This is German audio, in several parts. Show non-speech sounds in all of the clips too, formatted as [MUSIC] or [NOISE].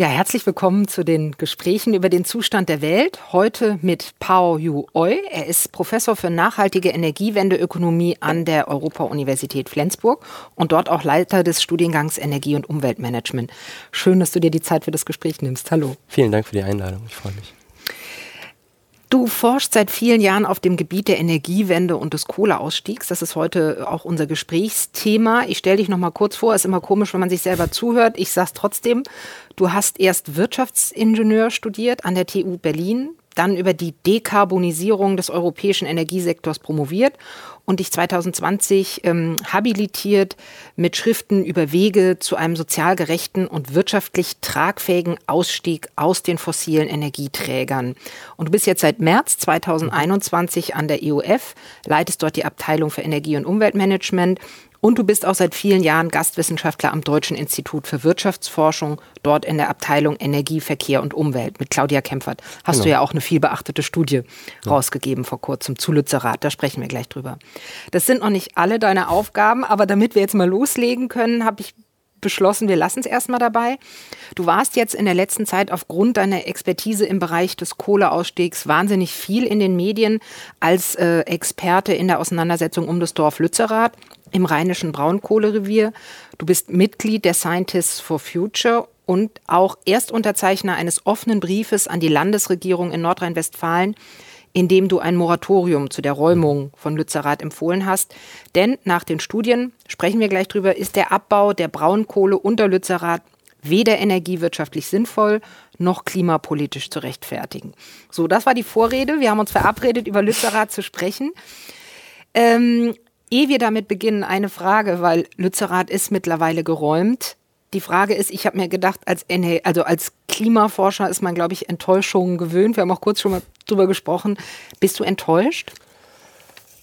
Ja, herzlich willkommen zu den Gesprächen über den Zustand der Welt. Heute mit Pao Yu Oi. Er ist Professor für nachhaltige Energiewendeökonomie an der Europa-Universität Flensburg und dort auch Leiter des Studiengangs Energie- und Umweltmanagement. Schön, dass du dir die Zeit für das Gespräch nimmst. Hallo. Vielen Dank für die Einladung. Ich freue mich. Du forschst seit vielen Jahren auf dem Gebiet der Energiewende und des Kohleausstiegs. Das ist heute auch unser Gesprächsthema. Ich stelle dich noch mal kurz vor. Ist immer komisch, wenn man sich selber zuhört. Ich sage trotzdem. Du hast erst Wirtschaftsingenieur studiert an der TU Berlin, dann über die Dekarbonisierung des europäischen Energiesektors promoviert und dich 2020 ähm, habilitiert mit Schriften über Wege zu einem sozial gerechten und wirtschaftlich tragfähigen Ausstieg aus den fossilen Energieträgern. Und du bist jetzt seit März 2021 an der EUF, leitest dort die Abteilung für Energie- und Umweltmanagement und du bist auch seit vielen Jahren Gastwissenschaftler am Deutschen Institut für Wirtschaftsforschung, dort in der Abteilung Energie, Verkehr und Umwelt mit Claudia Kempfert. Hast genau. du ja auch eine viel beachtete Studie ja. rausgegeben vor kurzem zu Lützerath. Da sprechen wir gleich drüber. Das sind noch nicht alle deine Aufgaben, aber damit wir jetzt mal loslegen können, habe ich beschlossen, wir lassen es erstmal dabei. Du warst jetzt in der letzten Zeit aufgrund deiner Expertise im Bereich des Kohleausstiegs wahnsinnig viel in den Medien als äh, Experte in der Auseinandersetzung um das Dorf Lützerath im rheinischen Braunkohlerevier. Du bist Mitglied der Scientists for Future und auch Erstunterzeichner eines offenen Briefes an die Landesregierung in Nordrhein-Westfalen, in dem du ein Moratorium zu der Räumung von Lützerath empfohlen hast. Denn nach den Studien, sprechen wir gleich drüber, ist der Abbau der Braunkohle unter Lützerath weder energiewirtschaftlich sinnvoll noch klimapolitisch zu rechtfertigen. So, das war die Vorrede. Wir haben uns verabredet, über Lützerath zu sprechen. Ähm, Ehe wir damit beginnen, eine Frage, weil Lützerath ist mittlerweile geräumt. Die Frage ist, ich habe mir gedacht, als, also als Klimaforscher ist man, glaube ich, Enttäuschungen gewöhnt. Wir haben auch kurz schon mal drüber gesprochen. Bist du enttäuscht?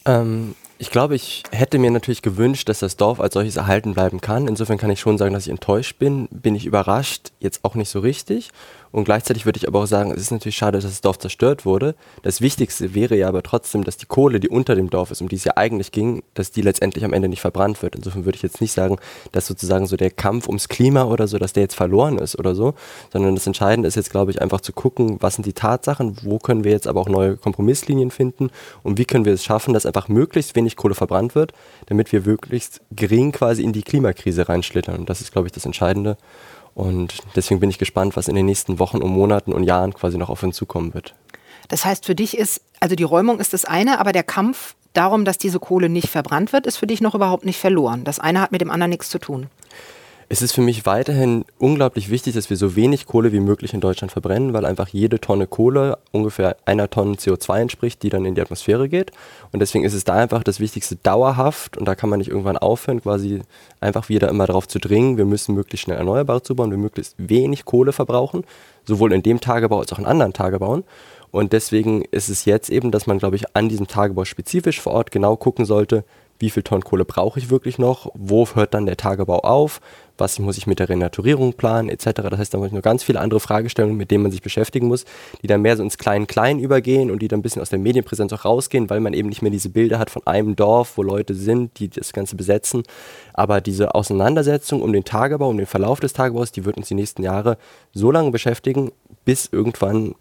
Ähm, ich glaube, ich hätte mir natürlich gewünscht, dass das Dorf als solches erhalten bleiben kann. Insofern kann ich schon sagen, dass ich enttäuscht bin. Bin ich überrascht? Jetzt auch nicht so richtig. Und gleichzeitig würde ich aber auch sagen, es ist natürlich schade, dass das Dorf zerstört wurde. Das Wichtigste wäre ja aber trotzdem, dass die Kohle, die unter dem Dorf ist, um die es ja eigentlich ging, dass die letztendlich am Ende nicht verbrannt wird. Insofern würde ich jetzt nicht sagen, dass sozusagen so der Kampf ums Klima oder so, dass der jetzt verloren ist oder so, sondern das Entscheidende ist jetzt, glaube ich, einfach zu gucken, was sind die Tatsachen, wo können wir jetzt aber auch neue Kompromisslinien finden und wie können wir es schaffen, dass einfach möglichst wenig Kohle verbrannt wird, damit wir möglichst gering quasi in die Klimakrise reinschlittern. Und das ist, glaube ich, das Entscheidende. Und deswegen bin ich gespannt, was in den nächsten Wochen und Monaten und Jahren quasi noch auf uns zukommen wird. Das heißt, für dich ist, also die Räumung ist das eine, aber der Kampf darum, dass diese Kohle nicht verbrannt wird, ist für dich noch überhaupt nicht verloren. Das eine hat mit dem anderen nichts zu tun. Es ist für mich weiterhin unglaublich wichtig, dass wir so wenig Kohle wie möglich in Deutschland verbrennen, weil einfach jede Tonne Kohle ungefähr einer Tonne CO2 entspricht, die dann in die Atmosphäre geht. Und deswegen ist es da einfach das Wichtigste dauerhaft und da kann man nicht irgendwann aufhören, quasi einfach wieder immer darauf zu dringen, wir müssen möglichst schnell Erneuerbare zubauen, wir möglichst wenig Kohle verbrauchen, sowohl in dem Tagebau als auch in anderen Tagebauen. Und deswegen ist es jetzt eben, dass man, glaube ich, an diesem Tagebau spezifisch vor Ort genau gucken sollte, wie viel Tonnen Kohle brauche ich wirklich noch, wo hört dann der Tagebau auf, was muss ich mit der Renaturierung planen, etc. Das heißt, da muss ich noch ganz viele andere Fragestellungen, mit denen man sich beschäftigen muss, die dann mehr so ins Klein-Klein übergehen und die dann ein bisschen aus der Medienpräsenz auch rausgehen, weil man eben nicht mehr diese Bilder hat von einem Dorf, wo Leute sind, die das Ganze besetzen. Aber diese Auseinandersetzung um den Tagebau, um den Verlauf des Tagebaus, die wird uns die nächsten Jahre so lange beschäftigen, bis irgendwann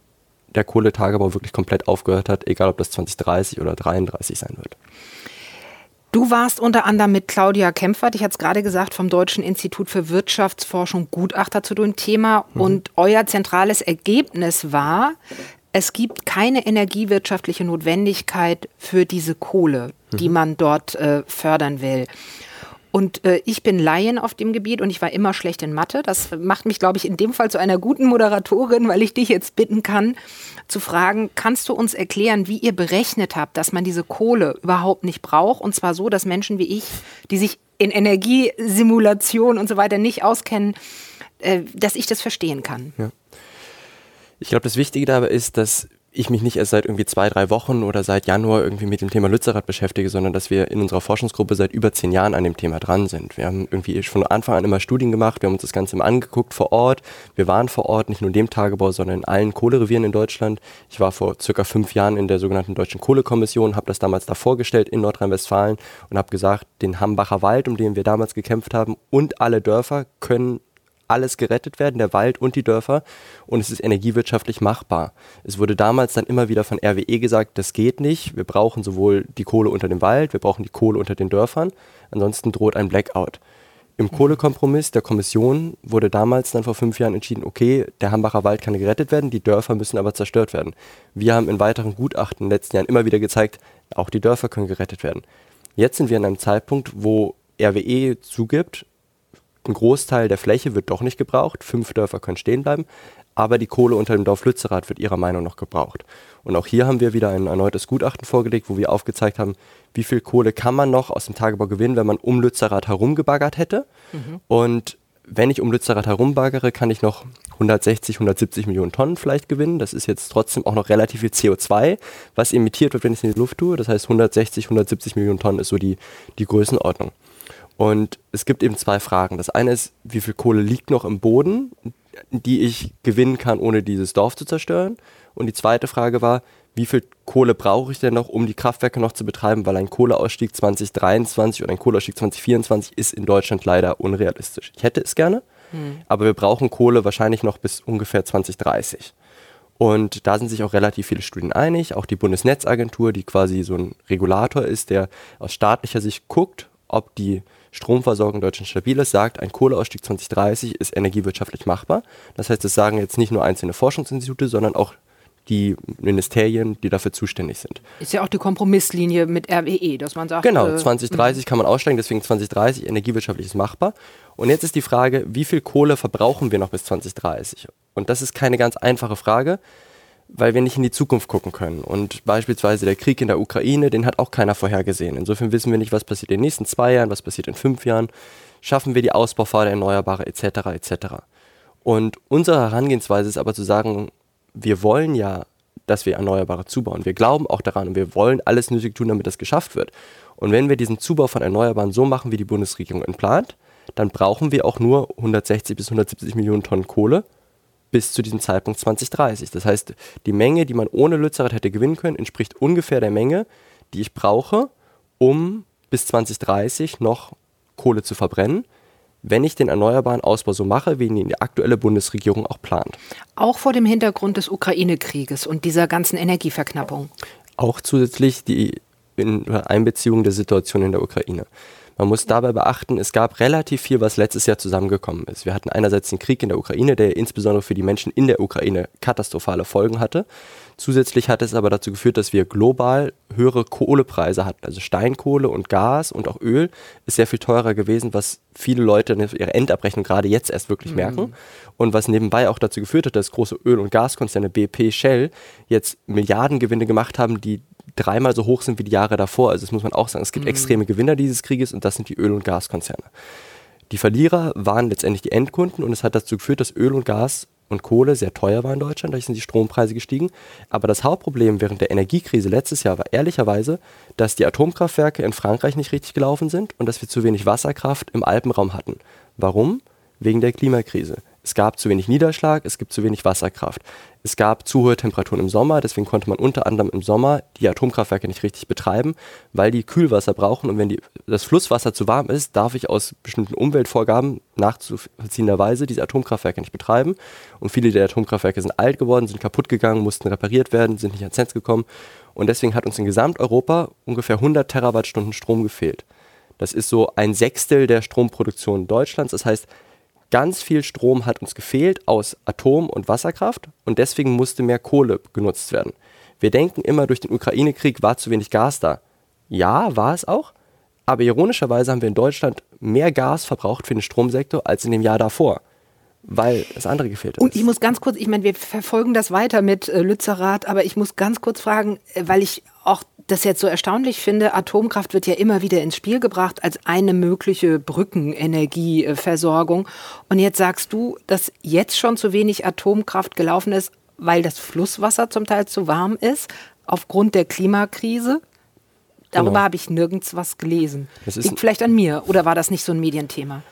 der Kohletagebau wirklich komplett aufgehört hat, egal ob das 2030 oder 33 sein wird. Du warst unter anderem mit Claudia Kempfert, ich hatte es gerade gesagt, vom Deutschen Institut für Wirtschaftsforschung Gutachter zu dem Thema. Mhm. Und euer zentrales Ergebnis war, es gibt keine energiewirtschaftliche Notwendigkeit für diese Kohle, die mhm. man dort äh, fördern will. Und äh, ich bin Laien auf dem Gebiet und ich war immer schlecht in Mathe. Das macht mich, glaube ich, in dem Fall zu einer guten Moderatorin, weil ich dich jetzt bitten kann, zu fragen, kannst du uns erklären, wie ihr berechnet habt, dass man diese Kohle überhaupt nicht braucht? Und zwar so, dass Menschen wie ich, die sich in Energiesimulation und so weiter nicht auskennen, äh, dass ich das verstehen kann. Ja. Ich glaube, das Wichtige dabei ist, dass ich mich nicht erst seit irgendwie zwei, drei Wochen oder seit Januar irgendwie mit dem Thema Lützerath beschäftige, sondern dass wir in unserer Forschungsgruppe seit über zehn Jahren an dem Thema dran sind. Wir haben irgendwie von Anfang an immer Studien gemacht, wir haben uns das Ganze immer angeguckt vor Ort. Wir waren vor Ort, nicht nur in dem Tagebau, sondern in allen Kohlerevieren in Deutschland. Ich war vor circa fünf Jahren in der sogenannten Deutschen Kohlekommission, habe das damals da vorgestellt in Nordrhein-Westfalen und habe gesagt, den Hambacher Wald, um den wir damals gekämpft haben, und alle Dörfer können alles gerettet werden, der Wald und die Dörfer. Und es ist energiewirtschaftlich machbar. Es wurde damals dann immer wieder von RWE gesagt, das geht nicht. Wir brauchen sowohl die Kohle unter dem Wald, wir brauchen die Kohle unter den Dörfern. Ansonsten droht ein Blackout. Im Kohlekompromiss der Kommission wurde damals dann vor fünf Jahren entschieden, okay, der Hambacher Wald kann gerettet werden, die Dörfer müssen aber zerstört werden. Wir haben in weiteren Gutachten in den letzten Jahren immer wieder gezeigt, auch die Dörfer können gerettet werden. Jetzt sind wir an einem Zeitpunkt, wo RWE zugibt, ein Großteil der Fläche wird doch nicht gebraucht, fünf Dörfer können stehen bleiben, aber die Kohle unter dem Dorf Lützerath wird ihrer Meinung nach gebraucht. Und auch hier haben wir wieder ein erneutes Gutachten vorgelegt, wo wir aufgezeigt haben, wie viel Kohle kann man noch aus dem Tagebau gewinnen, wenn man um Lützerath herumgebaggert hätte. Mhm. Und wenn ich um Lützerath herumbaggere, kann ich noch 160, 170 Millionen Tonnen vielleicht gewinnen. Das ist jetzt trotzdem auch noch relativ viel CO2, was emittiert wird, wenn ich es in die Luft tue. Das heißt, 160, 170 Millionen Tonnen ist so die, die Größenordnung. Und es gibt eben zwei Fragen. Das eine ist, wie viel Kohle liegt noch im Boden, die ich gewinnen kann, ohne dieses Dorf zu zerstören? Und die zweite Frage war, wie viel Kohle brauche ich denn noch, um die Kraftwerke noch zu betreiben, weil ein Kohleausstieg 2023 und ein Kohleausstieg 2024 ist in Deutschland leider unrealistisch. Ich hätte es gerne, hm. aber wir brauchen Kohle wahrscheinlich noch bis ungefähr 2030. Und da sind sich auch relativ viele Studien einig, auch die Bundesnetzagentur, die quasi so ein Regulator ist, der aus staatlicher Sicht guckt, ob die Stromversorgung Deutschland stabil ist, sagt, ein Kohleausstieg 2030 ist energiewirtschaftlich machbar. Das heißt, das sagen jetzt nicht nur einzelne Forschungsinstitute, sondern auch die Ministerien, die dafür zuständig sind. Ist ja auch die Kompromisslinie mit RWE, dass man sagt. Genau, 2030 äh, kann man aussteigen, deswegen 2030 energiewirtschaftlich ist machbar. Und jetzt ist die Frage, wie viel Kohle verbrauchen wir noch bis 2030? Und das ist keine ganz einfache Frage, weil wir nicht in die Zukunft gucken können. Und beispielsweise der Krieg in der Ukraine, den hat auch keiner vorhergesehen. Insofern wissen wir nicht, was passiert in den nächsten zwei Jahren, was passiert in fünf Jahren. Schaffen wir die Ausbaufahrt Erneuerbare etc. etc. Und unsere Herangehensweise ist aber zu sagen, wir wollen ja, dass wir Erneuerbare zubauen. Wir glauben auch daran und wir wollen alles nötig tun, damit das geschafft wird. Und wenn wir diesen Zubau von Erneuerbaren so machen, wie die Bundesregierung entplant, dann brauchen wir auch nur 160 bis 170 Millionen Tonnen Kohle bis zu diesem Zeitpunkt 2030. Das heißt, die Menge, die man ohne Lützerath hätte gewinnen können, entspricht ungefähr der Menge, die ich brauche, um bis 2030 noch Kohle zu verbrennen wenn ich den erneuerbaren Ausbau so mache, wie ihn die aktuelle Bundesregierung auch plant. Auch vor dem Hintergrund des Ukraine-Krieges und dieser ganzen Energieverknappung. Auch zusätzlich die Einbeziehung der Situation in der Ukraine. Man muss dabei beachten, es gab relativ viel, was letztes Jahr zusammengekommen ist. Wir hatten einerseits den Krieg in der Ukraine, der insbesondere für die Menschen in der Ukraine katastrophale Folgen hatte. Zusätzlich hat es aber dazu geführt, dass wir global höhere Kohlepreise hatten. Also Steinkohle und Gas und auch Öl ist sehr viel teurer gewesen, was viele Leute in ihrer Endabrechnung gerade jetzt erst wirklich mhm. merken. Und was nebenbei auch dazu geführt hat, dass große Öl- und Gaskonzerne BP, Shell jetzt Milliardengewinne gemacht haben, die dreimal so hoch sind wie die Jahre davor. Also das muss man auch sagen. Es gibt mhm. extreme Gewinner dieses Krieges und das sind die Öl- und Gaskonzerne. Die Verlierer waren letztendlich die Endkunden und es hat dazu geführt, dass Öl und Gas und Kohle sehr teuer war in Deutschland, dadurch sind die Strompreise gestiegen. Aber das Hauptproblem während der Energiekrise letztes Jahr war ehrlicherweise, dass die Atomkraftwerke in Frankreich nicht richtig gelaufen sind und dass wir zu wenig Wasserkraft im Alpenraum hatten. Warum? Wegen der Klimakrise. Es gab zu wenig Niederschlag, es gibt zu wenig Wasserkraft. Es gab zu hohe Temperaturen im Sommer, deswegen konnte man unter anderem im Sommer die Atomkraftwerke nicht richtig betreiben, weil die Kühlwasser brauchen und wenn die, das Flusswasser zu warm ist, darf ich aus bestimmten Umweltvorgaben nachzuvollziehenderweise diese Atomkraftwerke nicht betreiben. Und viele der Atomkraftwerke sind alt geworden, sind kaputt gegangen, mussten repariert werden, sind nicht ans Netz gekommen. Und deswegen hat uns in Gesamteuropa ungefähr 100 Terawattstunden Strom gefehlt. Das ist so ein Sechstel der Stromproduktion Deutschlands. Das heißt, Ganz viel Strom hat uns gefehlt aus Atom- und Wasserkraft und deswegen musste mehr Kohle genutzt werden. Wir denken immer, durch den Ukraine-Krieg war zu wenig Gas da. Ja, war es auch. Aber ironischerweise haben wir in Deutschland mehr Gas verbraucht für den Stromsektor als in dem Jahr davor weil das andere gefehlt hat. Und ich muss ganz kurz, ich meine, wir verfolgen das weiter mit äh, Lützerath, aber ich muss ganz kurz fragen, äh, weil ich auch das jetzt so erstaunlich finde, Atomkraft wird ja immer wieder ins Spiel gebracht als eine mögliche Brückenenergieversorgung. Und jetzt sagst du, dass jetzt schon zu wenig Atomkraft gelaufen ist, weil das Flusswasser zum Teil zu warm ist, aufgrund der Klimakrise. Darüber genau. habe ich nirgends was gelesen. Liegt vielleicht an mir oder war das nicht so ein Medienthema?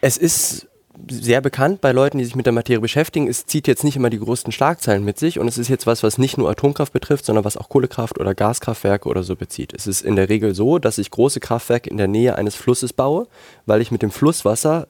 Es ist sehr bekannt bei Leuten, die sich mit der Materie beschäftigen. Es zieht jetzt nicht immer die größten Schlagzeilen mit sich und es ist jetzt was, was nicht nur Atomkraft betrifft, sondern was auch Kohlekraft oder Gaskraftwerke oder so bezieht. Es ist in der Regel so, dass ich große Kraftwerke in der Nähe eines Flusses baue, weil ich mit dem Flusswasser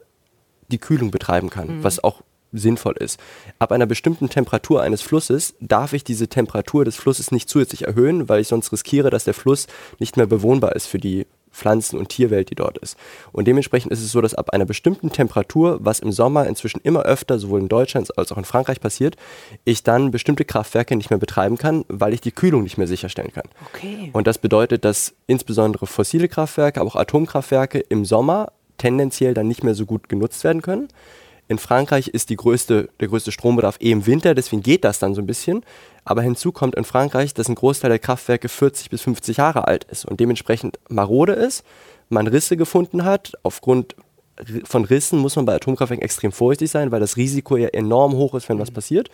die Kühlung betreiben kann, mhm. was auch sinnvoll ist. Ab einer bestimmten Temperatur eines Flusses darf ich diese Temperatur des Flusses nicht zusätzlich erhöhen, weil ich sonst riskiere, dass der Fluss nicht mehr bewohnbar ist für die Pflanzen- und Tierwelt, die dort ist. Und dementsprechend ist es so, dass ab einer bestimmten Temperatur, was im Sommer inzwischen immer öfter sowohl in Deutschland als auch in Frankreich passiert, ich dann bestimmte Kraftwerke nicht mehr betreiben kann, weil ich die Kühlung nicht mehr sicherstellen kann. Okay. Und das bedeutet, dass insbesondere fossile Kraftwerke, aber auch Atomkraftwerke im Sommer tendenziell dann nicht mehr so gut genutzt werden können. In Frankreich ist größte, der größte Strombedarf eh im Winter, deswegen geht das dann so ein bisschen. Aber hinzu kommt in Frankreich, dass ein Großteil der Kraftwerke 40 bis 50 Jahre alt ist und dementsprechend marode ist, man Risse gefunden hat. Aufgrund von Rissen muss man bei Atomkraftwerken extrem vorsichtig sein, weil das Risiko ja enorm hoch ist, wenn was mhm. passiert.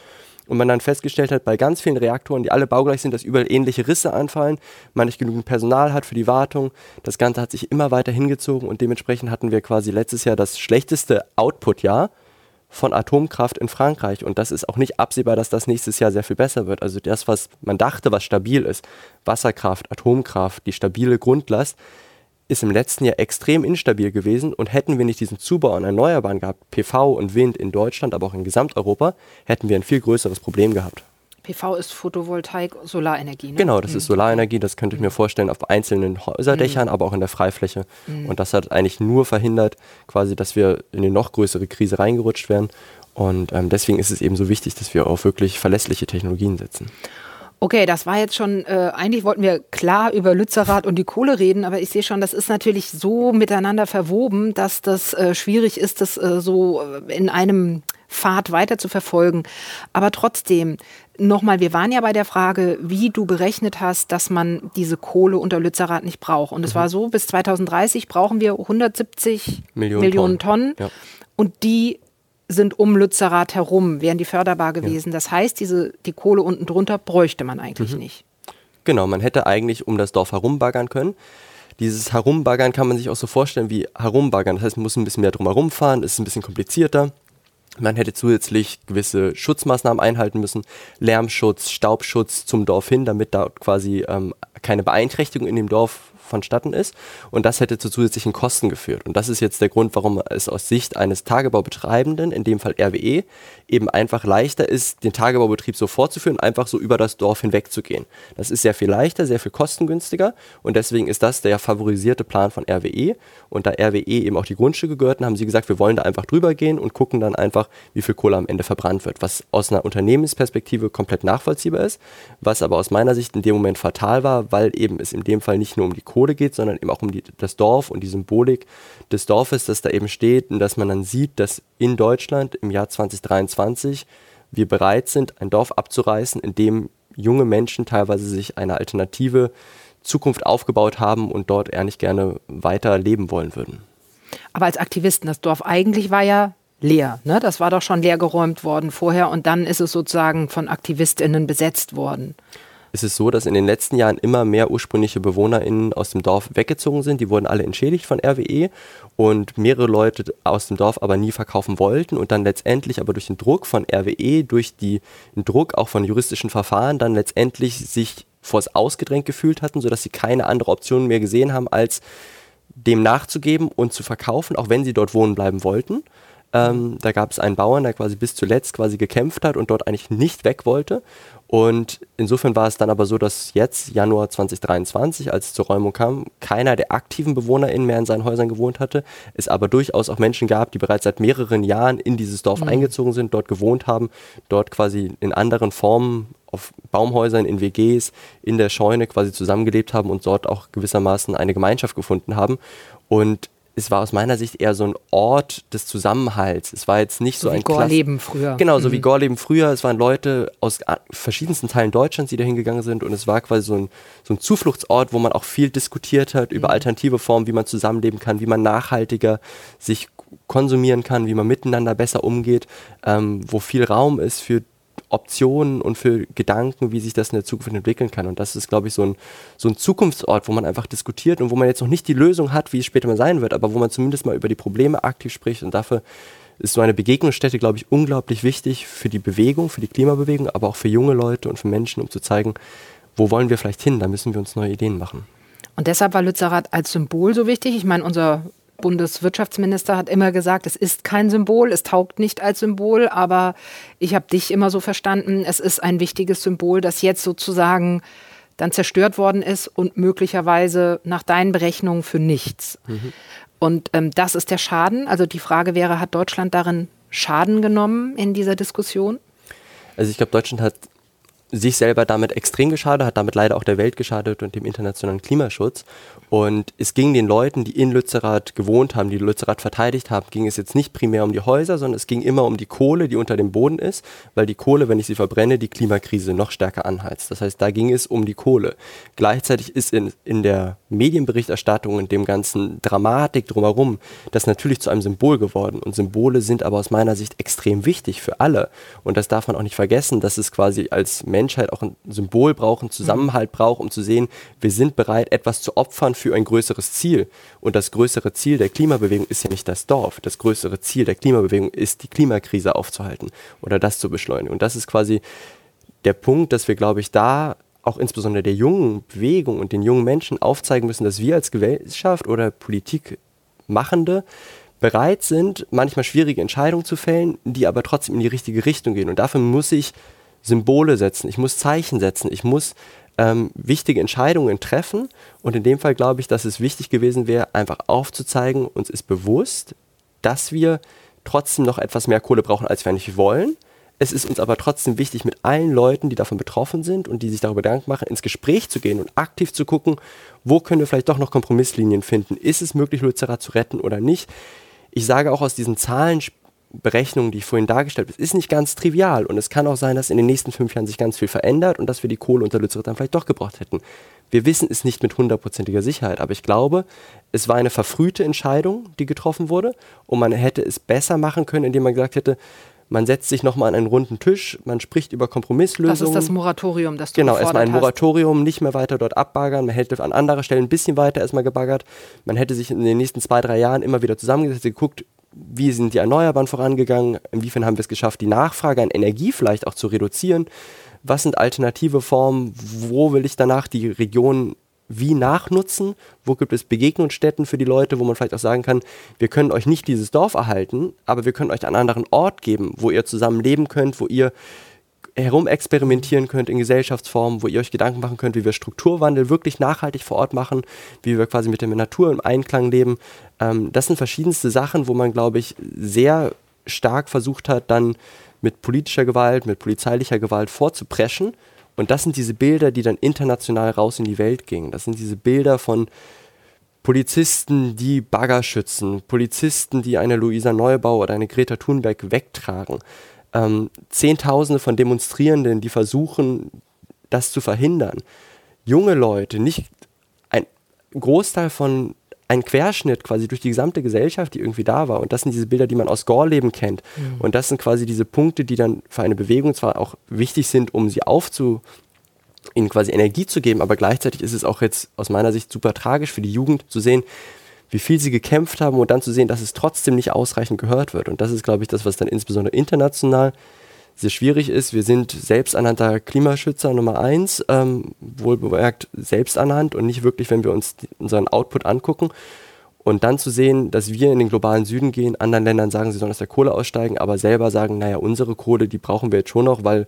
Und man dann festgestellt hat, bei ganz vielen Reaktoren, die alle baugleich sind, dass überall ähnliche Risse anfallen, man nicht genügend Personal hat für die Wartung. Das Ganze hat sich immer weiter hingezogen und dementsprechend hatten wir quasi letztes Jahr das schlechteste Output-Jahr von Atomkraft in Frankreich. Und das ist auch nicht absehbar, dass das nächstes Jahr sehr viel besser wird. Also das, was man dachte, was stabil ist, Wasserkraft, Atomkraft, die stabile Grundlast, ist im letzten Jahr extrem instabil gewesen. Und hätten wir nicht diesen Zubau an Erneuerbaren gehabt, PV und Wind in Deutschland, aber auch in Gesamteuropa, hätten wir ein viel größeres Problem gehabt. PV ist Photovoltaik, Solarenergie. Ne? Genau, das mhm. ist Solarenergie. Das könnte ich mir vorstellen auf einzelnen Häuserdächern, mhm. aber auch in der Freifläche. Mhm. Und das hat eigentlich nur verhindert, quasi, dass wir in eine noch größere Krise reingerutscht wären. Und ähm, deswegen ist es eben so wichtig, dass wir auf wirklich verlässliche Technologien setzen. Okay, das war jetzt schon, äh, eigentlich wollten wir klar über Lützerath und die Kohle reden, aber ich sehe schon, das ist natürlich so miteinander verwoben, dass das äh, schwierig ist, das äh, so äh, in einem Pfad weiter zu verfolgen. Aber trotzdem, nochmal, wir waren ja bei der Frage, wie du berechnet hast, dass man diese Kohle unter Lützerath nicht braucht. Und es mhm. war so, bis 2030 brauchen wir 170 Millionen, Millionen Tonnen. Tonnen. Ja. Und die sind um Lützerath herum, wären die förderbar gewesen. Ja. Das heißt, diese, die Kohle unten drunter bräuchte man eigentlich mhm. nicht. Genau, man hätte eigentlich um das Dorf herumbaggern können. Dieses Herumbaggern kann man sich auch so vorstellen wie Herumbaggern. Das heißt, man muss ein bisschen mehr drumherum fahren, ist ein bisschen komplizierter. Man hätte zusätzlich gewisse Schutzmaßnahmen einhalten müssen, Lärmschutz, Staubschutz zum Dorf hin, damit da quasi ähm, keine Beeinträchtigung in dem Dorf vonstatten ist. Und das hätte zu zusätzlichen Kosten geführt. Und das ist jetzt der Grund, warum es aus Sicht eines Tagebaubetreibenden, in dem Fall RWE, eben einfach leichter ist, den Tagebaubetrieb so fortzuführen, einfach so über das Dorf hinweg zu gehen. Das ist sehr viel leichter, sehr viel kostengünstiger und deswegen ist das der favorisierte Plan von RWE. Und da RWE eben auch die Grundstücke gehörten, haben sie gesagt, wir wollen da einfach drüber gehen und gucken dann einfach, wie viel Kohle am Ende verbrannt wird. Was aus einer Unternehmensperspektive komplett nachvollziehbar ist, was aber aus meiner Sicht in dem Moment fatal war, weil eben es in dem Fall nicht nur um die Kohle geht, sondern eben auch um die, das Dorf und die Symbolik des Dorfes, das da eben steht und dass man dann sieht, dass in Deutschland im Jahr 2023 wir bereit sind, ein Dorf abzureißen, in dem junge Menschen teilweise sich eine alternative Zukunft aufgebaut haben und dort eher nicht gerne weiter leben wollen würden. Aber als Aktivisten, das Dorf eigentlich war ja leer. Ne? Das war doch schon leer geräumt worden vorher und dann ist es sozusagen von AktivistInnen besetzt worden ist es so, dass in den letzten Jahren immer mehr ursprüngliche BewohnerInnen aus dem Dorf weggezogen sind. Die wurden alle entschädigt von RWE und mehrere Leute aus dem Dorf aber nie verkaufen wollten und dann letztendlich aber durch den Druck von RWE, durch den Druck auch von juristischen Verfahren dann letztendlich sich vor es ausgedrängt gefühlt hatten, sodass sie keine andere Option mehr gesehen haben, als dem nachzugeben und zu verkaufen, auch wenn sie dort wohnen bleiben wollten. Ähm, da gab es einen Bauern, der quasi bis zuletzt quasi gekämpft hat und dort eigentlich nicht weg wollte. Und insofern war es dann aber so, dass jetzt, Januar 2023, als es zur Räumung kam, keiner der aktiven BewohnerInnen mehr in seinen Häusern gewohnt hatte. Es aber durchaus auch Menschen gab, die bereits seit mehreren Jahren in dieses Dorf mhm. eingezogen sind, dort gewohnt haben, dort quasi in anderen Formen auf Baumhäusern, in WGs, in der Scheune quasi zusammengelebt haben und dort auch gewissermaßen eine Gemeinschaft gefunden haben. Und es war aus meiner Sicht eher so ein Ort des Zusammenhalts. Es war jetzt nicht so, so ein Gorleben früher. Genau, so mhm. wie Gorleben früher. Es waren Leute aus verschiedensten Teilen Deutschlands, die da hingegangen sind und es war quasi so ein, so ein Zufluchtsort, wo man auch viel diskutiert hat über mhm. alternative Formen, wie man zusammenleben kann, wie man nachhaltiger sich konsumieren kann, wie man miteinander besser umgeht, ähm, wo viel Raum ist für Optionen und für Gedanken, wie sich das in der Zukunft entwickeln kann. Und das ist, glaube ich, so ein, so ein Zukunftsort, wo man einfach diskutiert und wo man jetzt noch nicht die Lösung hat, wie es später mal sein wird, aber wo man zumindest mal über die Probleme aktiv spricht. Und dafür ist so eine Begegnungsstätte, glaube ich, unglaublich wichtig für die Bewegung, für die Klimabewegung, aber auch für junge Leute und für Menschen, um zu zeigen, wo wollen wir vielleicht hin? Da müssen wir uns neue Ideen machen. Und deshalb war Lützerath als Symbol so wichtig. Ich meine, unser Bundeswirtschaftsminister hat immer gesagt, es ist kein Symbol, es taugt nicht als Symbol, aber ich habe dich immer so verstanden, es ist ein wichtiges Symbol, das jetzt sozusagen dann zerstört worden ist und möglicherweise nach deinen Berechnungen für nichts. Mhm. Und ähm, das ist der Schaden. Also die Frage wäre, hat Deutschland darin Schaden genommen in dieser Diskussion? Also ich glaube, Deutschland hat sich selber damit extrem geschadet, hat damit leider auch der Welt geschadet und dem internationalen Klimaschutz. Und es ging den Leuten, die in Lützerath gewohnt haben, die Lützerath verteidigt haben, ging es jetzt nicht primär um die Häuser, sondern es ging immer um die Kohle, die unter dem Boden ist, weil die Kohle, wenn ich sie verbrenne, die Klimakrise noch stärker anheizt. Das heißt, da ging es um die Kohle. Gleichzeitig ist in, in der Medienberichterstattung und dem ganzen Dramatik drumherum das natürlich zu einem Symbol geworden. Und Symbole sind aber aus meiner Sicht extrem wichtig für alle. Und das darf man auch nicht vergessen, dass es quasi als Menschheit auch ein Symbol braucht, einen Zusammenhalt braucht, um zu sehen, wir sind bereit, etwas zu opfern für ein größeres Ziel. Und das größere Ziel der Klimabewegung ist ja nicht das Dorf. Das größere Ziel der Klimabewegung ist, die Klimakrise aufzuhalten oder das zu beschleunigen. Und das ist quasi der Punkt, dass wir, glaube ich, da auch insbesondere der jungen Bewegung und den jungen Menschen aufzeigen müssen, dass wir als Gesellschaft oder Politikmachende bereit sind, manchmal schwierige Entscheidungen zu fällen, die aber trotzdem in die richtige Richtung gehen. Und dafür muss ich Symbole setzen, ich muss Zeichen setzen, ich muss ähm, wichtige Entscheidungen treffen. Und in dem Fall glaube ich, dass es wichtig gewesen wäre, einfach aufzuzeigen, uns ist bewusst, dass wir trotzdem noch etwas mehr Kohle brauchen, als wir eigentlich wollen. Es ist uns aber trotzdem wichtig, mit allen Leuten, die davon betroffen sind und die sich darüber Gedanken machen, ins Gespräch zu gehen und aktiv zu gucken, wo können wir vielleicht doch noch Kompromisslinien finden. Ist es möglich, Lützerath zu retten oder nicht? Ich sage auch aus diesen Zahlen Berechnungen, die ich vorhin dargestellt habe, ist nicht ganz trivial. Und es kann auch sein, dass in den nächsten fünf Jahren sich ganz viel verändert und dass wir die Kohle unter Lützerath dann vielleicht doch gebraucht hätten. Wir wissen es nicht mit hundertprozentiger Sicherheit, aber ich glaube, es war eine verfrühte Entscheidung, die getroffen wurde und man hätte es besser machen können, indem man gesagt hätte, man setzt sich nochmal an einen runden Tisch, man spricht über Kompromisslösungen. Das ist das Moratorium, das du Genau, erstmal ein Moratorium, nicht mehr weiter dort abbaggern. Man hätte an anderer Stelle ein bisschen weiter erstmal gebaggert. Man hätte sich in den nächsten zwei, drei Jahren immer wieder zusammengesetzt, geguckt, wie sind die Erneuerbaren vorangegangen, inwiefern haben wir es geschafft, die Nachfrage an Energie vielleicht auch zu reduzieren, was sind alternative Formen, wo will ich danach die Region wie nachnutzen, wo gibt es Begegnungsstätten für die Leute, wo man vielleicht auch sagen kann, wir können euch nicht dieses Dorf erhalten, aber wir können euch einen anderen Ort geben, wo ihr zusammen leben könnt, wo ihr herumexperimentieren könnt in Gesellschaftsformen, wo ihr euch Gedanken machen könnt, wie wir Strukturwandel wirklich nachhaltig vor Ort machen, wie wir quasi mit der Natur im Einklang leben. Ähm, das sind verschiedenste Sachen, wo man, glaube ich, sehr stark versucht hat, dann mit politischer Gewalt, mit polizeilicher Gewalt vorzupreschen. Und das sind diese Bilder, die dann international raus in die Welt gingen. Das sind diese Bilder von Polizisten, die Bagger schützen, Polizisten, die eine Luisa Neubau oder eine Greta Thunberg wegtragen ähm, Zehntausende von Demonstrierenden, die versuchen, das zu verhindern. Junge Leute, nicht ein Großteil von ein Querschnitt quasi durch die gesamte Gesellschaft, die irgendwie da war. Und das sind diese Bilder, die man aus Gorleben kennt. Mhm. Und das sind quasi diese Punkte, die dann für eine Bewegung zwar auch wichtig sind, um sie aufzu, ihnen quasi Energie zu geben, aber gleichzeitig ist es auch jetzt aus meiner Sicht super tragisch für die Jugend zu sehen, wie viel sie gekämpft haben und dann zu sehen, dass es trotzdem nicht ausreichend gehört wird. Und das ist, glaube ich, das, was dann insbesondere international sehr schwierig ist. Wir sind selbsternannter Klimaschützer Nummer eins, ähm, wohlbemerkt selbsternannt und nicht wirklich, wenn wir uns unseren Output angucken. Und dann zu sehen, dass wir in den globalen Süden gehen, anderen Ländern sagen, sie sollen aus der Kohle aussteigen, aber selber sagen, naja, unsere Kohle, die brauchen wir jetzt schon noch, weil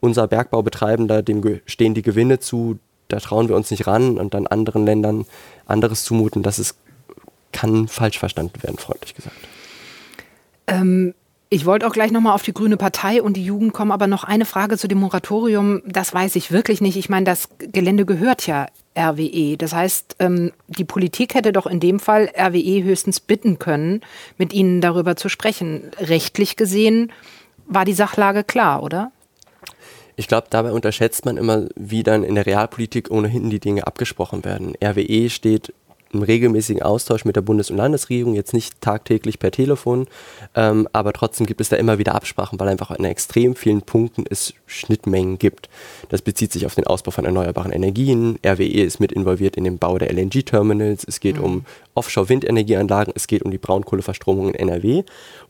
unser Bergbaubetreibender, dem stehen die Gewinne zu, da trauen wir uns nicht ran und dann anderen Ländern anderes zumuten, das ist kann falsch verstanden werden, freundlich gesagt. Ähm, ich wollte auch gleich nochmal auf die Grüne Partei und die Jugend kommen, aber noch eine Frage zu dem Moratorium. Das weiß ich wirklich nicht. Ich meine, das Gelände gehört ja RWE. Das heißt, ähm, die Politik hätte doch in dem Fall RWE höchstens bitten können, mit ihnen darüber zu sprechen. Rechtlich gesehen war die Sachlage klar, oder? Ich glaube, dabei unterschätzt man immer, wie dann in der Realpolitik ohnehin die Dinge abgesprochen werden. RWE steht im regelmäßigen Austausch mit der Bundes- und Landesregierung, jetzt nicht tagtäglich per Telefon, ähm, aber trotzdem gibt es da immer wieder Absprachen, weil einfach an extrem vielen Punkten es Schnittmengen gibt. Das bezieht sich auf den Ausbau von erneuerbaren Energien. RWE ist mit involviert in den Bau der LNG-Terminals. Es geht mhm. um Offshore-Windenergieanlagen. Es geht um die Braunkohleverstromung in NRW.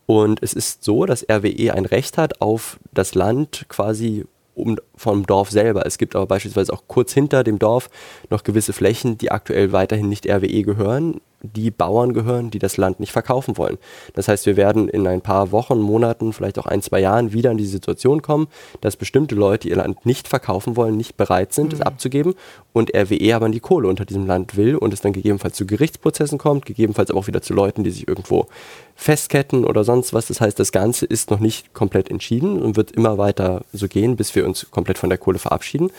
Und es ist so, dass RWE ein Recht hat auf das Land quasi um, vom Dorf selber. Es gibt aber beispielsweise auch kurz hinter dem Dorf noch gewisse Flächen, die aktuell weiterhin nicht RWE gehören. die Bauern gehören, die das Land nicht verkaufen wollen. Das heißt, wir werden in ein paar Wochen, Monaten, vielleicht auch ein, zwei Jahren wieder in die Situation kommen, dass bestimmte Leute ihr Land nicht verkaufen wollen, nicht bereit sind, mhm. es abzugeben und RWE aber die Kohle unter diesem Land will und es dann gegebenenfalls zu Gerichtsprozessen kommt, gegebenenfalls aber auch wieder zu Leuten, die sich irgendwo festketten oder sonst was. Das heißt, das Ganze ist noch nicht komplett entschieden und wird immer weiter so gehen, bis wir uns komplett von der Kohle verabschieden.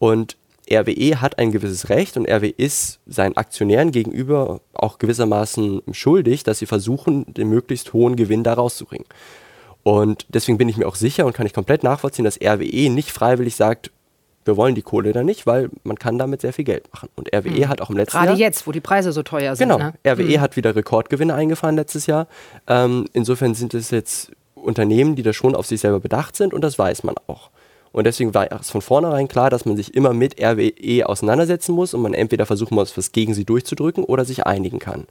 Und RWE hat ein gewisses Recht und RWE ist seinen Aktionären gegenüber auch gewissermaßen schuldig, dass sie versuchen, den möglichst hohen Gewinn da rauszubringen. Und deswegen bin ich mir auch sicher und kann ich komplett nachvollziehen, dass RWE nicht freiwillig sagt, wir wollen die Kohle da nicht, weil man kann damit sehr viel Geld machen. Und RWE mhm. hat auch im letzten Gerade Jahr... Gerade jetzt, wo die Preise so teuer sind. Genau, ne? RWE mhm. hat wieder Rekordgewinne eingefahren letztes Jahr. Ähm, insofern sind es jetzt Unternehmen, die da schon auf sich selber bedacht sind und das weiß man auch. Und deswegen war es von vornherein klar, dass man sich immer mit RWE auseinandersetzen muss und man entweder versuchen muss, was gegen sie durchzudrücken oder sich einigen kann.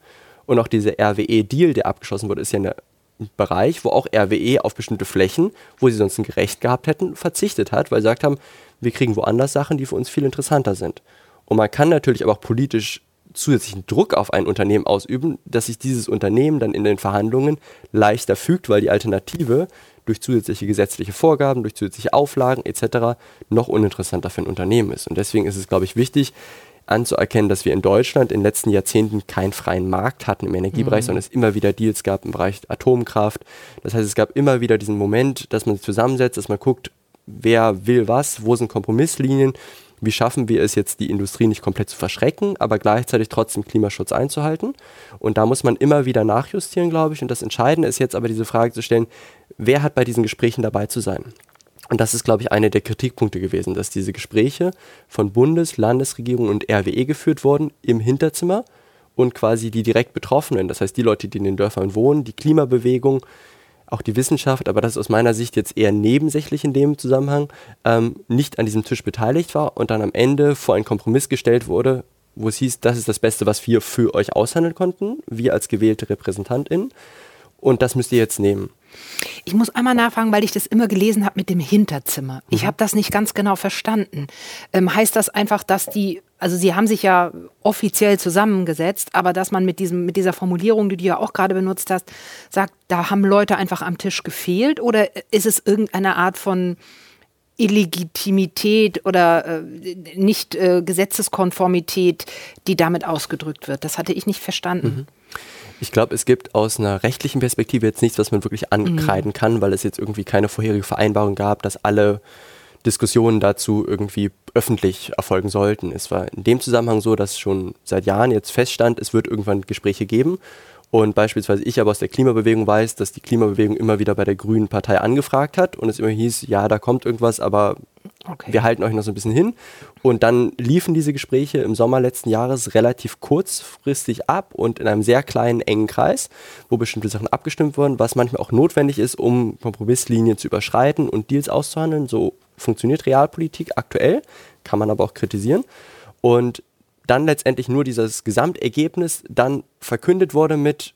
Und auch dieser RWE-Deal, der abgeschlossen wurde, ist ja ein Bereich, wo auch RWE auf bestimmte Flächen, wo sie sonst ein Gerecht gehabt hätten, verzichtet hat, weil sie gesagt haben, wir kriegen woanders Sachen, die für uns viel interessanter sind. Und man kann natürlich aber auch politisch zusätzlichen Druck auf ein Unternehmen ausüben, dass sich dieses Unternehmen dann in den Verhandlungen leichter fügt, weil die Alternative durch zusätzliche gesetzliche Vorgaben, durch zusätzliche Auflagen etc. noch uninteressanter für ein Unternehmen ist. Und deswegen ist es, glaube ich, wichtig anzuerkennen, dass wir in Deutschland in den letzten Jahrzehnten keinen freien Markt hatten im Energiebereich, mhm. sondern es immer wieder Deals gab im Bereich Atomkraft. Das heißt, es gab immer wieder diesen Moment, dass man sich zusammensetzt, dass man guckt, wer will was, wo sind Kompromisslinien wie schaffen wir es jetzt, die Industrie nicht komplett zu verschrecken, aber gleichzeitig trotzdem Klimaschutz einzuhalten. Und da muss man immer wieder nachjustieren, glaube ich. Und das Entscheidende ist jetzt aber diese Frage zu stellen, wer hat bei diesen Gesprächen dabei zu sein? Und das ist, glaube ich, einer der Kritikpunkte gewesen, dass diese Gespräche von Bundes-, Landesregierung und RWE geführt wurden im Hinterzimmer und quasi die direkt Betroffenen, das heißt die Leute, die in den Dörfern wohnen, die Klimabewegung, auch die Wissenschaft, aber das ist aus meiner Sicht jetzt eher nebensächlich in dem Zusammenhang, ähm, nicht an diesem Tisch beteiligt war und dann am Ende vor einen Kompromiss gestellt wurde, wo es hieß, das ist das Beste, was wir für euch aushandeln konnten, wir als gewählte RepräsentantInnen. Und das müsst ihr jetzt nehmen. Ich muss einmal nachfragen, weil ich das immer gelesen habe mit dem Hinterzimmer. Ich mhm. habe das nicht ganz genau verstanden. Ähm, heißt das einfach, dass die, also Sie haben sich ja offiziell zusammengesetzt, aber dass man mit, diesem, mit dieser Formulierung, die du ja auch gerade benutzt hast, sagt, da haben Leute einfach am Tisch gefehlt? Oder ist es irgendeine Art von Illegitimität oder äh, nicht äh, Gesetzeskonformität, die damit ausgedrückt wird? Das hatte ich nicht verstanden. Mhm. Ich glaube, es gibt aus einer rechtlichen Perspektive jetzt nichts, was man wirklich ankreiden mhm. kann, weil es jetzt irgendwie keine vorherige Vereinbarung gab, dass alle Diskussionen dazu irgendwie öffentlich erfolgen sollten. Es war in dem Zusammenhang so, dass schon seit Jahren jetzt feststand, es wird irgendwann Gespräche geben. Und beispielsweise ich aber aus der Klimabewegung weiß, dass die Klimabewegung immer wieder bei der Grünen Partei angefragt hat und es immer hieß, ja, da kommt irgendwas, aber Okay. Wir halten euch noch so ein bisschen hin. Und dann liefen diese Gespräche im Sommer letzten Jahres relativ kurzfristig ab und in einem sehr kleinen, engen Kreis, wo bestimmte Sachen abgestimmt wurden, was manchmal auch notwendig ist, um Kompromisslinien zu überschreiten und Deals auszuhandeln. So funktioniert Realpolitik aktuell, kann man aber auch kritisieren. Und dann letztendlich nur dieses Gesamtergebnis dann verkündet wurde mit,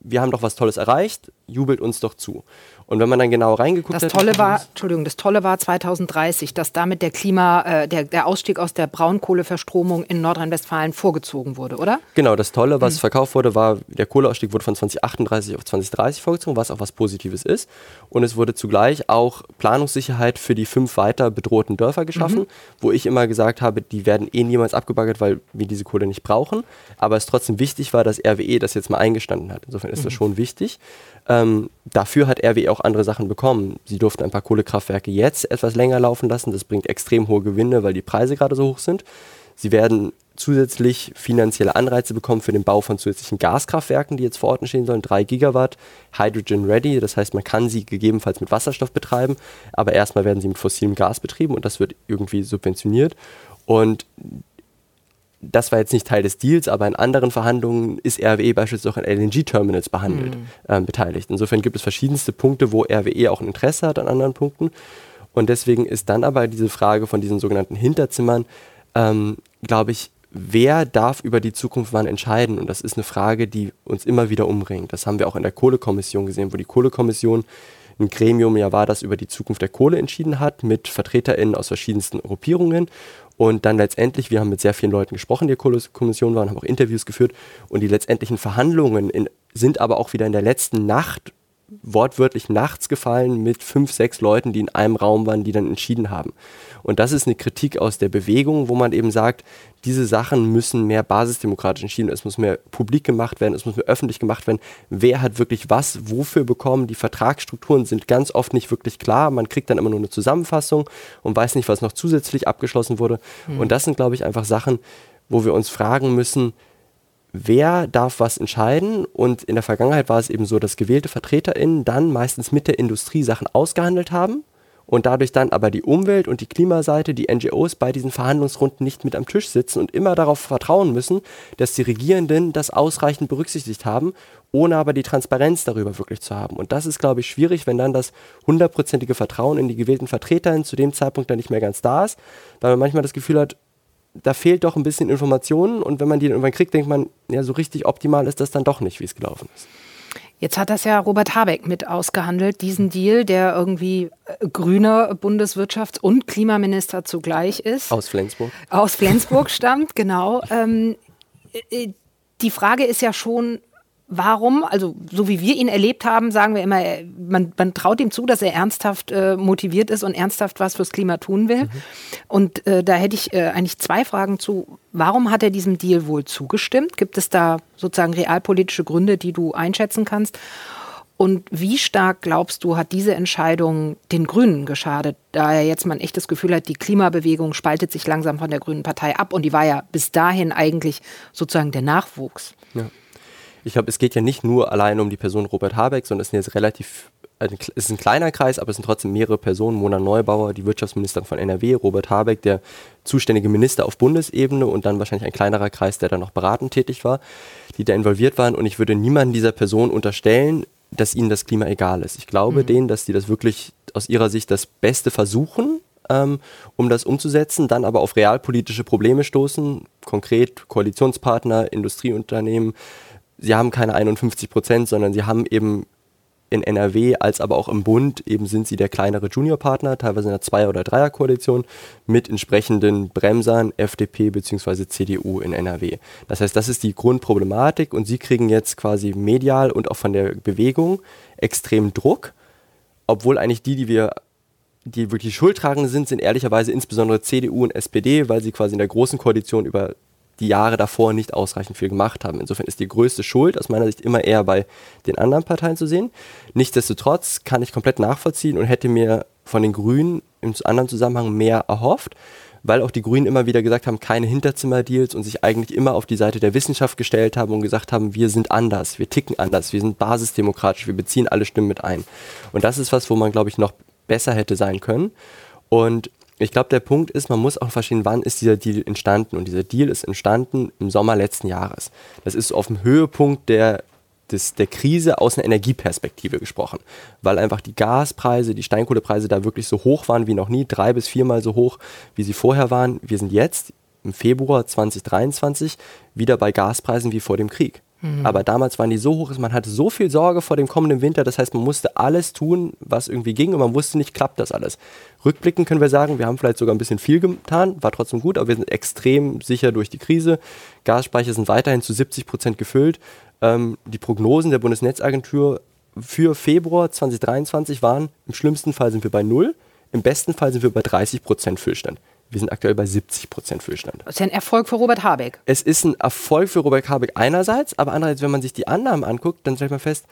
wir haben doch was Tolles erreicht, jubelt uns doch zu. Und wenn man dann genau reingeguckt das hat. Tolle war, Entschuldigung, das Tolle war 2030, dass damit der Klima, äh, der, der Ausstieg aus der Braunkohleverstromung in Nordrhein-Westfalen vorgezogen wurde, oder? Genau, das Tolle, was mhm. verkauft wurde, war, der Kohleausstieg wurde von 2038 auf 2030 vorgezogen, was auch was Positives ist. Und es wurde zugleich auch Planungssicherheit für die fünf weiter bedrohten Dörfer geschaffen, mhm. wo ich immer gesagt habe, die werden eh niemals abgebaggert, weil wir diese Kohle nicht brauchen. Aber es trotzdem wichtig war, dass RWE das jetzt mal eingestanden hat. Insofern ist mhm. das schon wichtig. Ähm, dafür hat RWE auch andere Sachen bekommen. Sie durften ein paar Kohlekraftwerke jetzt etwas länger laufen lassen. Das bringt extrem hohe Gewinne, weil die Preise gerade so hoch sind. Sie werden zusätzlich finanzielle Anreize bekommen für den Bau von zusätzlichen Gaskraftwerken, die jetzt vor Ort entstehen sollen. 3 Gigawatt, Hydrogen Ready, das heißt, man kann sie gegebenenfalls mit Wasserstoff betreiben, aber erstmal werden sie mit fossilem Gas betrieben und das wird irgendwie subventioniert. Und das war jetzt nicht Teil des Deals, aber in anderen Verhandlungen ist RWE beispielsweise auch an LNG-Terminals behandelt, mhm. ähm, beteiligt. Insofern gibt es verschiedenste Punkte, wo RWE auch ein Interesse hat an anderen Punkten. Und deswegen ist dann aber diese Frage von diesen sogenannten Hinterzimmern, ähm, glaube ich, wer darf über die Zukunft wann entscheiden? Und das ist eine Frage, die uns immer wieder umringt. Das haben wir auch in der Kohlekommission gesehen, wo die Kohlekommission ein Gremium ja war, das über die Zukunft der Kohle entschieden hat, mit VertreterInnen aus verschiedensten Gruppierungen. Und dann letztendlich, wir haben mit sehr vielen Leuten gesprochen, die Kommission waren, haben auch Interviews geführt und die letztendlichen Verhandlungen in, sind aber auch wieder in der letzten Nacht wortwörtlich nachts gefallen mit fünf, sechs Leuten, die in einem Raum waren, die dann entschieden haben. Und das ist eine Kritik aus der Bewegung, wo man eben sagt, diese Sachen müssen mehr basisdemokratisch entschieden werden, es muss mehr publik gemacht werden, es muss mehr öffentlich gemacht werden. Wer hat wirklich was, wofür bekommen? Die Vertragsstrukturen sind ganz oft nicht wirklich klar. Man kriegt dann immer nur eine Zusammenfassung und weiß nicht, was noch zusätzlich abgeschlossen wurde. Mhm. Und das sind, glaube ich, einfach Sachen, wo wir uns fragen müssen, wer darf was entscheiden. Und in der Vergangenheit war es eben so, dass gewählte VertreterInnen dann meistens mit der Industrie Sachen ausgehandelt haben und dadurch dann aber die Umwelt- und die Klimaseite, die NGOs bei diesen Verhandlungsrunden nicht mit am Tisch sitzen und immer darauf vertrauen müssen, dass die Regierenden das ausreichend berücksichtigt haben, ohne aber die Transparenz darüber wirklich zu haben. Und das ist, glaube ich, schwierig, wenn dann das hundertprozentige Vertrauen in die gewählten VertreterInnen zu dem Zeitpunkt dann nicht mehr ganz da ist, weil man manchmal das Gefühl hat, da fehlt doch ein bisschen Informationen und wenn man die dann irgendwann kriegt, denkt man, ja, so richtig optimal ist das dann doch nicht, wie es gelaufen ist. Jetzt hat das ja Robert Habeck mit ausgehandelt, diesen Deal, der irgendwie äh, grüner Bundeswirtschafts- und Klimaminister zugleich ist. Aus Flensburg. Aus Flensburg stammt, [LAUGHS] genau. Ähm, äh, die Frage ist ja schon, warum, also so wie wir ihn erlebt haben, sagen wir immer, man, man traut ihm zu, dass er ernsthaft äh, motiviert ist und ernsthaft was fürs Klima tun will. Mhm. Und äh, da hätte ich äh, eigentlich zwei Fragen zu. Warum hat er diesem Deal wohl zugestimmt? Gibt es da sozusagen realpolitische Gründe, die du einschätzen kannst? Und wie stark glaubst du, hat diese Entscheidung den Grünen geschadet, da er jetzt mal ein echtes Gefühl hat, die Klimabewegung spaltet sich langsam von der Grünen Partei ab und die war ja bis dahin eigentlich sozusagen der Nachwuchs? Ja. Ich glaube, es geht ja nicht nur allein um die Person Robert Habeck, sondern es sind jetzt relativ es ist ein kleiner Kreis, aber es sind trotzdem mehrere Personen. Mona Neubauer, die Wirtschaftsministerin von NRW, Robert Habeck, der zuständige Minister auf Bundesebene und dann wahrscheinlich ein kleinerer Kreis, der da noch beratend tätig war, die da involviert waren. Und ich würde niemanden dieser Person unterstellen, dass ihnen das Klima egal ist. Ich glaube mhm. denen, dass die das wirklich aus ihrer Sicht das Beste versuchen, ähm, um das umzusetzen, dann aber auf realpolitische Probleme stoßen, konkret Koalitionspartner, Industrieunternehmen, sie haben keine 51 Prozent, sondern sie haben eben in NRW als aber auch im Bund eben sind sie der kleinere Juniorpartner, teilweise in einer Zweier- oder Dreierkoalition mit entsprechenden Bremsern FDP bzw. CDU in NRW. Das heißt, das ist die Grundproblematik und sie kriegen jetzt quasi medial und auch von der Bewegung extrem Druck, obwohl eigentlich die, die wir die wirklich Schuldtragende sind, sind ehrlicherweise insbesondere CDU und SPD, weil sie quasi in der großen Koalition über die Jahre davor nicht ausreichend viel gemacht haben. Insofern ist die größte Schuld aus meiner Sicht immer eher bei den anderen Parteien zu sehen. Nichtsdestotrotz kann ich komplett nachvollziehen und hätte mir von den Grünen im anderen Zusammenhang mehr erhofft, weil auch die Grünen immer wieder gesagt haben, keine Hinterzimmerdeals und sich eigentlich immer auf die Seite der Wissenschaft gestellt haben und gesagt haben, wir sind anders, wir ticken anders, wir sind basisdemokratisch, wir beziehen alle Stimmen mit ein. Und das ist was, wo man, glaube ich, noch besser hätte sein können. Und ich glaube, der Punkt ist, man muss auch verstehen, wann ist dieser Deal entstanden. Und dieser Deal ist entstanden im Sommer letzten Jahres. Das ist auf dem Höhepunkt der, des, der Krise aus einer Energieperspektive gesprochen. Weil einfach die Gaspreise, die Steinkohlepreise da wirklich so hoch waren wie noch nie, drei bis viermal so hoch, wie sie vorher waren. Wir sind jetzt im Februar 2023 wieder bei Gaspreisen wie vor dem Krieg. Mhm. Aber damals waren die so hoch, man hatte so viel Sorge vor dem kommenden Winter. Das heißt, man musste alles tun, was irgendwie ging und man wusste nicht, klappt das alles. Rückblickend können wir sagen, wir haben vielleicht sogar ein bisschen viel getan, war trotzdem gut, aber wir sind extrem sicher durch die Krise. Gasspeicher sind weiterhin zu 70 Prozent gefüllt. Ähm, die Prognosen der Bundesnetzagentur für Februar 2023 waren, im schlimmsten Fall sind wir bei null, im besten Fall sind wir bei 30 Prozent Füllstand. Wir sind aktuell bei 70 Prozent Füllstand. Das ist ja ein Erfolg für Robert Habeck. Es ist ein Erfolg für Robert Habeck einerseits, aber andererseits, wenn man sich die Annahmen anguckt, dann stellt man fest,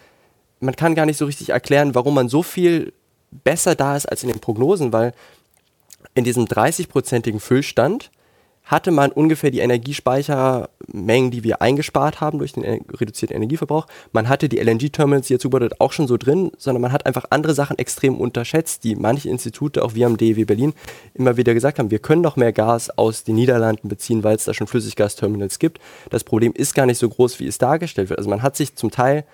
man kann gar nicht so richtig erklären, warum man so viel besser da ist als in den Prognosen, weil in diesem 30-prozentigen Füllstand hatte man ungefähr die Energiespeichermengen, die wir eingespart haben durch den reduzierten Energieverbrauch. Man hatte die LNG-Terminals, die jetzt zugebaut auch schon so drin, sondern man hat einfach andere Sachen extrem unterschätzt, die manche Institute, auch wir am DEW Berlin, immer wieder gesagt haben, wir können noch mehr Gas aus den Niederlanden beziehen, weil es da schon Flüssiggasterminals gibt. Das Problem ist gar nicht so groß, wie es dargestellt wird. Also man hat sich zum Teil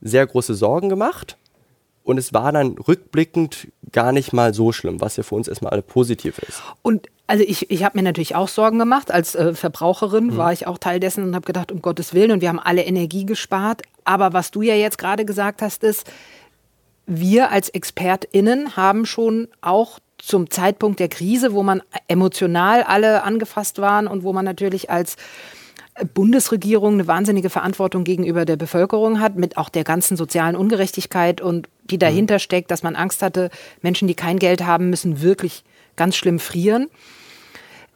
sehr große Sorgen gemacht und es war dann rückblickend gar nicht mal so schlimm, was ja für uns erstmal alle positiv ist. Und also ich, ich habe mir natürlich auch Sorgen gemacht. Als äh, Verbraucherin mhm. war ich auch Teil dessen und habe gedacht, um Gottes Willen, und wir haben alle Energie gespart. Aber was du ja jetzt gerade gesagt hast, ist, wir als ExpertInnen haben schon auch zum Zeitpunkt der Krise, wo man emotional alle angefasst waren und wo man natürlich als Bundesregierung eine wahnsinnige Verantwortung gegenüber der Bevölkerung hat, mit auch der ganzen sozialen Ungerechtigkeit und die dahinter mhm. steckt, dass man Angst hatte, Menschen, die kein Geld haben, müssen wirklich ganz schlimm frieren.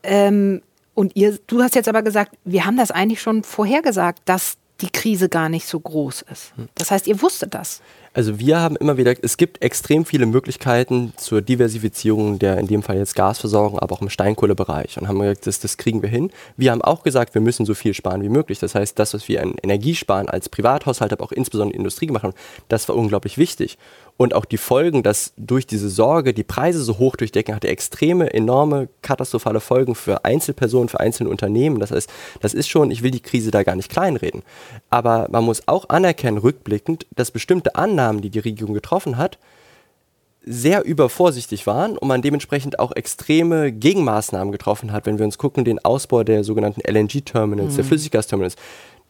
Ähm, und ihr, du hast jetzt aber gesagt, wir haben das eigentlich schon vorhergesagt, dass die Krise gar nicht so groß ist. Hm. Das heißt, ihr wusstet das. Also wir haben immer wieder, es gibt extrem viele Möglichkeiten zur Diversifizierung der in dem Fall jetzt Gasversorgung, aber auch im Steinkohlebereich und haben gesagt, das, das kriegen wir hin. Wir haben auch gesagt, wir müssen so viel sparen wie möglich. Das heißt, das, was wir an Energiesparen als Privathaushalt, aber auch insbesondere Industrie gemacht haben, das war unglaublich wichtig. Und auch die Folgen, dass durch diese Sorge die Preise so hoch durchdecken, hatte extreme, enorme, katastrophale Folgen für Einzelpersonen, für einzelne Unternehmen. Das heißt, das ist schon, ich will die Krise da gar nicht kleinreden. Aber man muss auch anerkennen, rückblickend, dass bestimmte Annahmen, die die Regierung getroffen hat, sehr übervorsichtig waren und man dementsprechend auch extreme Gegenmaßnahmen getroffen hat, wenn wir uns gucken, den Ausbau der sogenannten LNG-Terminals, mhm. der Flüssiggasterminals.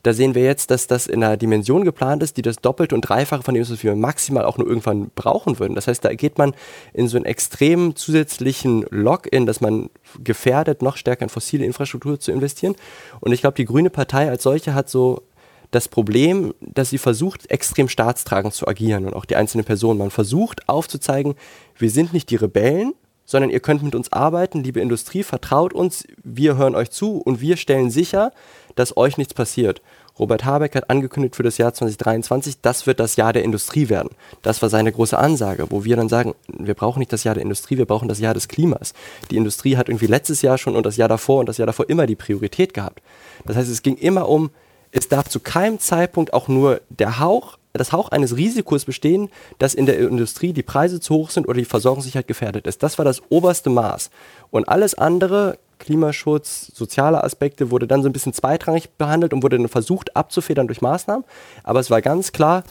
Da sehen wir jetzt, dass das in einer Dimension geplant ist, die das Doppelte und Dreifache von dem was wir maximal auch nur irgendwann brauchen würden. Das heißt, da geht man in so einen extremen zusätzlichen Lock-in, dass man gefährdet, noch stärker in fossile Infrastruktur zu investieren. Und ich glaube, die Grüne Partei als solche hat so das Problem, dass sie versucht, extrem staatstragend zu agieren und auch die einzelnen Personen. Man versucht aufzuzeigen, wir sind nicht die Rebellen, sondern ihr könnt mit uns arbeiten, liebe Industrie, vertraut uns, wir hören euch zu und wir stellen sicher, dass euch nichts passiert. Robert Habeck hat angekündigt für das Jahr 2023, das wird das Jahr der Industrie werden. Das war seine große Ansage, wo wir dann sagen, wir brauchen nicht das Jahr der Industrie, wir brauchen das Jahr des Klimas. Die Industrie hat irgendwie letztes Jahr schon und das Jahr davor und das Jahr davor immer die Priorität gehabt. Das heißt, es ging immer um, es darf zu keinem Zeitpunkt auch nur der Hauch, das Hauch eines Risikos bestehen, dass in der Industrie die Preise zu hoch sind oder die Versorgungssicherheit gefährdet ist. Das war das oberste Maß. Und alles andere Klimaschutz, soziale Aspekte wurde dann so ein bisschen zweitrangig behandelt und wurde dann versucht abzufedern durch Maßnahmen. Aber es war ganz klar,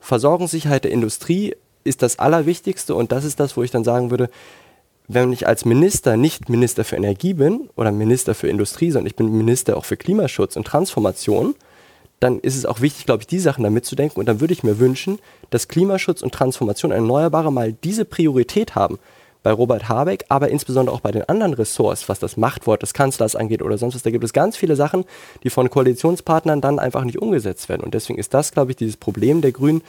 Versorgungssicherheit der Industrie ist das Allerwichtigste und das ist das, wo ich dann sagen würde, wenn ich als Minister nicht Minister für Energie bin oder Minister für Industrie, sondern ich bin Minister auch für Klimaschutz und Transformation, dann ist es auch wichtig, glaube ich, die Sachen da mitzudenken. Und dann würde ich mir wünschen, dass Klimaschutz und Transformation Erneuerbare mal diese Priorität haben bei Robert Habeck, aber insbesondere auch bei den anderen Ressorts, was das Machtwort des Kanzlers angeht oder sonst was. Da gibt es ganz viele Sachen, die von Koalitionspartnern dann einfach nicht umgesetzt werden. Und deswegen ist das, glaube ich, dieses Problem der Grünen,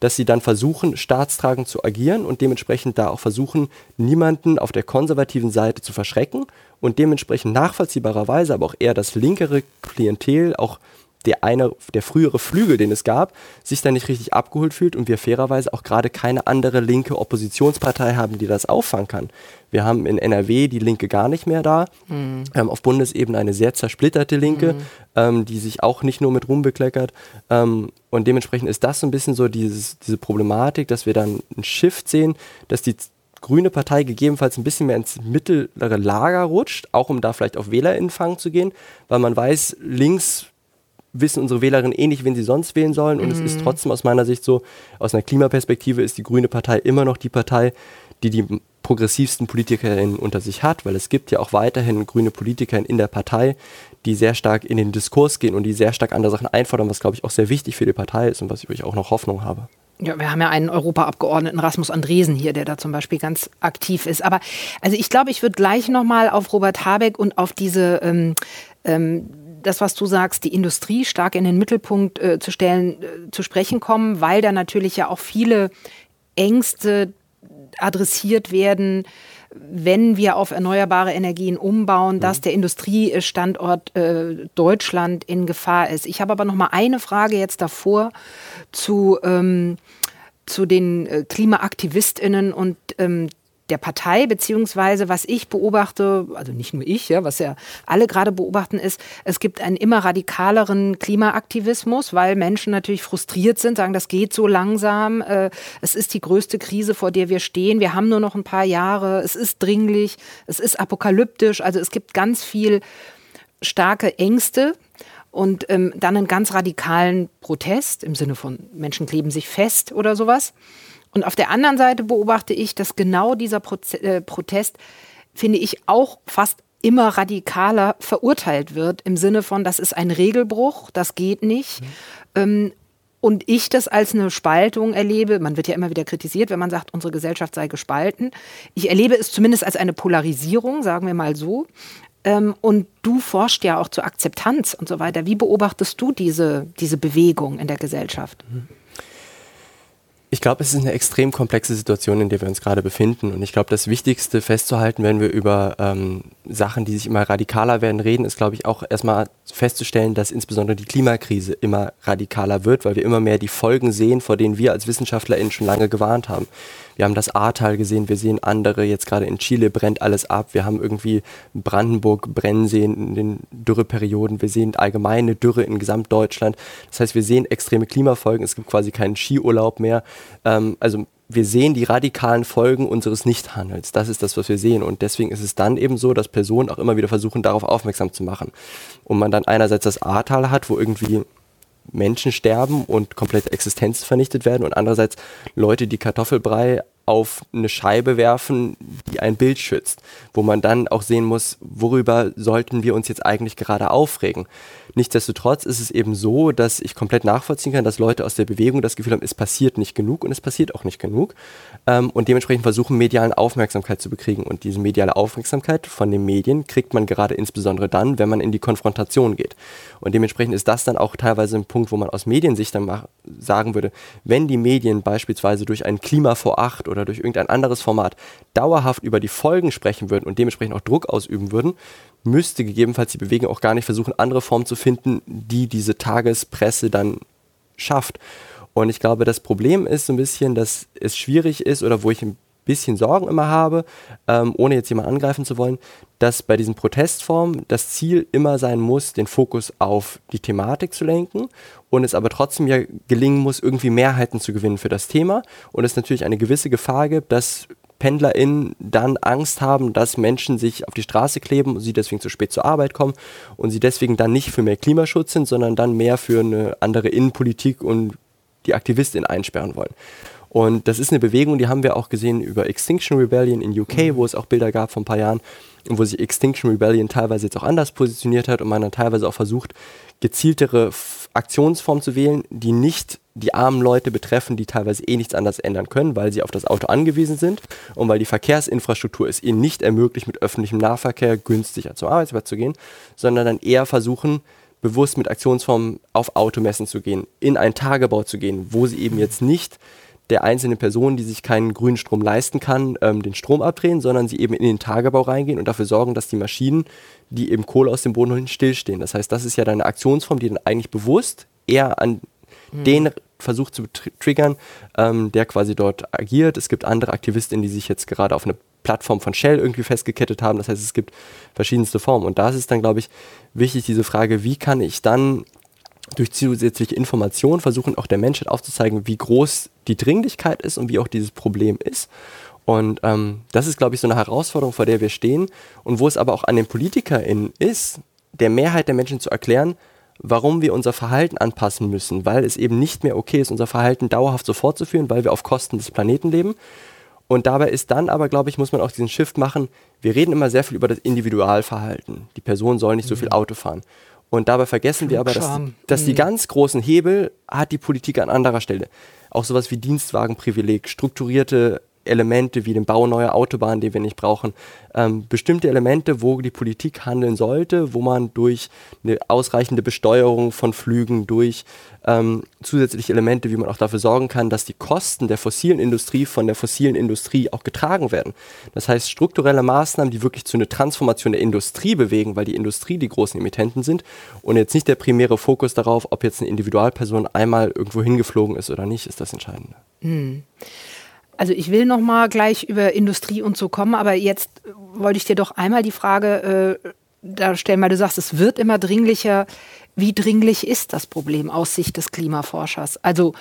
dass sie dann versuchen, staatstragend zu agieren und dementsprechend da auch versuchen, niemanden auf der konservativen Seite zu verschrecken und dementsprechend nachvollziehbarerweise aber auch eher das linkere Klientel auch der eine, der frühere Flügel, den es gab, sich da nicht richtig abgeholt fühlt und wir fairerweise auch gerade keine andere linke Oppositionspartei haben, die das auffangen kann. Wir haben in NRW die Linke gar nicht mehr da. Mhm. Wir haben auf Bundesebene eine sehr zersplitterte Linke, mhm. ähm, die sich auch nicht nur mit Ruhm bekleckert. Ähm, und dementsprechend ist das so ein bisschen so dieses, diese Problematik, dass wir dann einen Shift sehen, dass die grüne Partei gegebenenfalls ein bisschen mehr ins mittlere Lager rutscht, auch um da vielleicht auf Wählerinnenfang zu gehen, weil man weiß, links wissen unsere Wählerinnen eh nicht, wen sie sonst wählen sollen. Und mhm. es ist mhm. trotzdem aus meiner Sicht so, aus einer Klimaperspektive ist die Grüne Partei immer noch die Partei, die die progressivsten Politikerinnen unter sich hat, weil es gibt ja auch weiterhin grüne Politikerinnen in der Partei, die sehr stark in den Diskurs gehen und die sehr stark andere Sachen einfordern, was glaube ich auch sehr wichtig für die Partei ist und was ich auch noch Hoffnung habe. Ja, wir haben ja einen Europaabgeordneten, Rasmus Andresen hier, der da zum Beispiel ganz aktiv ist. Aber also ich glaube, ich würde gleich nochmal auf Robert Habeck und auf diese ähm, ähm, das, was du sagst, die Industrie stark in den Mittelpunkt äh, zu stellen, äh, zu sprechen kommen, weil da natürlich ja auch viele Ängste adressiert werden, wenn wir auf erneuerbare Energien umbauen, mhm. dass der Industriestandort äh, Deutschland in Gefahr ist. Ich habe aber noch mal eine Frage jetzt davor zu ähm, zu den äh, KlimaaktivistInnen und ähm, der Partei, beziehungsweise was ich beobachte, also nicht nur ich, ja, was ja alle gerade beobachten, ist, es gibt einen immer radikaleren Klimaaktivismus, weil Menschen natürlich frustriert sind, sagen, das geht so langsam, äh, es ist die größte Krise, vor der wir stehen, wir haben nur noch ein paar Jahre, es ist dringlich, es ist apokalyptisch, also es gibt ganz viel starke Ängste, und ähm, dann einen ganz radikalen Protest im Sinne von Menschen kleben sich fest oder sowas. Und auf der anderen Seite beobachte ich, dass genau dieser Proze äh, Protest, finde ich, auch fast immer radikaler verurteilt wird, im Sinne von, das ist ein Regelbruch, das geht nicht. Mhm. Ähm, und ich das als eine Spaltung erlebe, man wird ja immer wieder kritisiert, wenn man sagt, unsere Gesellschaft sei gespalten. Ich erlebe es zumindest als eine Polarisierung, sagen wir mal so. Ähm, und du forschst ja auch zur Akzeptanz und so weiter. Wie beobachtest du diese, diese Bewegung in der Gesellschaft? Mhm. Ich glaube, es ist eine extrem komplexe Situation, in der wir uns gerade befinden. Und ich glaube, das Wichtigste festzuhalten, wenn wir über ähm, Sachen, die sich immer radikaler werden, reden, ist, glaube ich, auch erstmal festzustellen, dass insbesondere die Klimakrise immer radikaler wird, weil wir immer mehr die Folgen sehen, vor denen wir als WissenschaftlerInnen schon lange gewarnt haben. Wir haben das Ahrtal gesehen, wir sehen andere, jetzt gerade in Chile brennt alles ab, wir haben irgendwie Brandenburg brennen sehen in den Dürreperioden, wir sehen allgemeine Dürre in Gesamtdeutschland. Das heißt, wir sehen extreme Klimafolgen, es gibt quasi keinen Skiurlaub mehr. Ähm, also wir sehen die radikalen Folgen unseres Nichthandels. Das ist das, was wir sehen. Und deswegen ist es dann eben so, dass Personen auch immer wieder versuchen, darauf aufmerksam zu machen. Und man dann einerseits das Ahrtal hat, wo irgendwie Menschen sterben und komplette Existenz vernichtet werden und andererseits Leute, die Kartoffelbrei auf eine Scheibe werfen, die ein Bild schützt, wo man dann auch sehen muss, worüber sollten wir uns jetzt eigentlich gerade aufregen. Nichtsdestotrotz ist es eben so, dass ich komplett nachvollziehen kann, dass Leute aus der Bewegung das Gefühl haben, es passiert nicht genug und es passiert auch nicht genug ähm, und dementsprechend versuchen, medialen Aufmerksamkeit zu bekriegen. Und diese mediale Aufmerksamkeit von den Medien kriegt man gerade insbesondere dann, wenn man in die Konfrontation geht. Und dementsprechend ist das dann auch teilweise ein Punkt, wo man aus Mediensicht dann sagen würde, wenn die Medien beispielsweise durch ein Klima vor acht oder durch irgendein anderes Format dauerhaft über die Folgen sprechen würden und dementsprechend auch Druck ausüben würden, müsste gegebenenfalls die Bewegung auch gar nicht versuchen, andere Formen zu finden, die diese Tagespresse dann schafft. Und ich glaube, das Problem ist so ein bisschen, dass es schwierig ist oder wo ich ein bisschen Sorgen immer habe, ähm, ohne jetzt jemanden angreifen zu wollen, dass bei diesen Protestformen das Ziel immer sein muss, den Fokus auf die Thematik zu lenken und es aber trotzdem ja gelingen muss, irgendwie Mehrheiten zu gewinnen für das Thema und es natürlich eine gewisse Gefahr gibt, dass PendlerInnen dann Angst haben, dass Menschen sich auf die Straße kleben und sie deswegen zu spät zur Arbeit kommen und sie deswegen dann nicht für mehr Klimaschutz sind, sondern dann mehr für eine andere Innenpolitik und die AktivistInnen einsperren wollen. Und das ist eine Bewegung, die haben wir auch gesehen über Extinction Rebellion in UK, mhm. wo es auch Bilder gab vor ein paar Jahren, wo sich Extinction Rebellion teilweise jetzt auch anders positioniert hat und man dann teilweise auch versucht, gezieltere Aktionsformen zu wählen, die nicht die armen Leute betreffen, die teilweise eh nichts anderes ändern können, weil sie auf das Auto angewiesen sind und weil die Verkehrsinfrastruktur es ihnen nicht ermöglicht, mit öffentlichem Nahverkehr günstiger zum Arbeitsplatz zu gehen, sondern dann eher versuchen, bewusst mit Aktionsformen auf Automessen zu gehen, in einen Tagebau zu gehen, wo sie eben jetzt nicht der einzelnen Person, die sich keinen grünen Strom leisten kann, ähm, den Strom abdrehen, sondern sie eben in den Tagebau reingehen und dafür sorgen, dass die Maschinen, die eben Kohle aus dem Boden holen, stillstehen. Das heißt, das ist ja eine Aktionsform, die dann eigentlich bewusst eher an mhm. den versucht zu triggern, ähm, der quasi dort agiert. Es gibt andere Aktivistinnen, die sich jetzt gerade auf eine Plattform von Shell irgendwie festgekettet haben. Das heißt, es gibt verschiedenste Formen. Und da ist es dann, glaube ich, wichtig, diese Frage, wie kann ich dann durch zusätzliche Informationen versuchen, auch der Menschheit aufzuzeigen, wie groß die Dringlichkeit ist und wie auch dieses Problem ist. Und ähm, das ist, glaube ich, so eine Herausforderung, vor der wir stehen und wo es aber auch an den PolitikerInnen ist, der Mehrheit der Menschen zu erklären, warum wir unser Verhalten anpassen müssen, weil es eben nicht mehr okay ist, unser Verhalten dauerhaft so fortzuführen, weil wir auf Kosten des Planeten leben. Und dabei ist dann aber, glaube ich, muss man auch diesen Shift machen. Wir reden immer sehr viel über das Individualverhalten. Die Person soll nicht so viel mhm. Auto fahren. Und dabei vergessen wir aber, dass, dass die mhm. ganz großen Hebel hat die Politik an anderer Stelle. Auch sowas wie Dienstwagenprivileg, strukturierte Elemente wie den Bau neuer Autobahnen, die wir nicht brauchen. Ähm, bestimmte Elemente, wo die Politik handeln sollte, wo man durch eine ausreichende Besteuerung von Flügen, durch ähm, zusätzliche Elemente, wie man auch dafür sorgen kann, dass die Kosten der fossilen Industrie von der fossilen Industrie auch getragen werden. Das heißt, strukturelle Maßnahmen, die wirklich zu einer Transformation der Industrie bewegen, weil die Industrie die großen Emittenten sind und jetzt nicht der primäre Fokus darauf, ob jetzt eine Individualperson einmal irgendwo hingeflogen ist oder nicht, ist das Entscheidende. Mhm. Also ich will noch mal gleich über Industrie und so kommen, aber jetzt wollte ich dir doch einmal die Frage äh, da stellen, weil du sagst, es wird immer dringlicher. Wie dringlich ist das Problem aus Sicht des Klimaforschers? Also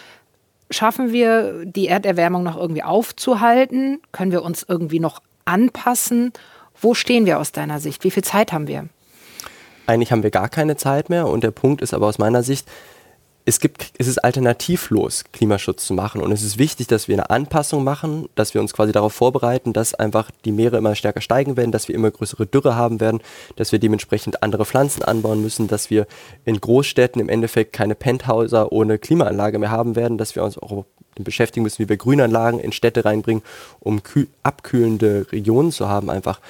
schaffen wir die Erderwärmung noch irgendwie aufzuhalten? Können wir uns irgendwie noch anpassen? Wo stehen wir aus deiner Sicht? Wie viel Zeit haben wir? Eigentlich haben wir gar keine Zeit mehr und der Punkt ist aber aus meiner Sicht, es gibt, es ist alternativlos, Klimaschutz zu machen. Und es ist wichtig, dass wir eine Anpassung machen, dass wir uns quasi darauf vorbereiten, dass einfach die Meere immer stärker steigen werden, dass wir immer größere Dürre haben werden, dass wir dementsprechend andere Pflanzen anbauen müssen, dass wir in Großstädten im Endeffekt keine Penthäuser ohne Klimaanlage mehr haben werden, dass wir uns auch beschäftigen müssen, wie wir Grünanlagen in Städte reinbringen, um abkühlende Regionen zu haben einfach.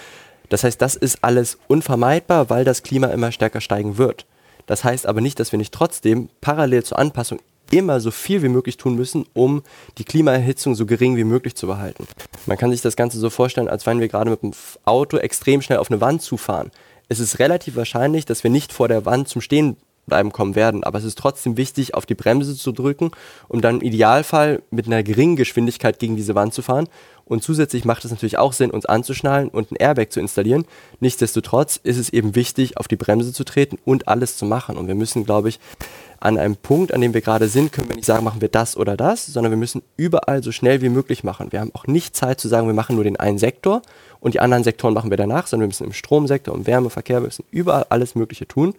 Das heißt, das ist alles unvermeidbar, weil das Klima immer stärker steigen wird. Das heißt aber nicht, dass wir nicht trotzdem parallel zur Anpassung immer so viel wie möglich tun müssen, um die Klimaerhitzung so gering wie möglich zu behalten. Man kann sich das Ganze so vorstellen, als wenn wir gerade mit dem Auto extrem schnell auf eine Wand zufahren. Es ist relativ wahrscheinlich, dass wir nicht vor der Wand zum Stehen bleiben kommen werden, aber es ist trotzdem wichtig, auf die Bremse zu drücken, um dann im Idealfall mit einer geringen Geschwindigkeit gegen diese Wand zu fahren und zusätzlich macht es natürlich auch Sinn, uns anzuschnallen und ein Airbag zu installieren. Nichtsdestotrotz ist es eben wichtig, auf die Bremse zu treten und alles zu machen. Und wir müssen, glaube ich, an einem Punkt, an dem wir gerade sind, können wir nicht sagen, machen wir das oder das, sondern wir müssen überall so schnell wie möglich machen. Wir haben auch nicht Zeit zu sagen, wir machen nur den einen Sektor und die anderen Sektoren machen wir danach, sondern wir müssen im Stromsektor, im Wärmeverkehr, wir müssen überall alles Mögliche tun.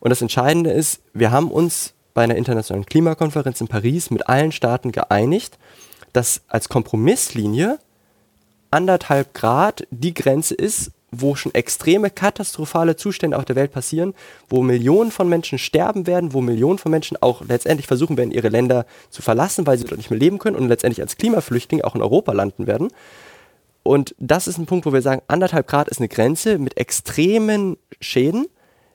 Und das Entscheidende ist, wir haben uns bei einer internationalen Klimakonferenz in Paris mit allen Staaten geeinigt, dass als Kompromisslinie anderthalb Grad die Grenze ist, wo schon extreme katastrophale Zustände auf der Welt passieren, wo Millionen von Menschen sterben werden, wo Millionen von Menschen auch letztendlich versuchen werden, ihre Länder zu verlassen, weil sie dort nicht mehr leben können und letztendlich als Klimaflüchtlinge auch in Europa landen werden. Und das ist ein Punkt, wo wir sagen, anderthalb Grad ist eine Grenze mit extremen Schäden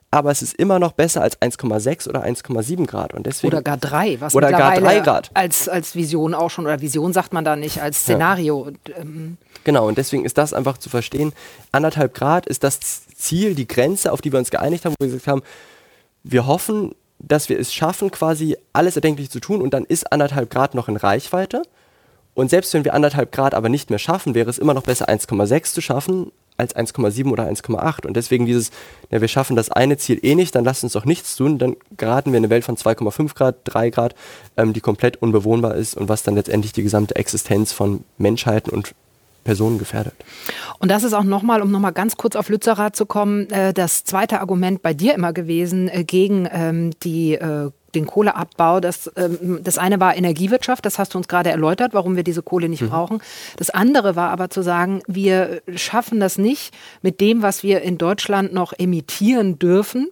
aber es ist immer noch besser als 1,6 oder 1,7 Grad. Und deswegen, oder gar 3, was oder gar 3 Grad. Als, als Vision auch schon, oder Vision sagt man da nicht, als Szenario. Ja. Ähm genau, und deswegen ist das einfach zu verstehen. Anderthalb Grad ist das Ziel, die Grenze, auf die wir uns geeinigt haben, wo wir gesagt haben, wir hoffen, dass wir es schaffen, quasi alles erdenklich zu tun und dann ist anderthalb Grad noch in Reichweite. Und selbst wenn wir anderthalb Grad aber nicht mehr schaffen, wäre es immer noch besser, 1,6 zu schaffen, als 1,7 oder 1,8. Und deswegen dieses, ja, wir schaffen das eine Ziel eh nicht, dann lasst uns doch nichts tun, dann geraten wir in eine Welt von 2,5 Grad, 3 Grad, ähm, die komplett unbewohnbar ist und was dann letztendlich die gesamte Existenz von Menschheiten und Personen gefährdet. Und das ist auch nochmal, um nochmal ganz kurz auf Lützerath zu kommen, äh, das zweite Argument bei dir immer gewesen äh, gegen ähm, die äh, den Kohleabbau. Das, ähm, das eine war Energiewirtschaft, das hast du uns gerade erläutert, warum wir diese Kohle nicht mhm. brauchen. Das andere war aber zu sagen, wir schaffen das nicht mit dem, was wir in Deutschland noch emittieren dürfen,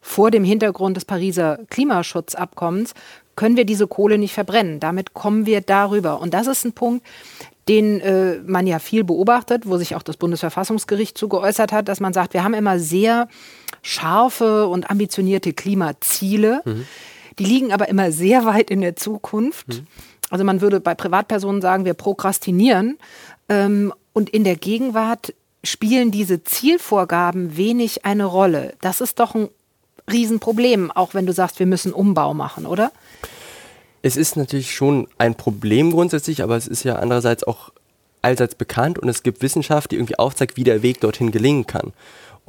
vor dem Hintergrund des Pariser Klimaschutzabkommens, können wir diese Kohle nicht verbrennen. Damit kommen wir darüber. Und das ist ein Punkt, den äh, man ja viel beobachtet, wo sich auch das Bundesverfassungsgericht zu geäußert hat, dass man sagt, wir haben immer sehr scharfe und ambitionierte Klimaziele. Mhm. Die liegen aber immer sehr weit in der Zukunft. Mhm. Also man würde bei Privatpersonen sagen, wir prokrastinieren. Ähm, und in der Gegenwart spielen diese Zielvorgaben wenig eine Rolle. Das ist doch ein Riesenproblem, auch wenn du sagst, wir müssen Umbau machen, oder? Es ist natürlich schon ein Problem grundsätzlich, aber es ist ja andererseits auch allseits bekannt und es gibt Wissenschaft, die irgendwie aufzeigt, wie der Weg dorthin gelingen kann.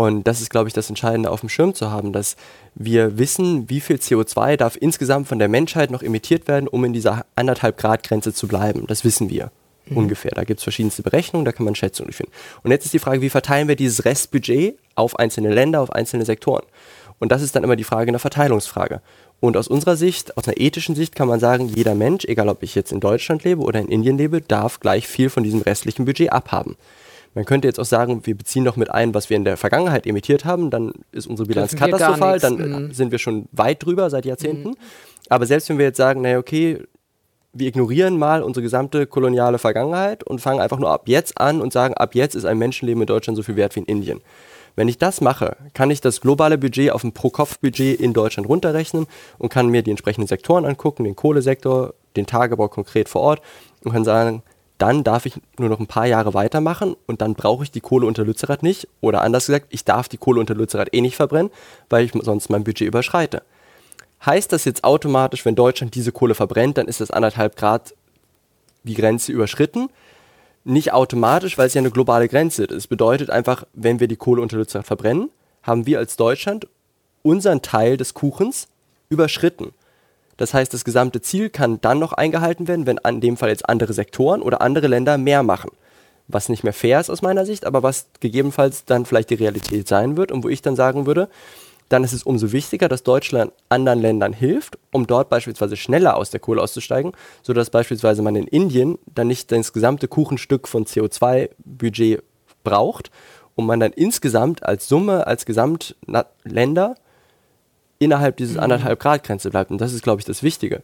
Und das ist, glaube ich, das Entscheidende auf dem Schirm zu haben, dass wir wissen, wie viel CO2 darf insgesamt von der Menschheit noch emittiert werden, um in dieser anderthalb Grad Grenze zu bleiben. Das wissen wir mhm. ungefähr. Da gibt es verschiedenste Berechnungen, da kann man Schätzungen durchführen. Und jetzt ist die Frage, wie verteilen wir dieses Restbudget auf einzelne Länder, auf einzelne Sektoren? Und das ist dann immer die Frage einer Verteilungsfrage. Und aus unserer Sicht, aus einer ethischen Sicht, kann man sagen, jeder Mensch, egal ob ich jetzt in Deutschland lebe oder in Indien lebe, darf gleich viel von diesem restlichen Budget abhaben. Man könnte jetzt auch sagen, wir beziehen noch mit ein, was wir in der Vergangenheit emittiert haben, dann ist unsere Bilanz katastrophal, dann mhm. sind wir schon weit drüber seit Jahrzehnten. Mhm. Aber selbst wenn wir jetzt sagen, naja, okay, wir ignorieren mal unsere gesamte koloniale Vergangenheit und fangen einfach nur ab jetzt an und sagen, ab jetzt ist ein Menschenleben in Deutschland so viel wert wie in Indien. Wenn ich das mache, kann ich das globale Budget auf ein Pro-Kopf-Budget in Deutschland runterrechnen und kann mir die entsprechenden Sektoren angucken, den Kohlesektor, den Tagebau konkret vor Ort und kann sagen, dann darf ich nur noch ein paar Jahre weitermachen und dann brauche ich die Kohle unter Lützerath nicht. Oder anders gesagt, ich darf die Kohle unter Lützerath eh nicht verbrennen, weil ich sonst mein Budget überschreite. Heißt das jetzt automatisch, wenn Deutschland diese Kohle verbrennt, dann ist das anderthalb Grad die Grenze überschritten? Nicht automatisch, weil es ja eine globale Grenze ist. Es bedeutet einfach, wenn wir die Kohle unter Lützerath verbrennen, haben wir als Deutschland unseren Teil des Kuchens überschritten. Das heißt, das gesamte Ziel kann dann noch eingehalten werden, wenn an dem Fall jetzt andere Sektoren oder andere Länder mehr machen. Was nicht mehr fair ist aus meiner Sicht, aber was gegebenenfalls dann vielleicht die Realität sein wird und wo ich dann sagen würde, dann ist es umso wichtiger, dass Deutschland anderen Ländern hilft, um dort beispielsweise schneller aus der Kohle auszusteigen, sodass beispielsweise man in Indien dann nicht das gesamte Kuchenstück von CO2-Budget braucht und man dann insgesamt als Summe, als Gesamtländer innerhalb dieses mhm. anderthalb Grad Grenze bleibt. Und das ist, glaube ich, das Wichtige.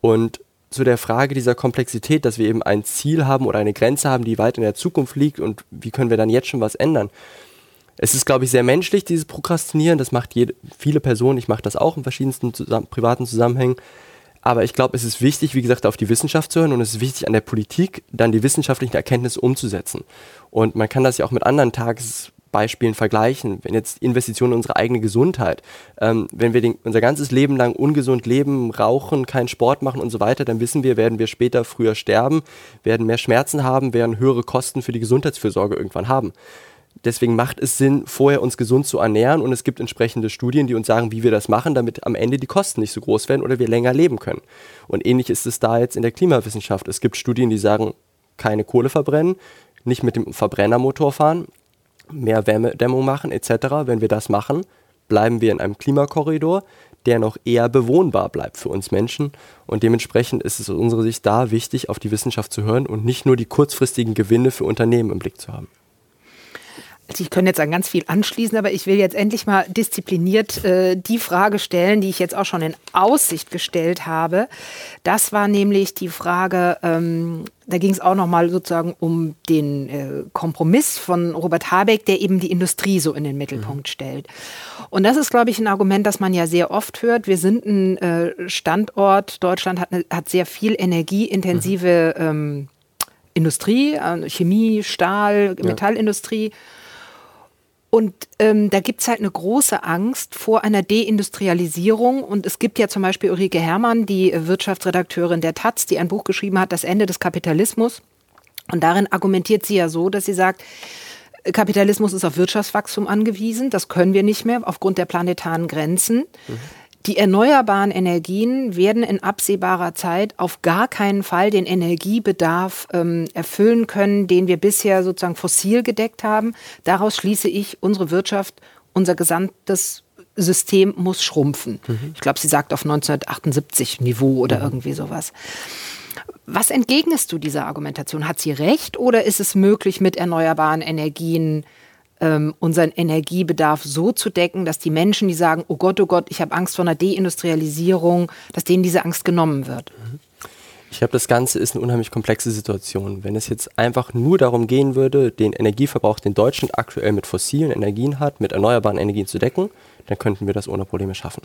Und zu der Frage dieser Komplexität, dass wir eben ein Ziel haben oder eine Grenze haben, die weit in der Zukunft liegt und wie können wir dann jetzt schon was ändern. Es ist, glaube ich, sehr menschlich, dieses Prokrastinieren. Das macht jede, viele Personen. Ich mache das auch in verschiedensten zusammen, privaten Zusammenhängen. Aber ich glaube, es ist wichtig, wie gesagt, auf die Wissenschaft zu hören und es ist wichtig, an der Politik dann die wissenschaftlichen Erkenntnisse umzusetzen. Und man kann das ja auch mit anderen Tagesbeispielen vergleichen. Wenn jetzt Investitionen in unsere eigene Gesundheit, ähm, wenn wir den, unser ganzes Leben lang ungesund leben, rauchen, keinen Sport machen und so weiter, dann wissen wir, werden wir später früher sterben, werden mehr Schmerzen haben, werden höhere Kosten für die Gesundheitsfürsorge irgendwann haben. Deswegen macht es Sinn, vorher uns gesund zu ernähren und es gibt entsprechende Studien, die uns sagen, wie wir das machen, damit am Ende die Kosten nicht so groß werden oder wir länger leben können. Und ähnlich ist es da jetzt in der Klimawissenschaft. Es gibt Studien, die sagen, keine Kohle verbrennen, nicht mit dem Verbrennermotor fahren, mehr Wärmedämmung machen etc. Wenn wir das machen, bleiben wir in einem Klimakorridor, der noch eher bewohnbar bleibt für uns Menschen. Und dementsprechend ist es aus unserer Sicht da wichtig, auf die Wissenschaft zu hören und nicht nur die kurzfristigen Gewinne für Unternehmen im Blick zu haben. Also ich könnte jetzt an ganz viel anschließen, aber ich will jetzt endlich mal diszipliniert äh, die Frage stellen, die ich jetzt auch schon in Aussicht gestellt habe. Das war nämlich die Frage, ähm, da ging es auch nochmal sozusagen um den äh, Kompromiss von Robert Habeck, der eben die Industrie so in den Mittelpunkt mhm. stellt. Und das ist, glaube ich, ein Argument, das man ja sehr oft hört. Wir sind ein äh, Standort, Deutschland hat, hat sehr viel energieintensive mhm. ähm, Industrie, äh, Chemie, Stahl, ja. Und ähm, da gibt es halt eine große Angst vor einer Deindustrialisierung. Und es gibt ja zum Beispiel Ulrike Herrmann, die Wirtschaftsredakteurin der Taz, die ein Buch geschrieben hat, Das Ende des Kapitalismus. Und darin argumentiert sie ja so, dass sie sagt, Kapitalismus ist auf Wirtschaftswachstum angewiesen. Das können wir nicht mehr aufgrund der planetaren Grenzen. Mhm. Die erneuerbaren Energien werden in absehbarer Zeit auf gar keinen Fall den Energiebedarf ähm, erfüllen können, den wir bisher sozusagen fossil gedeckt haben. Daraus schließe ich, unsere Wirtschaft, unser gesamtes System muss schrumpfen. Mhm. Ich glaube, sie sagt auf 1978 Niveau oder mhm. irgendwie sowas. Was entgegnest du dieser Argumentation? Hat sie recht oder ist es möglich, mit erneuerbaren Energien ähm, unseren Energiebedarf so zu decken, dass die Menschen, die sagen, oh Gott, oh Gott, ich habe Angst vor einer Deindustrialisierung, dass denen diese Angst genommen wird. Ich glaube, das Ganze ist eine unheimlich komplexe Situation. Wenn es jetzt einfach nur darum gehen würde, den Energieverbrauch, den Deutschland aktuell mit fossilen Energien hat, mit erneuerbaren Energien zu decken, dann könnten wir das ohne Probleme schaffen.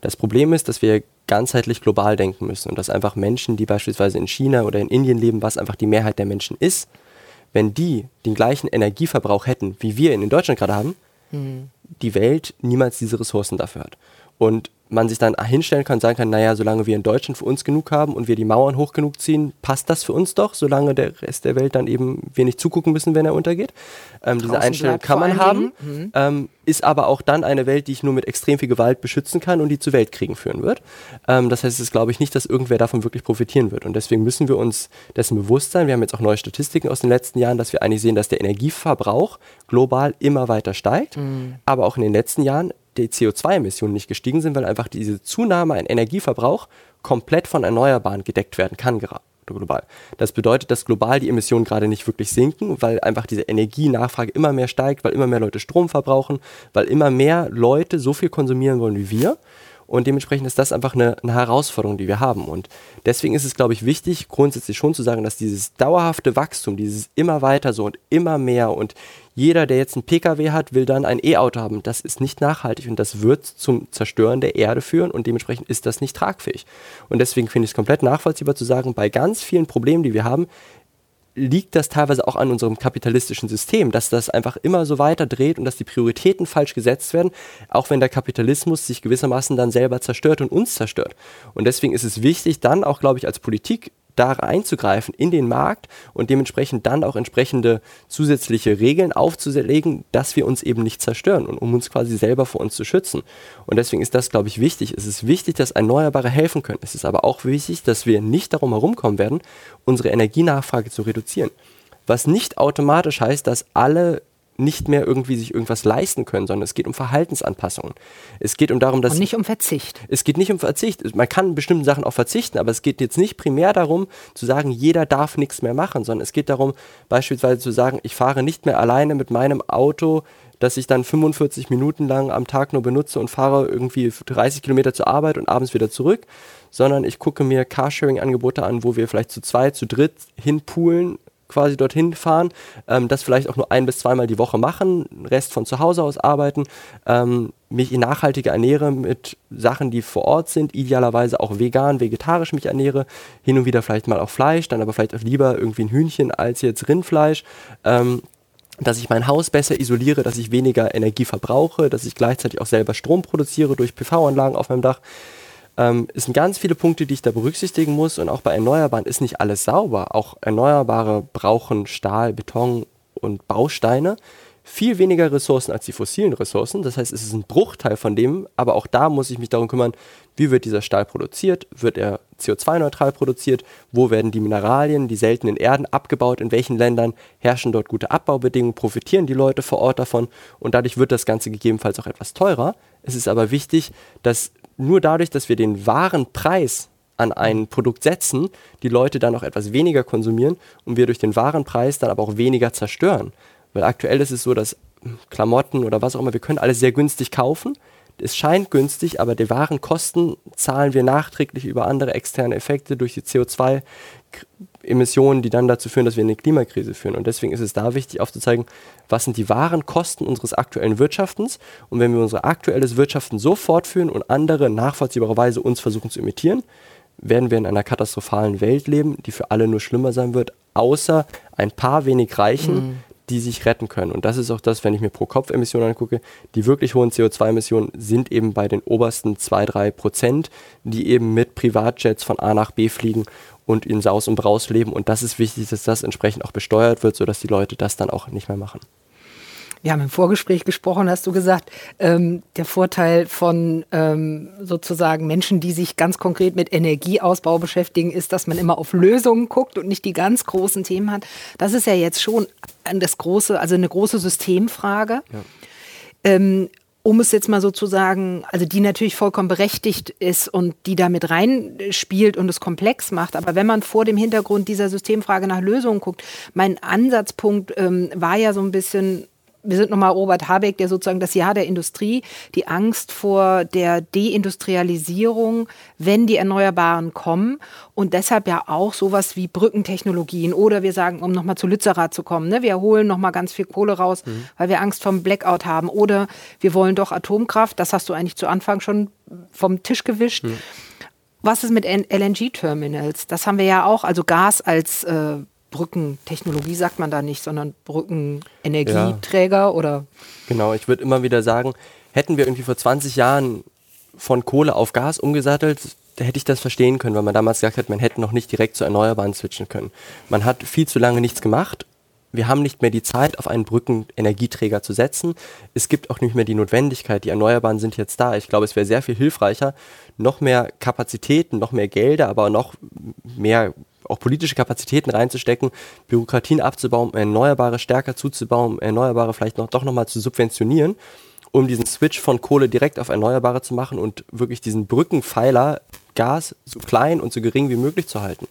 Das Problem ist, dass wir ganzheitlich global denken müssen und dass einfach Menschen, die beispielsweise in China oder in Indien leben, was einfach die Mehrheit der Menschen ist, wenn die den gleichen Energieverbrauch hätten, wie wir ihn in Deutschland gerade haben, mhm. die Welt niemals diese Ressourcen dafür hat. Und man sich dann hinstellen kann und sagen kann, naja, solange wir in Deutschland für uns genug haben und wir die Mauern hoch genug ziehen, passt das für uns doch, solange der Rest der Welt dann eben wir nicht zugucken müssen, wenn er untergeht. Ähm, diese Einstellung kann man haben, mhm. ähm, ist aber auch dann eine Welt, die ich nur mit extrem viel Gewalt beschützen kann und die zu Weltkriegen führen wird. Ähm, das heißt, es ist, glaube ich, nicht, dass irgendwer davon wirklich profitieren wird. Und deswegen müssen wir uns dessen bewusst sein. Wir haben jetzt auch neue Statistiken aus den letzten Jahren, dass wir eigentlich sehen, dass der Energieverbrauch global immer weiter steigt, mhm. aber auch in den letzten Jahren die CO2-Emissionen nicht gestiegen sind, weil einfach diese Zunahme an Energieverbrauch komplett von Erneuerbaren gedeckt werden kann global. Das bedeutet, dass global die Emissionen gerade nicht wirklich sinken, weil einfach diese Energienachfrage immer mehr steigt, weil immer mehr Leute Strom verbrauchen, weil immer mehr Leute so viel konsumieren wollen wie wir. Und dementsprechend ist das einfach eine, eine, Herausforderung, die wir haben. Und deswegen ist es, glaube ich, wichtig, grundsätzlich schon zu sagen, dass dieses dauerhafte Wachstum, dieses immer weiter so und immer mehr und jeder, der jetzt einen Pkw hat, will dann ein E-Auto haben. Das ist nicht nachhaltig und das wird zum Zerstören der Erde führen und dementsprechend ist das nicht tragfähig. Und deswegen finde ich es komplett nachvollziehbar zu sagen, bei ganz vielen Problemen, die wir haben, liegt das teilweise auch an unserem kapitalistischen System, dass das einfach immer so weiter dreht und dass die Prioritäten falsch gesetzt werden, auch wenn der Kapitalismus sich gewissermaßen dann selber zerstört und uns zerstört. Und deswegen ist es wichtig, dann auch, glaube ich, als Politik da einzugreifen in den Markt und dementsprechend dann auch entsprechende zusätzliche Regeln aufzulegen, dass wir uns eben nicht zerstören und um uns quasi selber vor uns zu schützen. Und deswegen ist das, glaube ich, wichtig. Es ist wichtig, dass Erneuerbare helfen können. Es ist aber auch wichtig, dass wir nicht darum herumkommen werden, unsere Energienachfrage zu reduzieren. Was nicht automatisch heißt, dass alle nicht mehr irgendwie sich irgendwas leisten können, sondern es geht um Verhaltensanpassungen. Es geht um darum, dass. Und nicht um Verzicht. Es geht nicht um Verzicht. Man kann bestimmten Sachen auch verzichten, aber es geht jetzt nicht primär darum, zu sagen, jeder darf nichts mehr machen, sondern es geht darum, beispielsweise zu sagen, ich fahre nicht mehr alleine mit meinem Auto das ich dann 45 Minuten lang am Tag nur benutze und fahre irgendwie 30 Kilometer zur Arbeit und abends wieder zurück, sondern ich gucke mir Carsharing-Angebote an, wo wir vielleicht zu zweit, zu dritt hinpoolen, quasi dorthin fahren, ähm, das vielleicht auch nur ein bis zweimal die Woche machen, Rest von zu Hause aus arbeiten, ähm, mich nachhaltiger ernähre mit Sachen, die vor Ort sind, idealerweise auch vegan, vegetarisch mich ernähre, hin und wieder vielleicht mal auch Fleisch, dann aber vielleicht auch lieber irgendwie ein Hühnchen als jetzt Rindfleisch. Ähm, dass ich mein Haus besser isoliere, dass ich weniger Energie verbrauche, dass ich gleichzeitig auch selber Strom produziere durch PV-Anlagen auf meinem Dach ähm, es sind ganz viele Punkte, die ich da berücksichtigen muss. Und auch bei Erneuerbaren ist nicht alles sauber. Auch Erneuerbare brauchen Stahl, Beton und Bausteine. Viel weniger Ressourcen als die fossilen Ressourcen. Das heißt, es ist ein Bruchteil von dem, aber auch da muss ich mich darum kümmern, wie wird dieser Stahl produziert? Wird er CO2-neutral produziert? Wo werden die Mineralien, die seltenen Erden abgebaut? In welchen Ländern herrschen dort gute Abbaubedingungen? Profitieren die Leute vor Ort davon? Und dadurch wird das Ganze gegebenenfalls auch etwas teurer. Es ist aber wichtig, dass nur dadurch, dass wir den wahren Preis an ein Produkt setzen, die Leute dann auch etwas weniger konsumieren und wir durch den wahren Preis dann aber auch weniger zerstören. Weil aktuell ist es so, dass Klamotten oder was auch immer, wir können alles sehr günstig kaufen. Es scheint günstig, aber die wahren Kosten zahlen wir nachträglich über andere externe Effekte durch die CO2 Emissionen, die dann dazu führen, dass wir in eine Klimakrise führen. Und deswegen ist es da wichtig aufzuzeigen, was sind die wahren Kosten unseres aktuellen Wirtschaftens. Und wenn wir unser aktuelles Wirtschaften so fortführen und andere nachvollziehbarerweise uns versuchen zu imitieren, werden wir in einer katastrophalen Welt leben, die für alle nur schlimmer sein wird, außer ein paar wenig Reichen, mhm. die sich retten können. Und das ist auch das, wenn ich mir pro Kopf Emissionen angucke, die wirklich hohen CO2-Emissionen sind eben bei den obersten 2-3 Prozent, die eben mit Privatjets von A nach B fliegen und in Saus und Braus leben. Und das ist wichtig, dass das entsprechend auch besteuert wird, sodass die Leute das dann auch nicht mehr machen. Wir haben im Vorgespräch gesprochen, hast du gesagt, ähm, der Vorteil von ähm, sozusagen Menschen, die sich ganz konkret mit Energieausbau beschäftigen, ist, dass man immer auf Lösungen guckt und nicht die ganz großen Themen hat. Das ist ja jetzt schon das große, also eine große Systemfrage. Ja. Ähm, um es jetzt mal sozusagen, also die natürlich vollkommen berechtigt ist und die damit reinspielt und es komplex macht. Aber wenn man vor dem Hintergrund dieser Systemfrage nach Lösungen guckt, mein Ansatzpunkt ähm, war ja so ein bisschen wir sind nochmal Robert Habeck, der sozusagen das Jahr der Industrie, die Angst vor der Deindustrialisierung, wenn die Erneuerbaren kommen und deshalb ja auch sowas wie Brückentechnologien oder wir sagen, um nochmal zu Lützerath zu kommen, ne, wir holen nochmal ganz viel Kohle raus, mhm. weil wir Angst vom Blackout haben oder wir wollen doch Atomkraft, das hast du eigentlich zu Anfang schon vom Tisch gewischt. Mhm. Was ist mit LNG-Terminals? Das haben wir ja auch, also Gas als äh, Brückentechnologie sagt man da nicht, sondern Brückenenergieträger ja. oder? Genau, ich würde immer wieder sagen, hätten wir irgendwie vor 20 Jahren von Kohle auf Gas umgesattelt, da hätte ich das verstehen können, weil man damals gesagt hat, man hätte noch nicht direkt zu Erneuerbaren switchen können. Man hat viel zu lange nichts gemacht. Wir haben nicht mehr die Zeit, auf einen Brückenenergieträger zu setzen. Es gibt auch nicht mehr die Notwendigkeit. Die Erneuerbaren sind jetzt da. Ich glaube, es wäre sehr viel hilfreicher, noch mehr Kapazitäten, noch mehr Gelder, aber noch mehr auch politische Kapazitäten reinzustecken, Bürokratien abzubauen, Erneuerbare stärker zuzubauen, Erneuerbare vielleicht noch doch nochmal zu subventionieren, um diesen Switch von Kohle direkt auf Erneuerbare zu machen und wirklich diesen Brückenpfeiler Gas so klein und so gering wie möglich zu halten.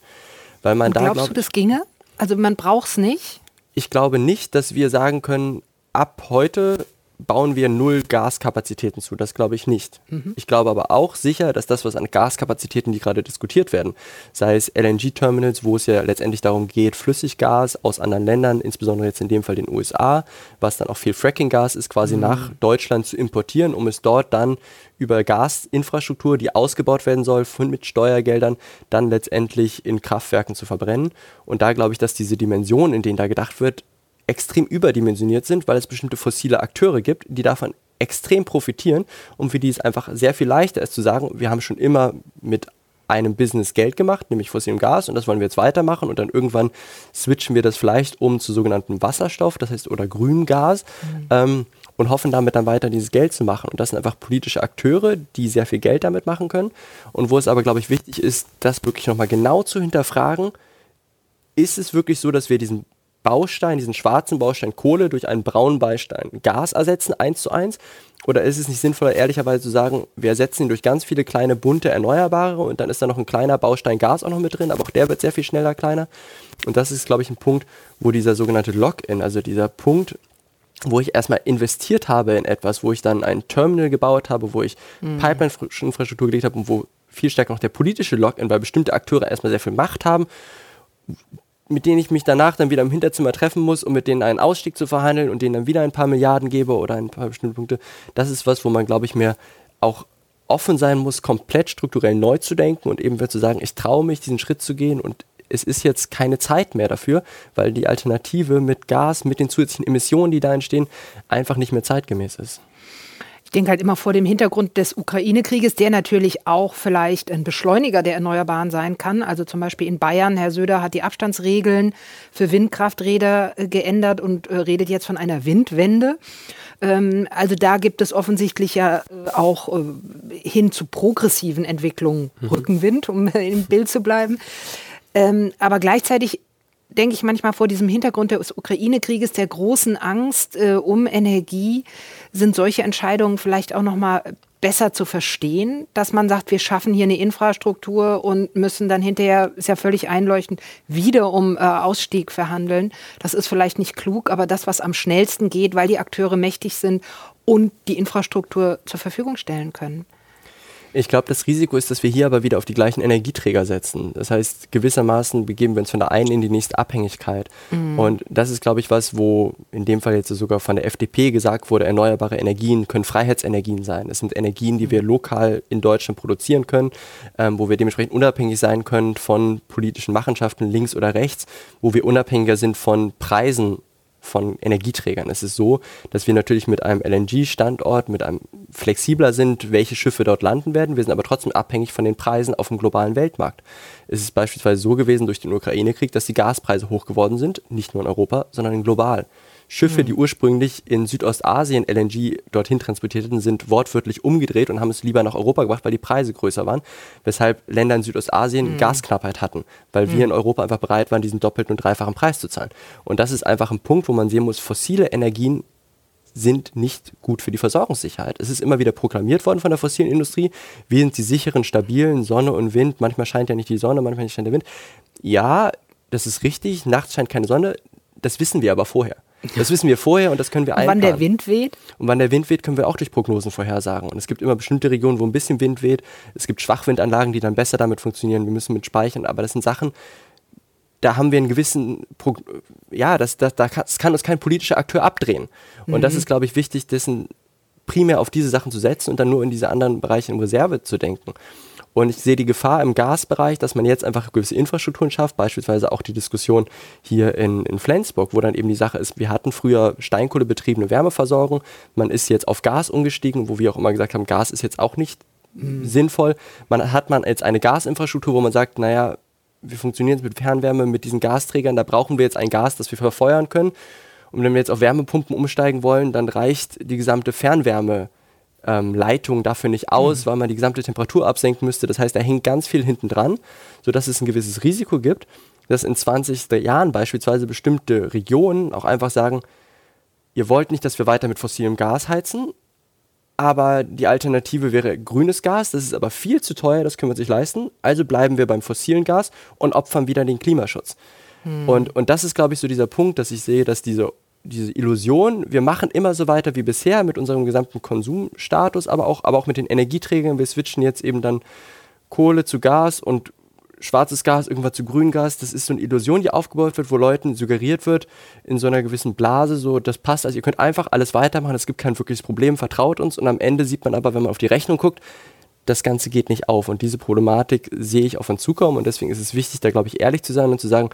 Weil man und da glaubst glaub, du, das ginge? Also man braucht es nicht? Ich glaube nicht, dass wir sagen können, ab heute bauen wir null Gaskapazitäten zu. Das glaube ich nicht. Mhm. Ich glaube aber auch sicher, dass das, was an Gaskapazitäten, die gerade diskutiert werden, sei es LNG-Terminals, wo es ja letztendlich darum geht, Flüssiggas aus anderen Ländern, insbesondere jetzt in dem Fall den USA, was dann auch viel Fracking-Gas ist, quasi mhm. nach Deutschland zu importieren, um es dort dann über Gasinfrastruktur, die ausgebaut werden soll, mit Steuergeldern, dann letztendlich in Kraftwerken zu verbrennen. Und da glaube ich, dass diese Dimension, in denen da gedacht wird, extrem überdimensioniert sind, weil es bestimmte fossile Akteure gibt, die davon extrem profitieren und für die es einfach sehr viel leichter ist zu sagen, wir haben schon immer mit einem Business Geld gemacht, nämlich fossilem Gas und das wollen wir jetzt weitermachen und dann irgendwann switchen wir das vielleicht um zu sogenannten Wasserstoff, das heißt oder Grüngas mhm. ähm, und hoffen damit dann weiter dieses Geld zu machen und das sind einfach politische Akteure, die sehr viel Geld damit machen können und wo es aber glaube ich wichtig ist, das wirklich nochmal genau zu hinterfragen, ist es wirklich so, dass wir diesen Baustein, diesen schwarzen Baustein Kohle durch einen braunen Baustein Gas ersetzen, eins zu eins? Oder ist es nicht sinnvoller, ehrlicherweise zu sagen, wir ersetzen ihn durch ganz viele kleine, bunte, erneuerbare und dann ist da noch ein kleiner Baustein Gas auch noch mit drin, aber auch der wird sehr viel schneller kleiner. Und das ist, glaube ich, ein Punkt, wo dieser sogenannte Lock-in, also dieser Punkt, wo ich erstmal investiert habe in etwas, wo ich dann ein Terminal gebaut habe, wo ich mhm. Pipeline-Infrastruktur gelegt habe und wo viel stärker noch der politische Lock-in, weil bestimmte Akteure erstmal sehr viel Macht haben, mit denen ich mich danach dann wieder im Hinterzimmer treffen muss, um mit denen einen Ausstieg zu verhandeln und denen dann wieder ein paar Milliarden gebe oder ein paar bestimmte Punkte. Das ist was, wo man, glaube ich, mehr auch offen sein muss, komplett strukturell neu zu denken und eben zu sagen, ich traue mich, diesen Schritt zu gehen und es ist jetzt keine Zeit mehr dafür, weil die Alternative mit Gas, mit den zusätzlichen Emissionen, die da entstehen, einfach nicht mehr zeitgemäß ist. Ich denke halt immer vor dem Hintergrund des Ukraine-Krieges, der natürlich auch vielleicht ein Beschleuniger der Erneuerbaren sein kann. Also zum Beispiel in Bayern, Herr Söder hat die Abstandsregeln für Windkrafträder äh, geändert und äh, redet jetzt von einer Windwende. Ähm, also da gibt es offensichtlich ja äh, auch hin zu progressiven Entwicklungen mhm. Rückenwind, um [LAUGHS] im Bild zu bleiben. Ähm, aber gleichzeitig denke ich manchmal vor diesem Hintergrund des Ukraine-Krieges, der großen Angst äh, um Energie, sind solche Entscheidungen vielleicht auch noch mal besser zu verstehen, dass man sagt, wir schaffen hier eine Infrastruktur und müssen dann hinterher, ist ja völlig einleuchtend, wieder um äh, Ausstieg verhandeln. Das ist vielleicht nicht klug, aber das, was am schnellsten geht, weil die Akteure mächtig sind und die Infrastruktur zur Verfügung stellen können. Ich glaube, das Risiko ist, dass wir hier aber wieder auf die gleichen Energieträger setzen. Das heißt, gewissermaßen begeben wir uns von der einen in die nächste Abhängigkeit. Mhm. Und das ist, glaube ich, was, wo in dem Fall jetzt sogar von der FDP gesagt wurde, erneuerbare Energien können Freiheitsenergien sein. Es sind Energien, die wir mhm. lokal in Deutschland produzieren können, ähm, wo wir dementsprechend unabhängig sein können von politischen Machenschaften links oder rechts, wo wir unabhängiger sind von Preisen von Energieträgern. Es ist so, dass wir natürlich mit einem LNG-Standort, mit einem flexibler sind, welche Schiffe dort landen werden. Wir sind aber trotzdem abhängig von den Preisen auf dem globalen Weltmarkt. Es ist beispielsweise so gewesen durch den Ukraine-Krieg, dass die Gaspreise hoch geworden sind, nicht nur in Europa, sondern global. Schiffe, die ursprünglich in Südostasien LNG dorthin transportierten, sind wortwörtlich umgedreht und haben es lieber nach Europa gebracht, weil die Preise größer waren. Weshalb Länder in Südostasien mhm. Gasknappheit hatten, weil mhm. wir in Europa einfach bereit waren, diesen doppelten und dreifachen Preis zu zahlen. Und das ist einfach ein Punkt, wo man sehen muss, fossile Energien sind nicht gut für die Versorgungssicherheit. Es ist immer wieder proklamiert worden von der fossilen Industrie. Wir sind die sicheren, stabilen Sonne und Wind. Manchmal scheint ja nicht die Sonne, manchmal nicht scheint der Wind. Ja, das ist richtig. Nachts scheint keine Sonne. Das wissen wir aber vorher. Das wissen wir vorher und das können wir einplanen. Wann der Wind weht? Und wann der Wind weht, können wir auch durch Prognosen vorhersagen. Und es gibt immer bestimmte Regionen, wo ein bisschen Wind weht. Es gibt Schwachwindanlagen, die dann besser damit funktionieren. Wir müssen mit speichern. Aber das sind Sachen, da haben wir einen gewissen, Pro ja, das, das, das kann uns kein politischer Akteur abdrehen. Und mhm. das ist, glaube ich, wichtig, dessen primär auf diese Sachen zu setzen und dann nur in diese anderen Bereiche in Reserve zu denken. Und ich sehe die Gefahr im Gasbereich, dass man jetzt einfach gewisse Infrastrukturen schafft, beispielsweise auch die Diskussion hier in, in Flensburg, wo dann eben die Sache ist, wir hatten früher steinkohlebetriebene Wärmeversorgung, man ist jetzt auf Gas umgestiegen, wo wir auch immer gesagt haben, Gas ist jetzt auch nicht mhm. sinnvoll. Man hat man jetzt eine Gasinfrastruktur, wo man sagt, naja, wir funktionieren jetzt mit Fernwärme, mit diesen Gasträgern, da brauchen wir jetzt ein Gas, das wir verfeuern können. Und wenn wir jetzt auf Wärmepumpen umsteigen wollen, dann reicht die gesamte Fernwärme ähm, Leitung dafür nicht aus, mhm. weil man die gesamte Temperatur absenken müsste. Das heißt, da hängt ganz viel hinten dran, sodass es ein gewisses Risiko gibt, dass in 20 Jahren beispielsweise bestimmte Regionen auch einfach sagen, ihr wollt nicht, dass wir weiter mit fossilem Gas heizen, aber die Alternative wäre grünes Gas, das ist aber viel zu teuer, das können wir uns nicht leisten, also bleiben wir beim fossilen Gas und opfern wieder den Klimaschutz. Hm. Und, und das ist, glaube ich, so dieser Punkt, dass ich sehe, dass diese diese Illusion, wir machen immer so weiter wie bisher mit unserem gesamten Konsumstatus, aber auch, aber auch mit den Energieträgern. Wir switchen jetzt eben dann Kohle zu Gas und schwarzes Gas irgendwann zu Grüngas. Das ist so eine Illusion, die aufgebaut wird, wo Leuten suggeriert wird, in so einer gewissen Blase, so, das passt, also ihr könnt einfach alles weitermachen, es gibt kein wirkliches Problem, vertraut uns. Und am Ende sieht man aber, wenn man auf die Rechnung guckt, das Ganze geht nicht auf. Und diese Problematik sehe ich auf uns zukommen. Und deswegen ist es wichtig, da, glaube ich, ehrlich zu sein und zu sagen,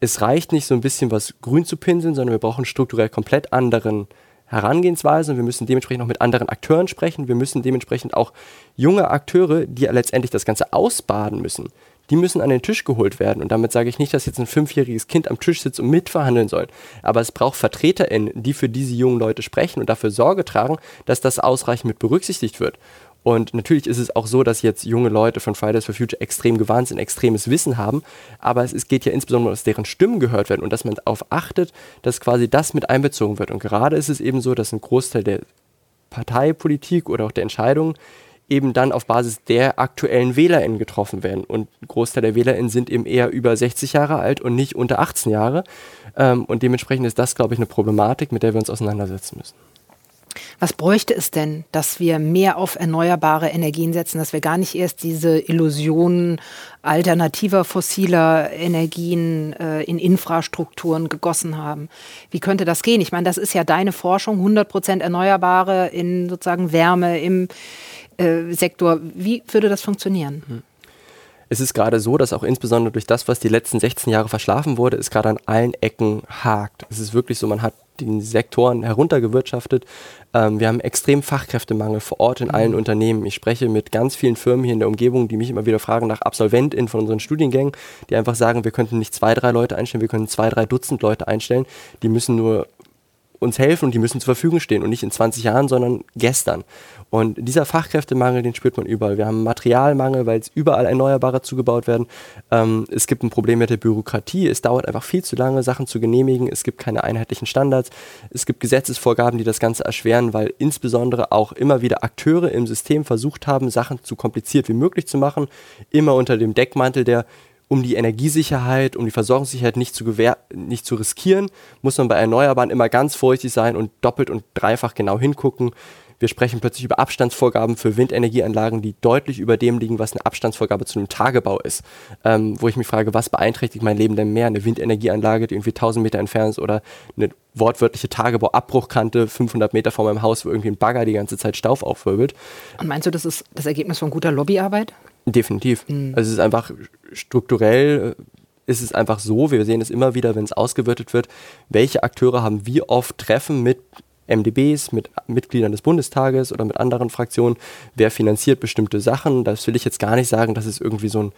es reicht nicht so ein bisschen was grün zu pinseln, sondern wir brauchen strukturell komplett anderen Herangehensweisen wir müssen dementsprechend auch mit anderen Akteuren sprechen. Wir müssen dementsprechend auch junge Akteure, die letztendlich das Ganze ausbaden müssen, die müssen an den Tisch geholt werden. Und damit sage ich nicht, dass jetzt ein fünfjähriges Kind am Tisch sitzt und mitverhandeln soll. Aber es braucht VertreterInnen, die für diese jungen Leute sprechen und dafür Sorge tragen, dass das ausreichend mit berücksichtigt wird. Und natürlich ist es auch so, dass jetzt junge Leute von Fridays for Future extrem gewarnt sind, extremes Wissen haben. Aber es, geht ja insbesondere, dass deren Stimmen gehört werden und dass man darauf achtet, dass quasi das mit einbezogen wird. Und gerade ist es eben so, dass ein Großteil der Parteipolitik oder auch der Entscheidungen eben dann auf Basis der aktuellen WählerInnen getroffen werden. Und ein Großteil der WählerInnen sind eben eher über 60 Jahre alt und nicht unter 18 Jahre. Ähm, und dementsprechend ist das, glaube ich, eine Problematik, mit der wir uns auseinandersetzen müssen. Was bräuchte es denn, dass wir mehr auf erneuerbare Energien setzen, dass wir gar nicht erst diese Illusionen alternativer fossiler Energien äh, in Infrastrukturen gegossen haben? Wie könnte das gehen? Ich meine, das ist ja deine Forschung, 100 Prozent Erneuerbare in sozusagen Wärme im äh, Sektor. Wie würde das funktionieren? Hm. Es ist gerade so, dass auch insbesondere durch das, was die letzten 16 Jahre verschlafen wurde, es gerade an allen Ecken hakt. Es ist wirklich so, man hat die Sektoren heruntergewirtschaftet. Ähm, wir haben extrem Fachkräftemangel vor Ort in allen mhm. Unternehmen. Ich spreche mit ganz vielen Firmen hier in der Umgebung, die mich immer wieder fragen nach AbsolventInnen von unseren Studiengängen, die einfach sagen, wir könnten nicht zwei, drei Leute einstellen, wir können zwei, drei Dutzend Leute einstellen. Die müssen nur uns helfen und die müssen zur Verfügung stehen und nicht in 20 Jahren, sondern gestern. Und dieser Fachkräftemangel, den spürt man überall. Wir haben Materialmangel, weil es überall Erneuerbare zugebaut werden. Ähm, es gibt ein Problem mit der Bürokratie. Es dauert einfach viel zu lange, Sachen zu genehmigen. Es gibt keine einheitlichen Standards. Es gibt Gesetzesvorgaben, die das Ganze erschweren, weil insbesondere auch immer wieder Akteure im System versucht haben, Sachen so kompliziert wie möglich zu machen. Immer unter dem Deckmantel der um die Energiesicherheit, um die Versorgungssicherheit nicht zu, gewähr nicht zu riskieren, muss man bei Erneuerbaren immer ganz vorsichtig sein und doppelt und dreifach genau hingucken. Wir sprechen plötzlich über Abstandsvorgaben für Windenergieanlagen, die deutlich über dem liegen, was eine Abstandsvorgabe zu einem Tagebau ist. Ähm, wo ich mich frage, was beeinträchtigt mein Leben denn mehr? Eine Windenergieanlage, die irgendwie 1000 Meter entfernt ist oder eine wortwörtliche Tagebauabbruchkante 500 Meter vor meinem Haus, wo irgendwie ein Bagger die ganze Zeit Stauf aufwirbelt. Und meinst du, das ist das Ergebnis von guter Lobbyarbeit? Definitiv. Mhm. Also es ist einfach strukturell äh, ist es einfach so, wir sehen es immer wieder, wenn es ausgewertet wird, welche Akteure haben wie oft Treffen mit MDBs, mit Mitgliedern des Bundestages oder mit anderen Fraktionen, wer finanziert bestimmte Sachen. Das will ich jetzt gar nicht sagen, dass es irgendwie so ein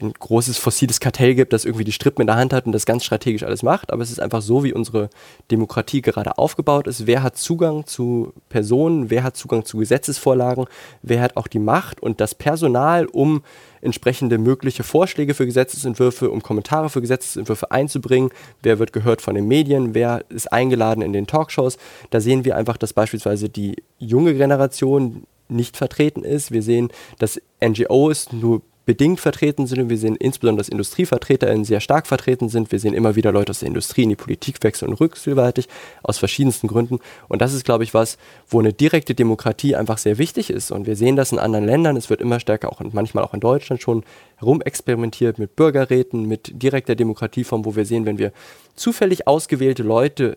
ein großes fossiles Kartell gibt, das irgendwie die Strippen in der Hand hat und das ganz strategisch alles macht. Aber es ist einfach so, wie unsere Demokratie gerade aufgebaut ist. Wer hat Zugang zu Personen? Wer hat Zugang zu Gesetzesvorlagen? Wer hat auch die Macht und das Personal, um entsprechende mögliche Vorschläge für Gesetzesentwürfe, um Kommentare für Gesetzesentwürfe einzubringen? Wer wird gehört von den Medien? Wer ist eingeladen in den Talkshows? Da sehen wir einfach, dass beispielsweise die junge Generation nicht vertreten ist. Wir sehen, dass NGOs nur bedingt vertreten sind und wir sehen insbesondere, dass IndustrievertreterInnen sehr stark vertreten sind. Wir sehen immer wieder Leute aus der Industrie in die Politik wechseln und rückwärtig aus verschiedensten Gründen. Und das ist, glaube ich, was, wo eine direkte Demokratie einfach sehr wichtig ist. Und wir sehen das in anderen Ländern. Es wird immer stärker auch und manchmal auch in Deutschland schon herumexperimentiert mit Bürgerräten, mit direkter Demokratieform, wo wir sehen, wenn wir zufällig ausgewählte Leute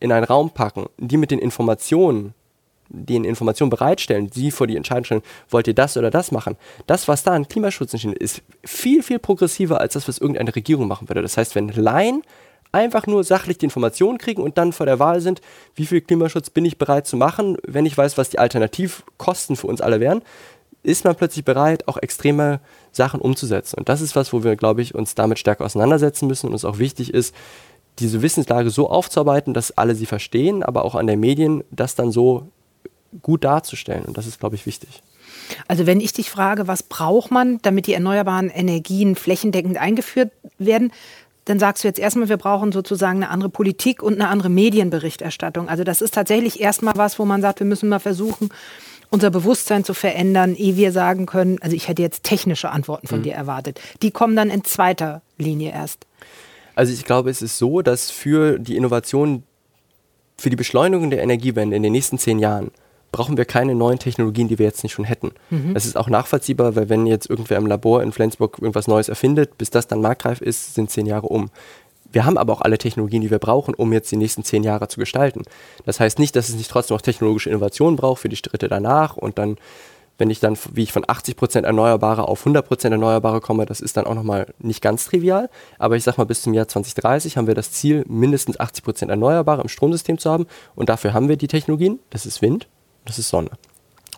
in einen Raum packen, die mit den Informationen den Informationen bereitstellen, sie vor die Entscheidung stellen, wollt ihr das oder das machen. Das, was da an Klimaschutz entsteht, ist viel, viel progressiver als das, was irgendeine Regierung machen würde. Das heißt, wenn Laien einfach nur sachlich die Informationen kriegen und dann vor der Wahl sind, wie viel Klimaschutz bin ich bereit zu machen, wenn ich weiß, was die Alternativkosten für uns alle wären, ist man plötzlich bereit, auch extreme Sachen umzusetzen. Und das ist was, wo wir, glaube ich, uns damit stärker auseinandersetzen müssen und es auch wichtig ist, diese Wissenslage so aufzuarbeiten, dass alle sie verstehen, aber auch an den Medien das dann so gut darzustellen. Und das ist, glaube ich, wichtig. Also wenn ich dich frage, was braucht man, damit die erneuerbaren Energien flächendeckend eingeführt werden, dann sagst du jetzt erstmal, wir brauchen sozusagen eine andere Politik und eine andere Medienberichterstattung. Also das ist tatsächlich erstmal was, wo man sagt, wir müssen mal versuchen, unser Bewusstsein zu verändern, ehe wir sagen können, also ich hätte jetzt technische Antworten von mhm. dir erwartet. Die kommen dann in zweiter Linie erst. Also ich glaube, es ist so, dass für die Innovation, für die Beschleunigung der Energiewende in den nächsten zehn Jahren brauchen wir keine neuen Technologien, die wir jetzt nicht schon hätten. Mhm. Das ist auch nachvollziehbar, weil wenn jetzt irgendwer im Labor in Flensburg irgendwas Neues erfindet, bis das dann marktreif ist, sind zehn Jahre um. Wir haben aber auch alle Technologien, die wir brauchen, um jetzt die nächsten zehn Jahre zu gestalten. Das heißt nicht, dass es nicht trotzdem noch technologische Innovationen braucht für die Schritte danach und dann, wenn ich dann, wie ich von 80% Erneuerbare auf 100% Erneuerbare komme, das ist dann auch nochmal nicht ganz trivial. Aber ich sag mal, bis zum Jahr 2030 haben wir das Ziel, mindestens 80% Erneuerbare im Stromsystem zu haben. Und dafür haben wir die Technologien. Das ist Wind, das ist Sonne.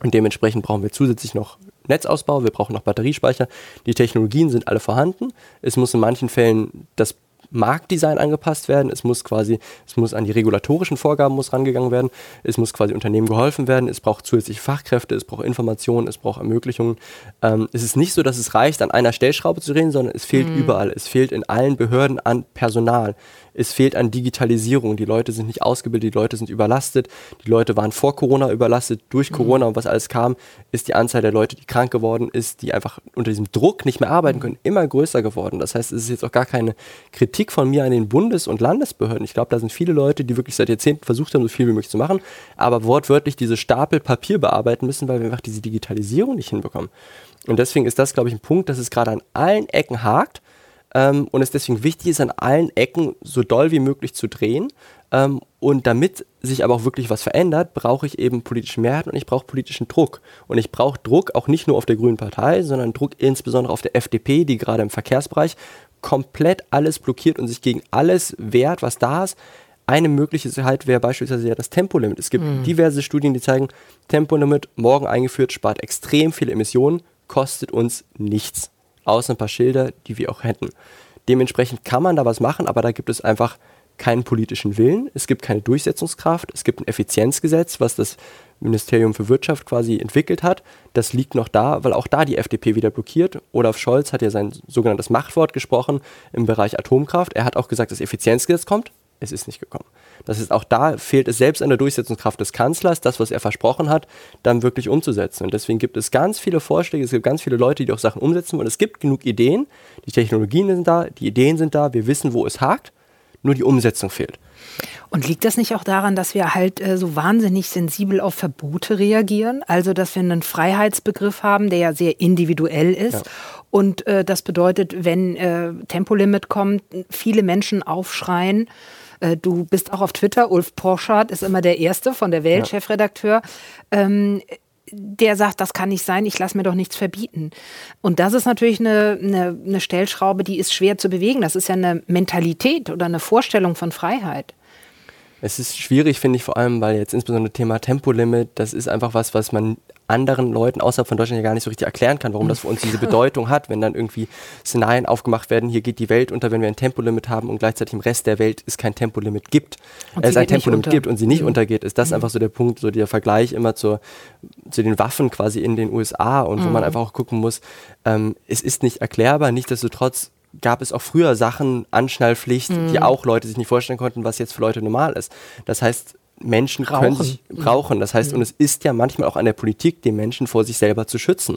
Und dementsprechend brauchen wir zusätzlich noch Netzausbau, wir brauchen noch Batteriespeicher. Die Technologien sind alle vorhanden. Es muss in manchen Fällen das Marktdesign angepasst werden, es muss quasi, es muss an die regulatorischen Vorgaben muss rangegangen werden, es muss quasi Unternehmen geholfen werden, es braucht zusätzliche Fachkräfte, es braucht Informationen, es braucht Ermöglichungen. Ähm, es ist nicht so, dass es reicht, an einer Stellschraube zu drehen, sondern es fehlt mhm. überall. Es fehlt in allen Behörden an Personal es fehlt an Digitalisierung. Die Leute sind nicht ausgebildet, die Leute sind überlastet. Die Leute waren vor Corona überlastet. Durch mhm. Corona und was alles kam, ist die Anzahl der Leute, die krank geworden ist, die einfach unter diesem Druck nicht mehr arbeiten können, immer größer geworden. Das heißt, es ist jetzt auch gar keine Kritik von mir an den Bundes- und Landesbehörden. Ich glaube, da sind viele Leute, die wirklich seit Jahrzehnten versucht haben, so viel wie möglich zu machen, aber wortwörtlich diese Stapel Papier bearbeiten müssen, weil wir einfach diese Digitalisierung nicht hinbekommen. Und deswegen ist das, glaube ich, ein Punkt, dass es gerade an allen Ecken hakt ähm, und es deswegen wichtig ist, an allen Ecken so doll wie möglich zu drehen. Ähm, und damit sich aber auch wirklich was verändert, brauche ich eben politischen Mehrheit und ich brauche politischen Druck. Und ich brauche Druck auch nicht nur auf der Grünen Partei, sondern Druck insbesondere auf der FDP, die gerade im Verkehrsbereich komplett alles blockiert und sich gegen alles wehrt, was da ist. Eine Möglichkeit wäre beispielsweise ja das Tempolimit. Es gibt mhm. diverse Studien, die zeigen, Tempolimit morgen eingeführt, spart extrem viele Emissionen, kostet uns nichts außer ein paar Schilder, die wir auch hätten. Dementsprechend kann man da was machen, aber da gibt es einfach keinen politischen Willen, es gibt keine Durchsetzungskraft, es gibt ein Effizienzgesetz, was das Ministerium für Wirtschaft quasi entwickelt hat. Das liegt noch da, weil auch da die FDP wieder blockiert. Olaf Scholz hat ja sein sogenanntes Machtwort gesprochen im Bereich Atomkraft. Er hat auch gesagt, das Effizienzgesetz kommt es ist nicht gekommen. Das ist auch da fehlt es selbst an der Durchsetzungskraft des Kanzlers, das, was er versprochen hat, dann wirklich umzusetzen. Und deswegen gibt es ganz viele Vorschläge, es gibt ganz viele Leute, die auch Sachen umsetzen und es gibt genug Ideen. Die Technologien sind da, die Ideen sind da, wir wissen, wo es hakt, nur die Umsetzung fehlt. Und liegt das nicht auch daran, dass wir halt äh, so wahnsinnig sensibel auf Verbote reagieren? Also, dass wir einen Freiheitsbegriff haben, der ja sehr individuell ist. Ja. Und äh, das bedeutet, wenn äh, Tempolimit kommt, viele Menschen aufschreien, äh, du bist auch auf Twitter, Ulf Porschardt ist immer der Erste von der Welt, ja. Chefredakteur. Ähm, der sagt, das kann nicht sein, ich lasse mir doch nichts verbieten. Und das ist natürlich eine, eine, eine Stellschraube, die ist schwer zu bewegen. Das ist ja eine Mentalität oder eine Vorstellung von Freiheit. Es ist schwierig, finde ich, vor allem, weil jetzt insbesondere Thema Tempolimit, das ist einfach was, was man anderen Leuten außerhalb von Deutschland ja gar nicht so richtig erklären kann, warum das für uns diese Bedeutung hat, wenn dann irgendwie Szenarien aufgemacht werden, hier geht die Welt unter, wenn wir ein Tempolimit haben und gleichzeitig im Rest der Welt es kein Tempolimit gibt, es ein Tempolimit gibt und sie nicht mhm. untergeht, ist das mhm. einfach so der Punkt, so der Vergleich immer zur, zu den Waffen quasi in den USA und mhm. wo man mhm. einfach auch gucken muss, ähm, es ist nicht erklärbar, nichtsdestotrotz gab es auch früher Sachen, Anschnallpflicht, mhm. die auch Leute sich nicht vorstellen konnten, was jetzt für Leute normal ist. Das heißt, Menschen brauchen. können sich brauchen. Das heißt, mhm. und es ist ja manchmal auch an der Politik, die Menschen vor sich selber zu schützen.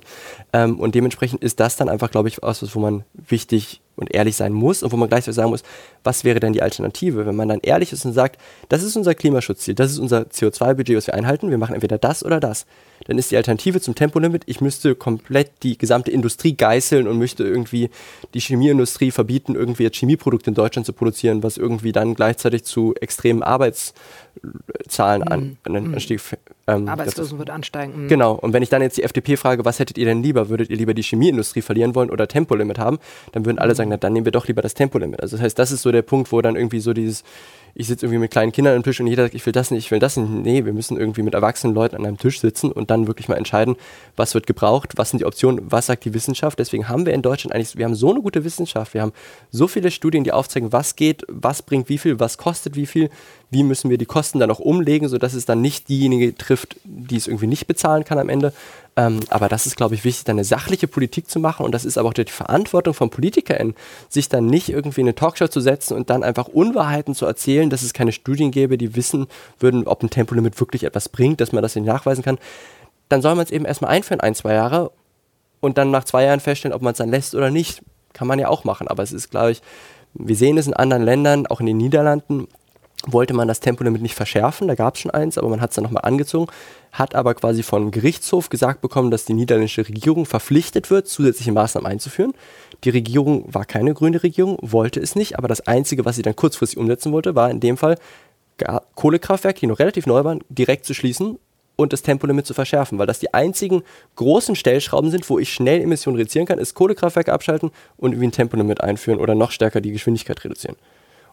Ähm, und dementsprechend ist das dann einfach, glaube ich, was, wo man wichtig und ehrlich sein muss und wo man gleichzeitig sagen muss, was wäre denn die Alternative? Wenn man dann ehrlich ist und sagt, das ist unser Klimaschutzziel, das ist unser CO2-Budget, was wir einhalten, wir machen entweder das oder das, dann ist die Alternative zum Tempolimit, ich müsste komplett die gesamte Industrie geißeln und möchte irgendwie die Chemieindustrie verbieten, irgendwie jetzt Chemieprodukte in Deutschland zu produzieren, was irgendwie dann gleichzeitig zu extremen Arbeitszahlen an, mhm. an, anstieg. Ähm, Arbeitslosen wird ansteigen. Mhm. Genau, und wenn ich dann jetzt die FDP frage, was hättet ihr denn lieber? Würdet ihr lieber die Chemieindustrie verlieren wollen oder Tempolimit haben? Dann würden alle sagen, na dann nehmen wir doch lieber das Tempolimit. Also das heißt, das ist so der Punkt, wo dann irgendwie so dieses, ich sitze irgendwie mit kleinen Kindern am Tisch und jeder sagt, ich will das nicht, ich will das nicht. Nee, wir müssen irgendwie mit erwachsenen Leuten an einem Tisch sitzen und dann wirklich mal entscheiden, was wird gebraucht, was sind die Optionen, was sagt die Wissenschaft. Deswegen haben wir in Deutschland eigentlich, wir haben so eine gute Wissenschaft, wir haben so viele Studien, die aufzeigen, was geht, was bringt wie viel, was kostet wie viel, wie müssen wir die Kosten dann auch umlegen, sodass es dann nicht diejenige trifft, die es irgendwie nicht bezahlen kann am Ende, ähm, aber das ist, glaube ich, wichtig, dann eine sachliche Politik zu machen. Und das ist aber auch die Verantwortung von PolitikerInnen, sich dann nicht irgendwie in eine Talkshow zu setzen und dann einfach Unwahrheiten zu erzählen, dass es keine Studien gäbe, die wissen würden, ob ein Tempolimit wirklich etwas bringt, dass man das nicht nachweisen kann. Dann soll man es eben erstmal einführen, ein, zwei Jahre, und dann nach zwei Jahren feststellen, ob man es dann lässt oder nicht. Kann man ja auch machen. Aber es ist, glaube ich, wir sehen es in anderen Ländern, auch in den Niederlanden, wollte man das Tempolimit nicht verschärfen, da gab es schon eins, aber man hat es dann nochmal angezogen, hat aber quasi vom Gerichtshof gesagt bekommen, dass die niederländische Regierung verpflichtet wird, zusätzliche Maßnahmen einzuführen. Die Regierung war keine grüne Regierung, wollte es nicht, aber das Einzige, was sie dann kurzfristig umsetzen wollte, war in dem Fall Kohlekraftwerke, die noch relativ neu waren, direkt zu schließen und das Tempolimit zu verschärfen, weil das die einzigen großen Stellschrauben sind, wo ich schnell Emissionen reduzieren kann, ist Kohlekraftwerke abschalten und irgendwie ein Tempolimit einführen oder noch stärker die Geschwindigkeit reduzieren.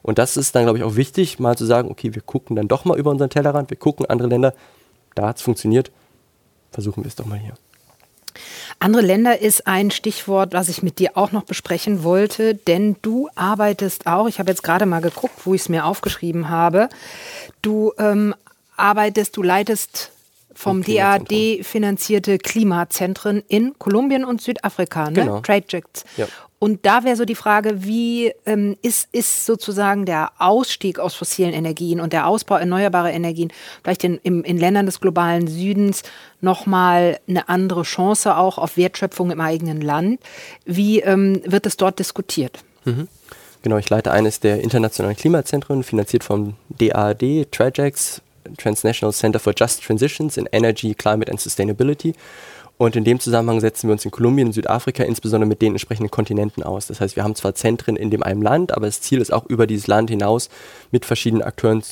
Und das ist dann, glaube ich, auch wichtig, mal zu sagen, okay, wir gucken dann doch mal über unseren Tellerrand, wir gucken andere Länder, da hat es funktioniert, versuchen wir es doch mal hier. Andere Länder ist ein Stichwort, was ich mit dir auch noch besprechen wollte, denn du arbeitest auch, ich habe jetzt gerade mal geguckt, wo ich es mir aufgeschrieben habe, du ähm, arbeitest, du leitest vom DAD finanzierte Klimazentren in Kolumbien und Südafrika, ne? Genau. Trajects. Ja. Und da wäre so die Frage, wie ähm, ist, ist sozusagen der Ausstieg aus fossilen Energien und der Ausbau erneuerbarer Energien vielleicht in, im, in Ländern des globalen Südens nochmal eine andere Chance auch auf Wertschöpfung im eigenen Land? Wie ähm, wird es dort diskutiert? Mhm. Genau, ich leite eines der internationalen Klimazentren, finanziert vom DAAD, Trajex, Transnational Center for Just Transitions in Energy, Climate and Sustainability. Und in dem Zusammenhang setzen wir uns in Kolumbien und Südafrika insbesondere mit den entsprechenden Kontinenten aus. Das heißt, wir haben zwar Zentren in dem einen Land, aber das Ziel ist auch über dieses Land hinaus mit verschiedenen Akteuren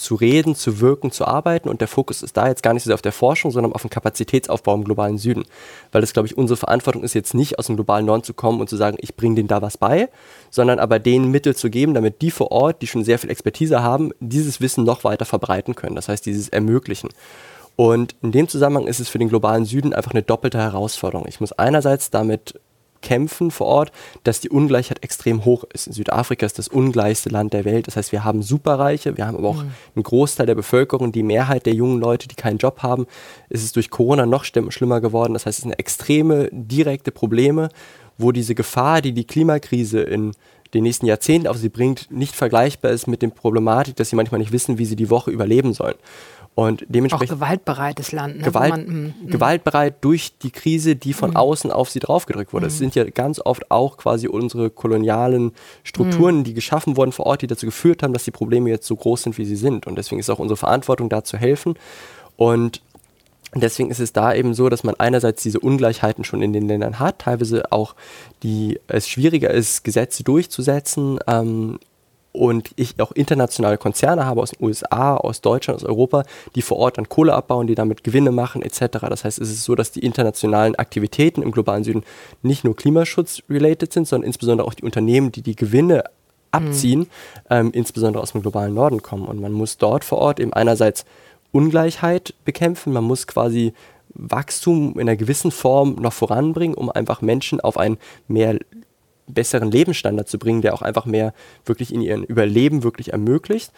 zu, reden, zu wirken, zu arbeiten. Und der Fokus ist da jetzt gar nicht so sehr auf der Forschung, sondern auf den Kapazitätsaufbau im globalen Süden. Weil das, glaube ich, unsere Verantwortung ist jetzt nicht aus dem globalen Norden zu kommen und zu sagen, ich bringe denen da was bei, sondern aber denen Mittel zu geben, damit die vor Ort, die schon sehr viel Expertise haben, dieses Wissen noch weiter verbreiten können. Das heißt, dieses Ermöglichen. Und in dem Zusammenhang ist es für den globalen Süden einfach eine doppelte Herausforderung. Ich muss einerseits damit kämpfen vor Ort, dass die Ungleichheit extrem hoch ist. In Südafrika ist das ungleichste Land der Welt. Das heißt, wir haben Superreiche, wir haben aber auch mhm. einen Großteil der Bevölkerung, die Mehrheit der jungen Leute, die keinen Job haben. Es ist durch Corona noch schlimmer geworden. Das heißt, es sind extreme, direkte Probleme, wo diese Gefahr, die die Klimakrise in den nächsten Jahrzehnten auf sie bringt, nicht vergleichbar ist mit der Problematik, dass sie manchmal nicht wissen, wie sie die Woche überleben sollen. Und dementsprechend. Auch gewaltbereites Land. Ne? Gewalt, man, mm, mm. gewaltbereit durch die Krise, die von mm. außen auf sie draufgedrückt wurde. Es mm. sind ja ganz oft auch quasi unsere kolonialen Strukturen, die geschaffen wurden vor Ort, die dazu geführt haben, dass die Probleme jetzt so groß sind, wie sie sind. Und deswegen ist auch unsere Verantwortung, da zu helfen. Und Deswegen ist es da eben so, dass man einerseits diese Ungleichheiten schon in den Ländern hat, teilweise auch die, es schwieriger ist, Gesetze durchzusetzen ähm, und ich auch internationale Konzerne habe aus den USA, aus Deutschland, aus Europa, die vor Ort dann Kohle abbauen, die damit Gewinne machen etc. Das heißt, es ist so, dass die internationalen Aktivitäten im globalen Süden nicht nur Klimaschutz-related sind, sondern insbesondere auch die Unternehmen, die die Gewinne abziehen, mhm. ähm, insbesondere aus dem globalen Norden kommen. Und man muss dort vor Ort eben einerseits Ungleichheit bekämpfen, man muss quasi Wachstum in einer gewissen Form noch voranbringen, um einfach Menschen auf ein mehr besseren Lebensstandard zu bringen, der auch einfach mehr wirklich in ihrem Überleben wirklich ermöglicht.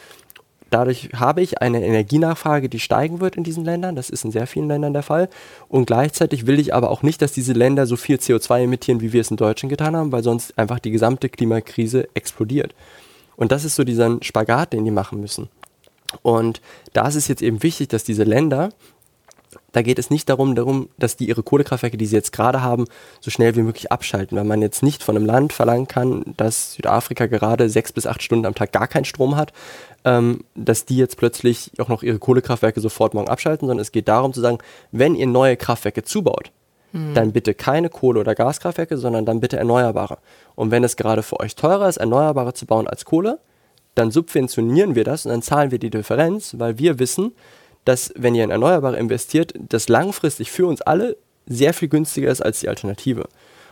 Dadurch habe ich eine Energienachfrage, die steigen wird in diesen Ländern. Das ist in sehr vielen Ländern der Fall. Und gleichzeitig will ich aber auch nicht, dass diese Länder so viel CO2 emittieren, wie wir es in Deutschland getan haben, weil sonst einfach die gesamte Klimakrise explodiert. Und das ist so dieser Spagat, den die machen müssen. Und da ist es jetzt eben wichtig, dass diese Länder da geht es nicht darum, darum, dass die ihre Kohlekraftwerke, die sie jetzt gerade haben, so schnell wie möglich abschalten, weil man jetzt nicht von einem Land verlangen kann, dass Südafrika gerade sechs bis acht Stunden am Tag gar keinen Strom hat, ähm, dass die jetzt plötzlich auch noch ihre Kohlekraftwerke sofort morgen abschalten, sondern es geht darum zu sagen, wenn ihr neue Kraftwerke zubaut, hm. dann bitte keine Kohle- oder Gaskraftwerke, sondern dann bitte Erneuerbare. Und wenn es gerade für euch teurer ist, Erneuerbare zu bauen als Kohle, dann subventionieren wir das und dann zahlen wir die Differenz, weil wir wissen, dass, wenn ihr in Erneuerbare investiert, das langfristig für uns alle sehr viel günstiger ist als die Alternative.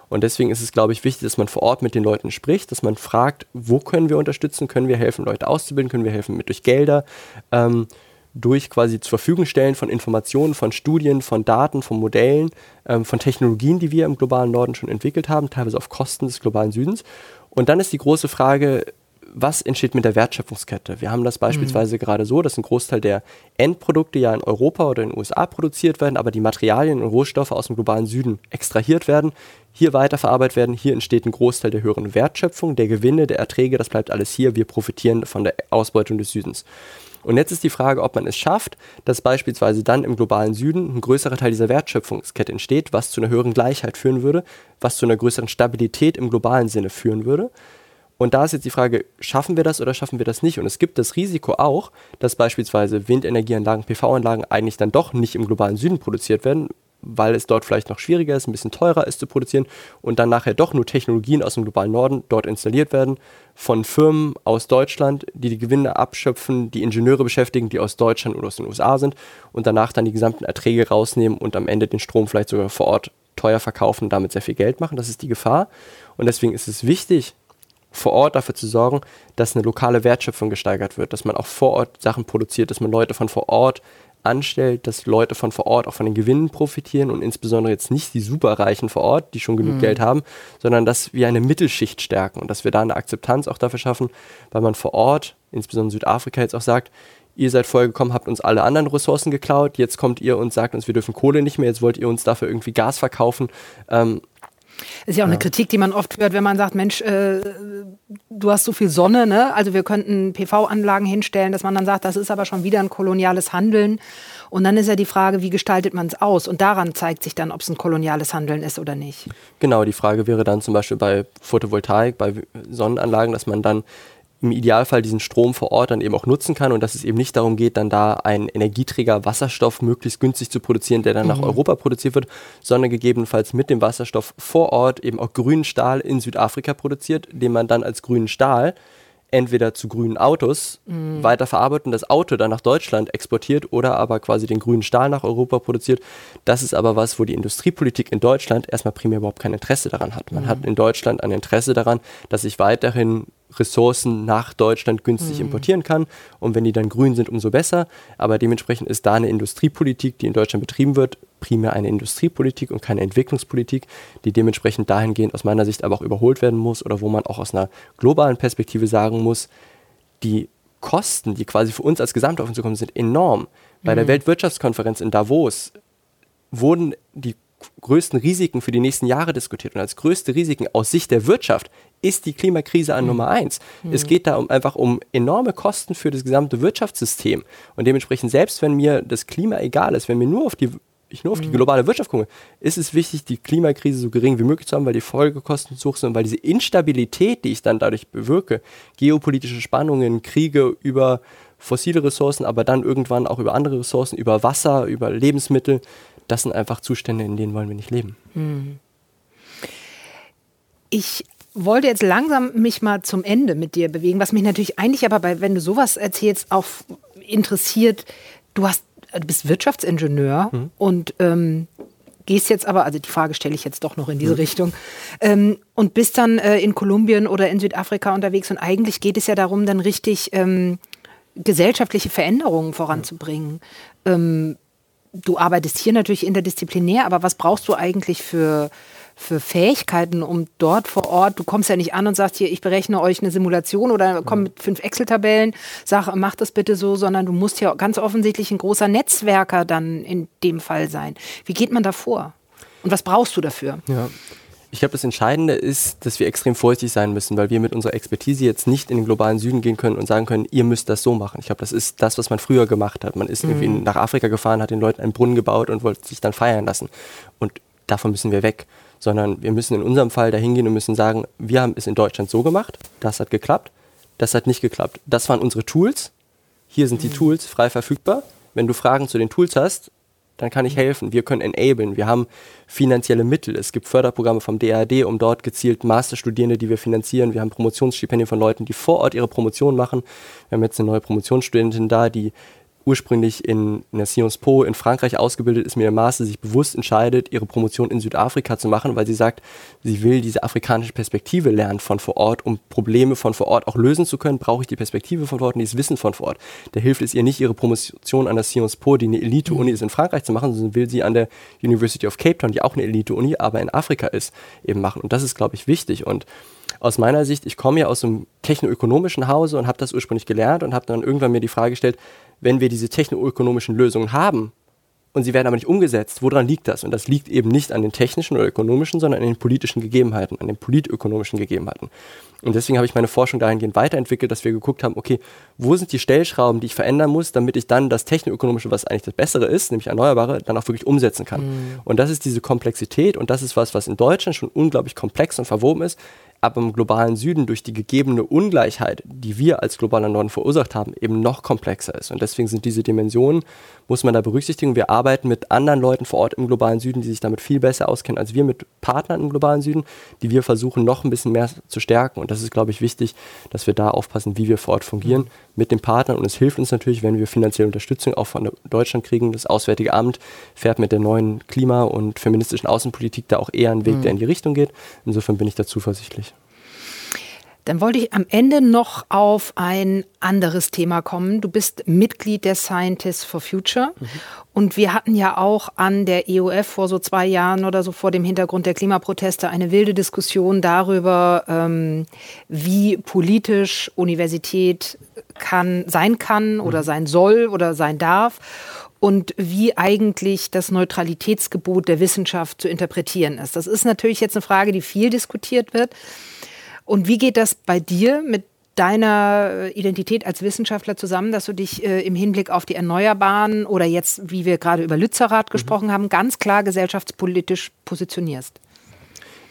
Und deswegen ist es, glaube ich, wichtig, dass man vor Ort mit den Leuten spricht, dass man fragt, wo können wir unterstützen, können wir helfen, Leute auszubilden, können wir helfen mit durch Gelder, ähm, durch quasi zur Verfügung stellen von Informationen, von Studien, von Daten, von Modellen, ähm, von Technologien, die wir im globalen Norden schon entwickelt haben, teilweise auf Kosten des globalen Südens. Und dann ist die große Frage, was entsteht mit der Wertschöpfungskette? Wir haben das beispielsweise mhm. gerade so, dass ein Großteil der Endprodukte ja in Europa oder in den USA produziert werden, aber die Materialien und Rohstoffe aus dem globalen Süden extrahiert werden, hier weiterverarbeitet werden. Hier entsteht ein Großteil der höheren Wertschöpfung, der Gewinne, der Erträge, das bleibt alles hier. Wir profitieren von der Ausbeutung des Südens. Und jetzt ist die Frage, ob man es schafft, dass beispielsweise dann im globalen Süden ein größerer Teil dieser Wertschöpfungskette entsteht, was zu einer höheren Gleichheit führen würde, was zu einer größeren Stabilität im globalen Sinne führen würde. Und da ist jetzt die Frage, schaffen wir das oder schaffen wir das nicht? Und es gibt das Risiko auch, dass beispielsweise Windenergieanlagen, PV-Anlagen eigentlich dann doch nicht im globalen Süden produziert werden, weil es dort vielleicht noch schwieriger ist, ein bisschen teurer ist zu produzieren und dann nachher doch nur Technologien aus dem globalen Norden dort installiert werden von Firmen aus Deutschland, die die Gewinne abschöpfen, die Ingenieure beschäftigen, die aus Deutschland oder aus den USA sind und danach dann die gesamten Erträge rausnehmen und am Ende den Strom vielleicht sogar vor Ort teuer verkaufen und damit sehr viel Geld machen. Das ist die Gefahr. Und deswegen ist es wichtig, vor Ort dafür zu sorgen, dass eine lokale Wertschöpfung gesteigert wird, dass man auch vor Ort Sachen produziert, dass man Leute von vor Ort anstellt, dass Leute von vor Ort auch von den Gewinnen profitieren und insbesondere jetzt nicht die Superreichen vor Ort, die schon genug mhm. Geld haben, sondern dass wir eine Mittelschicht stärken und dass wir da eine Akzeptanz auch dafür schaffen, weil man vor Ort, insbesondere Südafrika jetzt auch sagt, ihr seid vorher gekommen, habt uns alle anderen Ressourcen geklaut, jetzt kommt ihr und sagt uns, wir dürfen Kohle nicht mehr, jetzt wollt ihr uns dafür irgendwie Gas verkaufen. Ähm, ist ja auch ja. eine Kritik, die man oft hört, wenn man sagt, Mensch, äh, du hast so viel Sonne, ne? Also wir könnten PV-Anlagen hinstellen, dass man dann sagt, das ist aber schon wieder ein koloniales Handeln. Und dann ist ja die Frage, wie gestaltet man es aus? Und daran zeigt sich dann, ob es ein koloniales Handeln ist oder nicht. Genau, die Frage wäre dann zum Beispiel bei Photovoltaik, bei Sonnenanlagen, dass man dann im Idealfall diesen Strom vor Ort dann eben auch nutzen kann und dass es eben nicht darum geht, dann da einen Energieträger Wasserstoff möglichst günstig zu produzieren, der dann mhm. nach Europa produziert wird, sondern gegebenenfalls mit dem Wasserstoff vor Ort eben auch grünen Stahl in Südafrika produziert, den man dann als grünen Stahl entweder zu grünen Autos mhm. weiterverarbeitet und das Auto dann nach Deutschland exportiert oder aber quasi den grünen Stahl nach Europa produziert. Das ist aber was, wo die Industriepolitik in Deutschland erstmal primär überhaupt kein Interesse daran hat. Man mhm. hat in Deutschland ein Interesse daran, dass sich weiterhin Ressourcen nach Deutschland günstig mhm. importieren kann. Und wenn die dann grün sind, umso besser. Aber dementsprechend ist da eine Industriepolitik, die in Deutschland betrieben wird, primär eine Industriepolitik und keine Entwicklungspolitik, die dementsprechend dahingehend aus meiner Sicht aber auch überholt werden muss oder wo man auch aus einer globalen Perspektive sagen muss, die Kosten, die quasi für uns als Gesamt auf uns zukommen, sind enorm. Bei mhm. der Weltwirtschaftskonferenz in Davos wurden die größten Risiken für die nächsten Jahre diskutiert. Und als größte Risiken aus Sicht der Wirtschaft ist die Klimakrise an mhm. Nummer eins. Mhm. Es geht da um, einfach um enorme Kosten für das gesamte Wirtschaftssystem. Und dementsprechend, selbst wenn mir das Klima egal ist, wenn mir nur auf die ich nur auf die mhm. globale Wirtschaft gucke, ist es wichtig, die Klimakrise so gering wie möglich zu haben, weil die Folgekosten zu hoch sind und weil diese Instabilität, die ich dann dadurch bewirke, geopolitische Spannungen, Kriege über fossile Ressourcen, aber dann irgendwann auch über andere Ressourcen, über Wasser, über Lebensmittel, das sind einfach Zustände, in denen wollen wir nicht leben. Mhm. Ich wollte jetzt langsam mich mal zum Ende mit dir bewegen, was mich natürlich eigentlich aber bei, wenn du sowas erzählst, auch interessiert. Du hast, du bist Wirtschaftsingenieur mhm. und ähm, gehst jetzt aber, also die Frage stelle ich jetzt doch noch in diese mhm. Richtung, ähm, und bist dann äh, in Kolumbien oder in Südafrika unterwegs und eigentlich geht es ja darum, dann richtig ähm, gesellschaftliche Veränderungen voranzubringen. Ähm, du arbeitest hier natürlich interdisziplinär, aber was brauchst du eigentlich für für Fähigkeiten, um dort vor Ort, du kommst ja nicht an und sagst hier, ich berechne euch eine Simulation oder komm mit fünf Excel-Tabellen, sag, mach das bitte so, sondern du musst ja ganz offensichtlich ein großer Netzwerker dann in dem Fall sein. Wie geht man da vor? Und was brauchst du dafür? Ja. Ich glaube, das Entscheidende ist, dass wir extrem vorsichtig sein müssen, weil wir mit unserer Expertise jetzt nicht in den globalen Süden gehen können und sagen können, ihr müsst das so machen. Ich glaube, das ist das, was man früher gemacht hat. Man ist mhm. irgendwie nach Afrika gefahren, hat den Leuten einen Brunnen gebaut und wollte sich dann feiern lassen. Und davon müssen wir weg sondern wir müssen in unserem Fall dahin gehen und müssen sagen, wir haben es in Deutschland so gemacht, das hat geklappt, das hat nicht geklappt. Das waren unsere Tools, hier sind die mhm. Tools frei verfügbar. Wenn du Fragen zu den Tools hast, dann kann ich mhm. helfen. Wir können enablen. Wir haben finanzielle Mittel. Es gibt Förderprogramme vom DAD, um dort gezielt Masterstudierende, die wir finanzieren. Wir haben Promotionsstipendien von Leuten, die vor Ort ihre Promotion machen. Wir haben jetzt eine neue Promotionsstudentin da, die ursprünglich in, in der Sciences Po in Frankreich ausgebildet ist, mit dem Master sich bewusst entscheidet, ihre Promotion in Südafrika zu machen, weil sie sagt, sie will diese afrikanische Perspektive lernen von vor Ort, um Probleme von vor Ort auch lösen zu können, brauche ich die Perspektive von vor Ort und dieses Wissen von vor Ort. Da hilft es ihr nicht, ihre Promotion an der Sciences Po, die eine Elite-Uni ist, in Frankreich zu machen, sondern will sie an der University of Cape Town, die auch eine Elite-Uni, aber in Afrika ist, eben machen. Und das ist, glaube ich, wichtig. Und aus meiner Sicht, ich komme ja aus einem technoökonomischen Hause und habe das ursprünglich gelernt und habe dann irgendwann mir die Frage gestellt, wenn wir diese technoökonomischen Lösungen haben und sie werden aber nicht umgesetzt, woran liegt das? Und das liegt eben nicht an den technischen oder ökonomischen, sondern an den politischen Gegebenheiten, an den politökonomischen Gegebenheiten. Und deswegen habe ich meine Forschung dahingehend weiterentwickelt, dass wir geguckt haben, okay, wo sind die Stellschrauben, die ich verändern muss, damit ich dann das technoökonomische, was eigentlich das Bessere ist, nämlich Erneuerbare, dann auch wirklich umsetzen kann. Mhm. Und das ist diese Komplexität und das ist was, was in Deutschland schon unglaublich komplex und verwoben ist, aber im globalen Süden durch die gegebene Ungleichheit, die wir als globaler Norden verursacht haben, eben noch komplexer ist. Und deswegen sind diese Dimensionen, muss man da berücksichtigen. Wir arbeiten mit anderen Leuten vor Ort im globalen Süden, die sich damit viel besser auskennen als wir, mit Partnern im globalen Süden, die wir versuchen noch ein bisschen mehr zu stärken. Und das ist, glaube ich, wichtig, dass wir da aufpassen, wie wir vor Ort fungieren mit den Partnern. Und es hilft uns natürlich, wenn wir finanzielle Unterstützung auch von Deutschland kriegen. Das Auswärtige Amt fährt mit der neuen Klima- und feministischen Außenpolitik da auch eher einen Weg, mhm. der in die Richtung geht. Insofern bin ich da zuversichtlich. Dann wollte ich am Ende noch auf ein anderes Thema kommen. Du bist Mitglied der Scientists for Future. Mhm. Und wir hatten ja auch an der EOF vor so zwei Jahren oder so vor dem Hintergrund der Klimaproteste eine wilde Diskussion darüber, ähm, wie politisch Universität kann, sein kann oder mhm. sein soll oder sein darf und wie eigentlich das Neutralitätsgebot der Wissenschaft zu interpretieren ist. Das ist natürlich jetzt eine Frage, die viel diskutiert wird. Und wie geht das bei dir mit deiner äh, Identität als Wissenschaftler zusammen, dass du dich äh, im Hinblick auf die Erneuerbaren oder jetzt, wie wir gerade über Lützerath mhm. gesprochen haben, ganz klar gesellschaftspolitisch positionierst?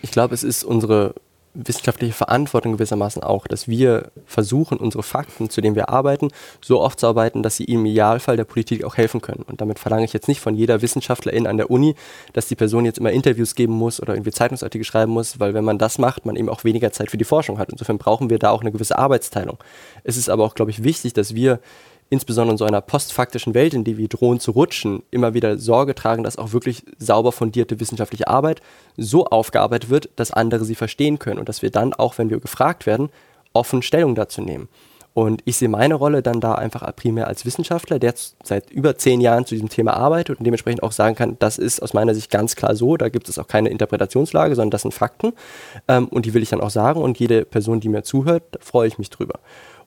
Ich glaube, es ist unsere wissenschaftliche Verantwortung gewissermaßen auch, dass wir versuchen, unsere Fakten, zu denen wir arbeiten, so aufzuarbeiten, dass sie im Idealfall der Politik auch helfen können. Und damit verlange ich jetzt nicht von jeder Wissenschaftlerin an der Uni, dass die Person jetzt immer Interviews geben muss oder irgendwie Zeitungsartikel schreiben muss, weil wenn man das macht, man eben auch weniger Zeit für die Forschung hat. Insofern brauchen wir da auch eine gewisse Arbeitsteilung. Es ist aber auch, glaube ich, wichtig, dass wir insbesondere in so einer postfaktischen Welt, in die wir drohen zu rutschen, immer wieder Sorge tragen, dass auch wirklich sauber fundierte wissenschaftliche Arbeit so aufgearbeitet wird, dass andere sie verstehen können und dass wir dann auch, wenn wir gefragt werden, offen Stellung dazu nehmen. Und ich sehe meine Rolle dann da einfach primär als Wissenschaftler, der seit über zehn Jahren zu diesem Thema arbeitet und dementsprechend auch sagen kann, das ist aus meiner Sicht ganz klar so, da gibt es auch keine Interpretationslage, sondern das sind Fakten. Ähm, und die will ich dann auch sagen und jede Person, die mir zuhört, freue ich mich drüber.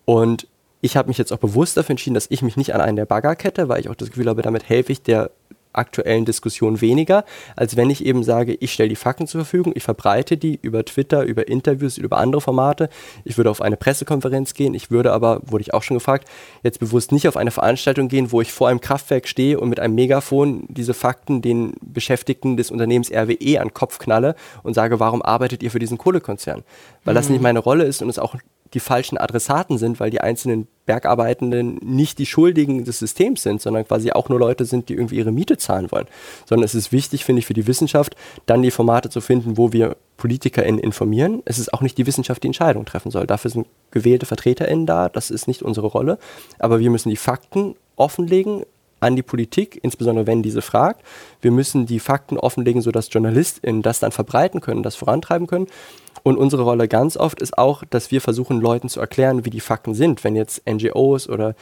Und ich habe mich jetzt auch bewusst dafür entschieden, dass ich mich nicht an einen der Bagger kette, weil ich auch das Gefühl habe, damit helfe ich der aktuellen Diskussion weniger, als wenn ich eben sage, ich stelle die Fakten zur Verfügung, ich verbreite die über Twitter, über Interviews, über andere Formate. Ich würde auf eine Pressekonferenz gehen, ich würde aber, wurde ich auch schon gefragt, jetzt bewusst nicht auf eine Veranstaltung gehen, wo ich vor einem Kraftwerk stehe und mit einem Megafon diese Fakten den Beschäftigten des Unternehmens RWE an den Kopf knalle und sage, warum arbeitet ihr für diesen Kohlekonzern? Weil mhm. das nicht meine Rolle ist und es auch die falschen Adressaten sind, weil die einzelnen Bergarbeitenden nicht die Schuldigen des Systems sind, sondern quasi auch nur Leute sind, die irgendwie ihre Miete zahlen wollen. Sondern es ist wichtig, finde ich, für die Wissenschaft, dann die Formate zu finden, wo wir PolitikerInnen informieren. Es ist auch nicht die Wissenschaft, die Entscheidung treffen soll. Dafür sind gewählte VertreterInnen da, das ist nicht unsere Rolle. Aber wir müssen die Fakten offenlegen, an die Politik, insbesondere wenn diese fragt. Wir müssen die Fakten offenlegen, sodass JournalistInnen das dann verbreiten können, das vorantreiben können. Und unsere Rolle ganz oft ist auch, dass wir versuchen, Leuten zu erklären, wie die Fakten sind. Wenn jetzt NGOs oder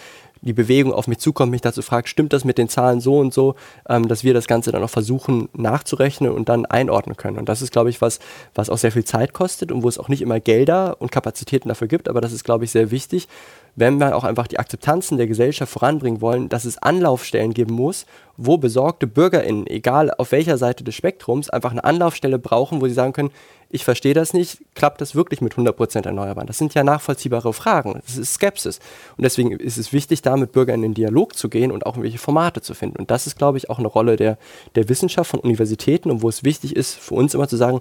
die Bewegung auf mich zukommt, mich dazu fragt, stimmt das mit den Zahlen so und so, ähm, dass wir das Ganze dann auch versuchen nachzurechnen und dann einordnen können. Und das ist, glaube ich, was, was auch sehr viel Zeit kostet und wo es auch nicht immer Gelder und Kapazitäten dafür gibt, aber das ist, glaube ich, sehr wichtig, wenn wir auch einfach die Akzeptanzen der Gesellschaft voranbringen wollen, dass es Anlaufstellen geben muss, wo besorgte BürgerInnen, egal auf welcher Seite des Spektrums, einfach eine Anlaufstelle brauchen, wo sie sagen können, ich verstehe das nicht, klappt das wirklich mit 100% Erneuerbaren? Das sind ja nachvollziehbare Fragen, das ist Skepsis. Und deswegen ist es wichtig, da mit Bürgern in den Dialog zu gehen und auch irgendwelche Formate zu finden. Und das ist, glaube ich, auch eine Rolle der, der Wissenschaft von Universitäten und wo es wichtig ist, für uns immer zu sagen,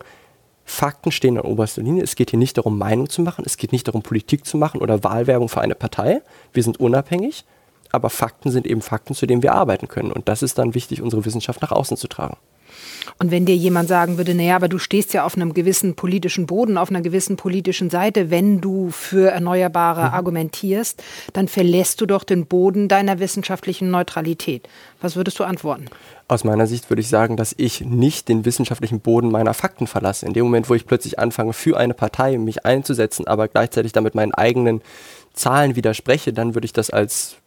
Fakten stehen an oberster Linie. Es geht hier nicht darum, Meinung zu machen, es geht nicht darum, Politik zu machen oder Wahlwerbung für eine Partei. Wir sind unabhängig, aber Fakten sind eben Fakten, zu denen wir arbeiten können. Und das ist dann wichtig, unsere Wissenschaft nach außen zu tragen. Und wenn dir jemand sagen würde, naja, aber du stehst ja auf einem gewissen politischen Boden, auf einer gewissen politischen Seite, wenn du für Erneuerbare mhm. argumentierst, dann verlässt du doch den Boden deiner wissenschaftlichen Neutralität. Was würdest du antworten? Aus meiner Sicht würde ich sagen, dass ich nicht den wissenschaftlichen Boden meiner Fakten verlasse. In dem Moment, wo ich plötzlich anfange, für eine Partei mich einzusetzen, aber gleichzeitig damit meinen eigenen Zahlen widerspreche, dann würde ich das als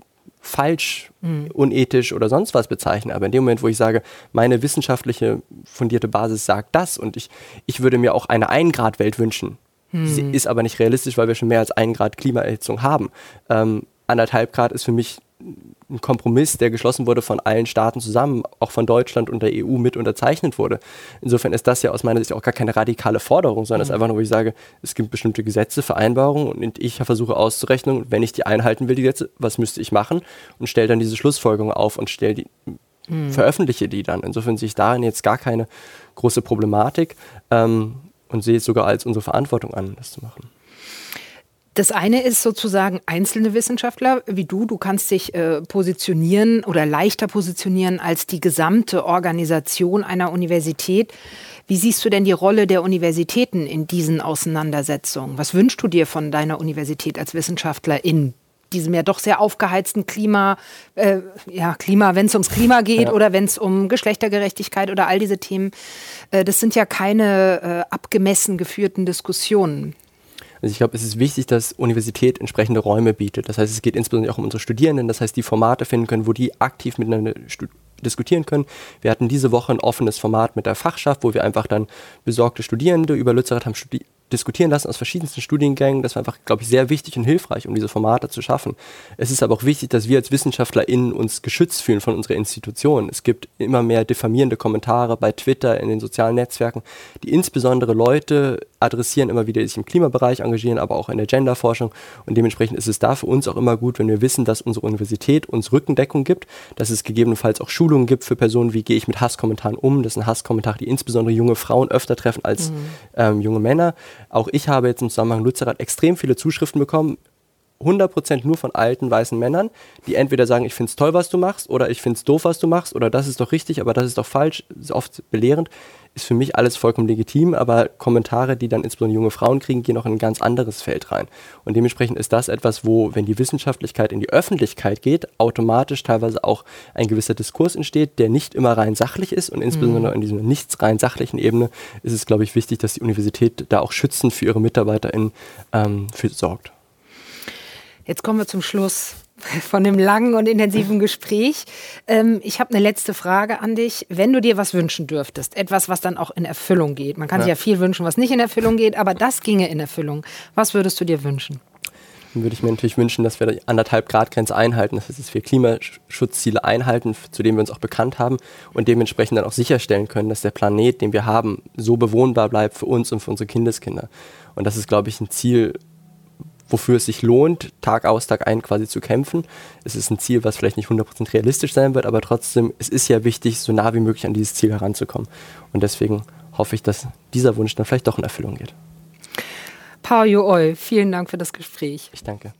falsch, mhm. unethisch oder sonst was bezeichnen. Aber in dem Moment, wo ich sage, meine wissenschaftliche fundierte Basis sagt das und ich, ich würde mir auch eine Ein-Grad-Welt wünschen. Mhm. Sie ist aber nicht realistisch, weil wir schon mehr als ein Grad Klimaerhitzung haben. Ähm, anderthalb Grad ist für mich ein Kompromiss, der geschlossen wurde von allen Staaten zusammen, auch von Deutschland und der EU mit unterzeichnet wurde. Insofern ist das ja aus meiner Sicht auch gar keine radikale Forderung, sondern es mhm. ist einfach nur, wo ich sage, es gibt bestimmte Gesetze, Vereinbarungen und ich versuche auszurechnen, wenn ich die einhalten will, die Gesetze, was müsste ich machen und stelle dann diese Schlussfolgerung auf und stelle die, mhm. veröffentliche die dann. Insofern sehe ich darin jetzt gar keine große Problematik ähm, und sehe es sogar als unsere Verantwortung an, das zu machen. Das eine ist sozusagen einzelne Wissenschaftler wie du. Du kannst dich äh, positionieren oder leichter positionieren als die gesamte Organisation einer Universität. Wie siehst du denn die Rolle der Universitäten in diesen Auseinandersetzungen? Was wünschst du dir von deiner Universität als Wissenschaftler in diesem ja doch sehr aufgeheizten Klima, äh, ja, Klima, wenn es ums Klima geht ja. oder wenn es um Geschlechtergerechtigkeit oder all diese Themen, äh, das sind ja keine äh, abgemessen geführten Diskussionen. Also ich glaube, es ist wichtig, dass Universität entsprechende Räume bietet. Das heißt, es geht insbesondere auch um unsere Studierenden, das heißt, die Formate finden können, wo die aktiv miteinander diskutieren können. Wir hatten diese Woche ein offenes Format mit der Fachschaft, wo wir einfach dann besorgte Studierende über Lützerath haben studi diskutieren lassen aus verschiedensten Studiengängen. Das war einfach, glaube ich, sehr wichtig und hilfreich, um diese Formate zu schaffen. Es ist aber auch wichtig, dass wir als WissenschaftlerInnen uns geschützt fühlen von unserer Institution. Es gibt immer mehr diffamierende Kommentare bei Twitter, in den sozialen Netzwerken, die insbesondere Leute adressieren, immer wieder, die sich im Klimabereich engagieren, aber auch in der Genderforschung. Und dementsprechend ist es da für uns auch immer gut, wenn wir wissen, dass unsere Universität uns Rückendeckung gibt, dass es gegebenenfalls auch Schulungen gibt für Personen, wie gehe ich mit Hasskommentaren um. Das sind Hasskommentare, die insbesondere junge Frauen öfter treffen als mhm. ähm, junge Männer. Auch ich habe jetzt im Zusammenhang Lützerath extrem viele Zuschriften bekommen, 100% nur von alten weißen Männern, die entweder sagen, ich finde es toll, was du machst, oder ich finde es doof, was du machst, oder das ist doch richtig, aber das ist doch falsch, ist oft belehrend, ist für mich alles vollkommen legitim, aber Kommentare, die dann insbesondere junge Frauen kriegen, gehen auch in ein ganz anderes Feld rein. Und dementsprechend ist das etwas, wo, wenn die Wissenschaftlichkeit in die Öffentlichkeit geht, automatisch teilweise auch ein gewisser Diskurs entsteht, der nicht immer rein sachlich ist und insbesondere mhm. in dieser nicht rein sachlichen Ebene ist es, glaube ich, wichtig, dass die Universität da auch schützend für ihre MitarbeiterInnen ähm, für sorgt. Jetzt kommen wir zum Schluss von dem langen und intensiven Gespräch. Ähm, ich habe eine letzte Frage an dich. Wenn du dir was wünschen dürftest, etwas, was dann auch in Erfüllung geht, man kann ja. sich ja viel wünschen, was nicht in Erfüllung geht, aber das ginge in Erfüllung. Was würdest du dir wünschen? Dann würde ich mir natürlich wünschen, dass wir die anderthalb Grad Grenze einhalten, das heißt, dass wir Klimaschutzziele einhalten, zu denen wir uns auch bekannt haben und dementsprechend dann auch sicherstellen können, dass der Planet, den wir haben, so bewohnbar bleibt für uns und für unsere Kindeskinder. Und das ist, glaube ich, ein Ziel, wofür es sich lohnt, Tag aus, Tag ein quasi zu kämpfen. Es ist ein Ziel, was vielleicht nicht 100% realistisch sein wird, aber trotzdem, es ist ja wichtig, so nah wie möglich an dieses Ziel heranzukommen. Und deswegen hoffe ich, dass dieser Wunsch dann vielleicht doch in Erfüllung geht. Pao Oi, vielen Dank für das Gespräch. Ich danke.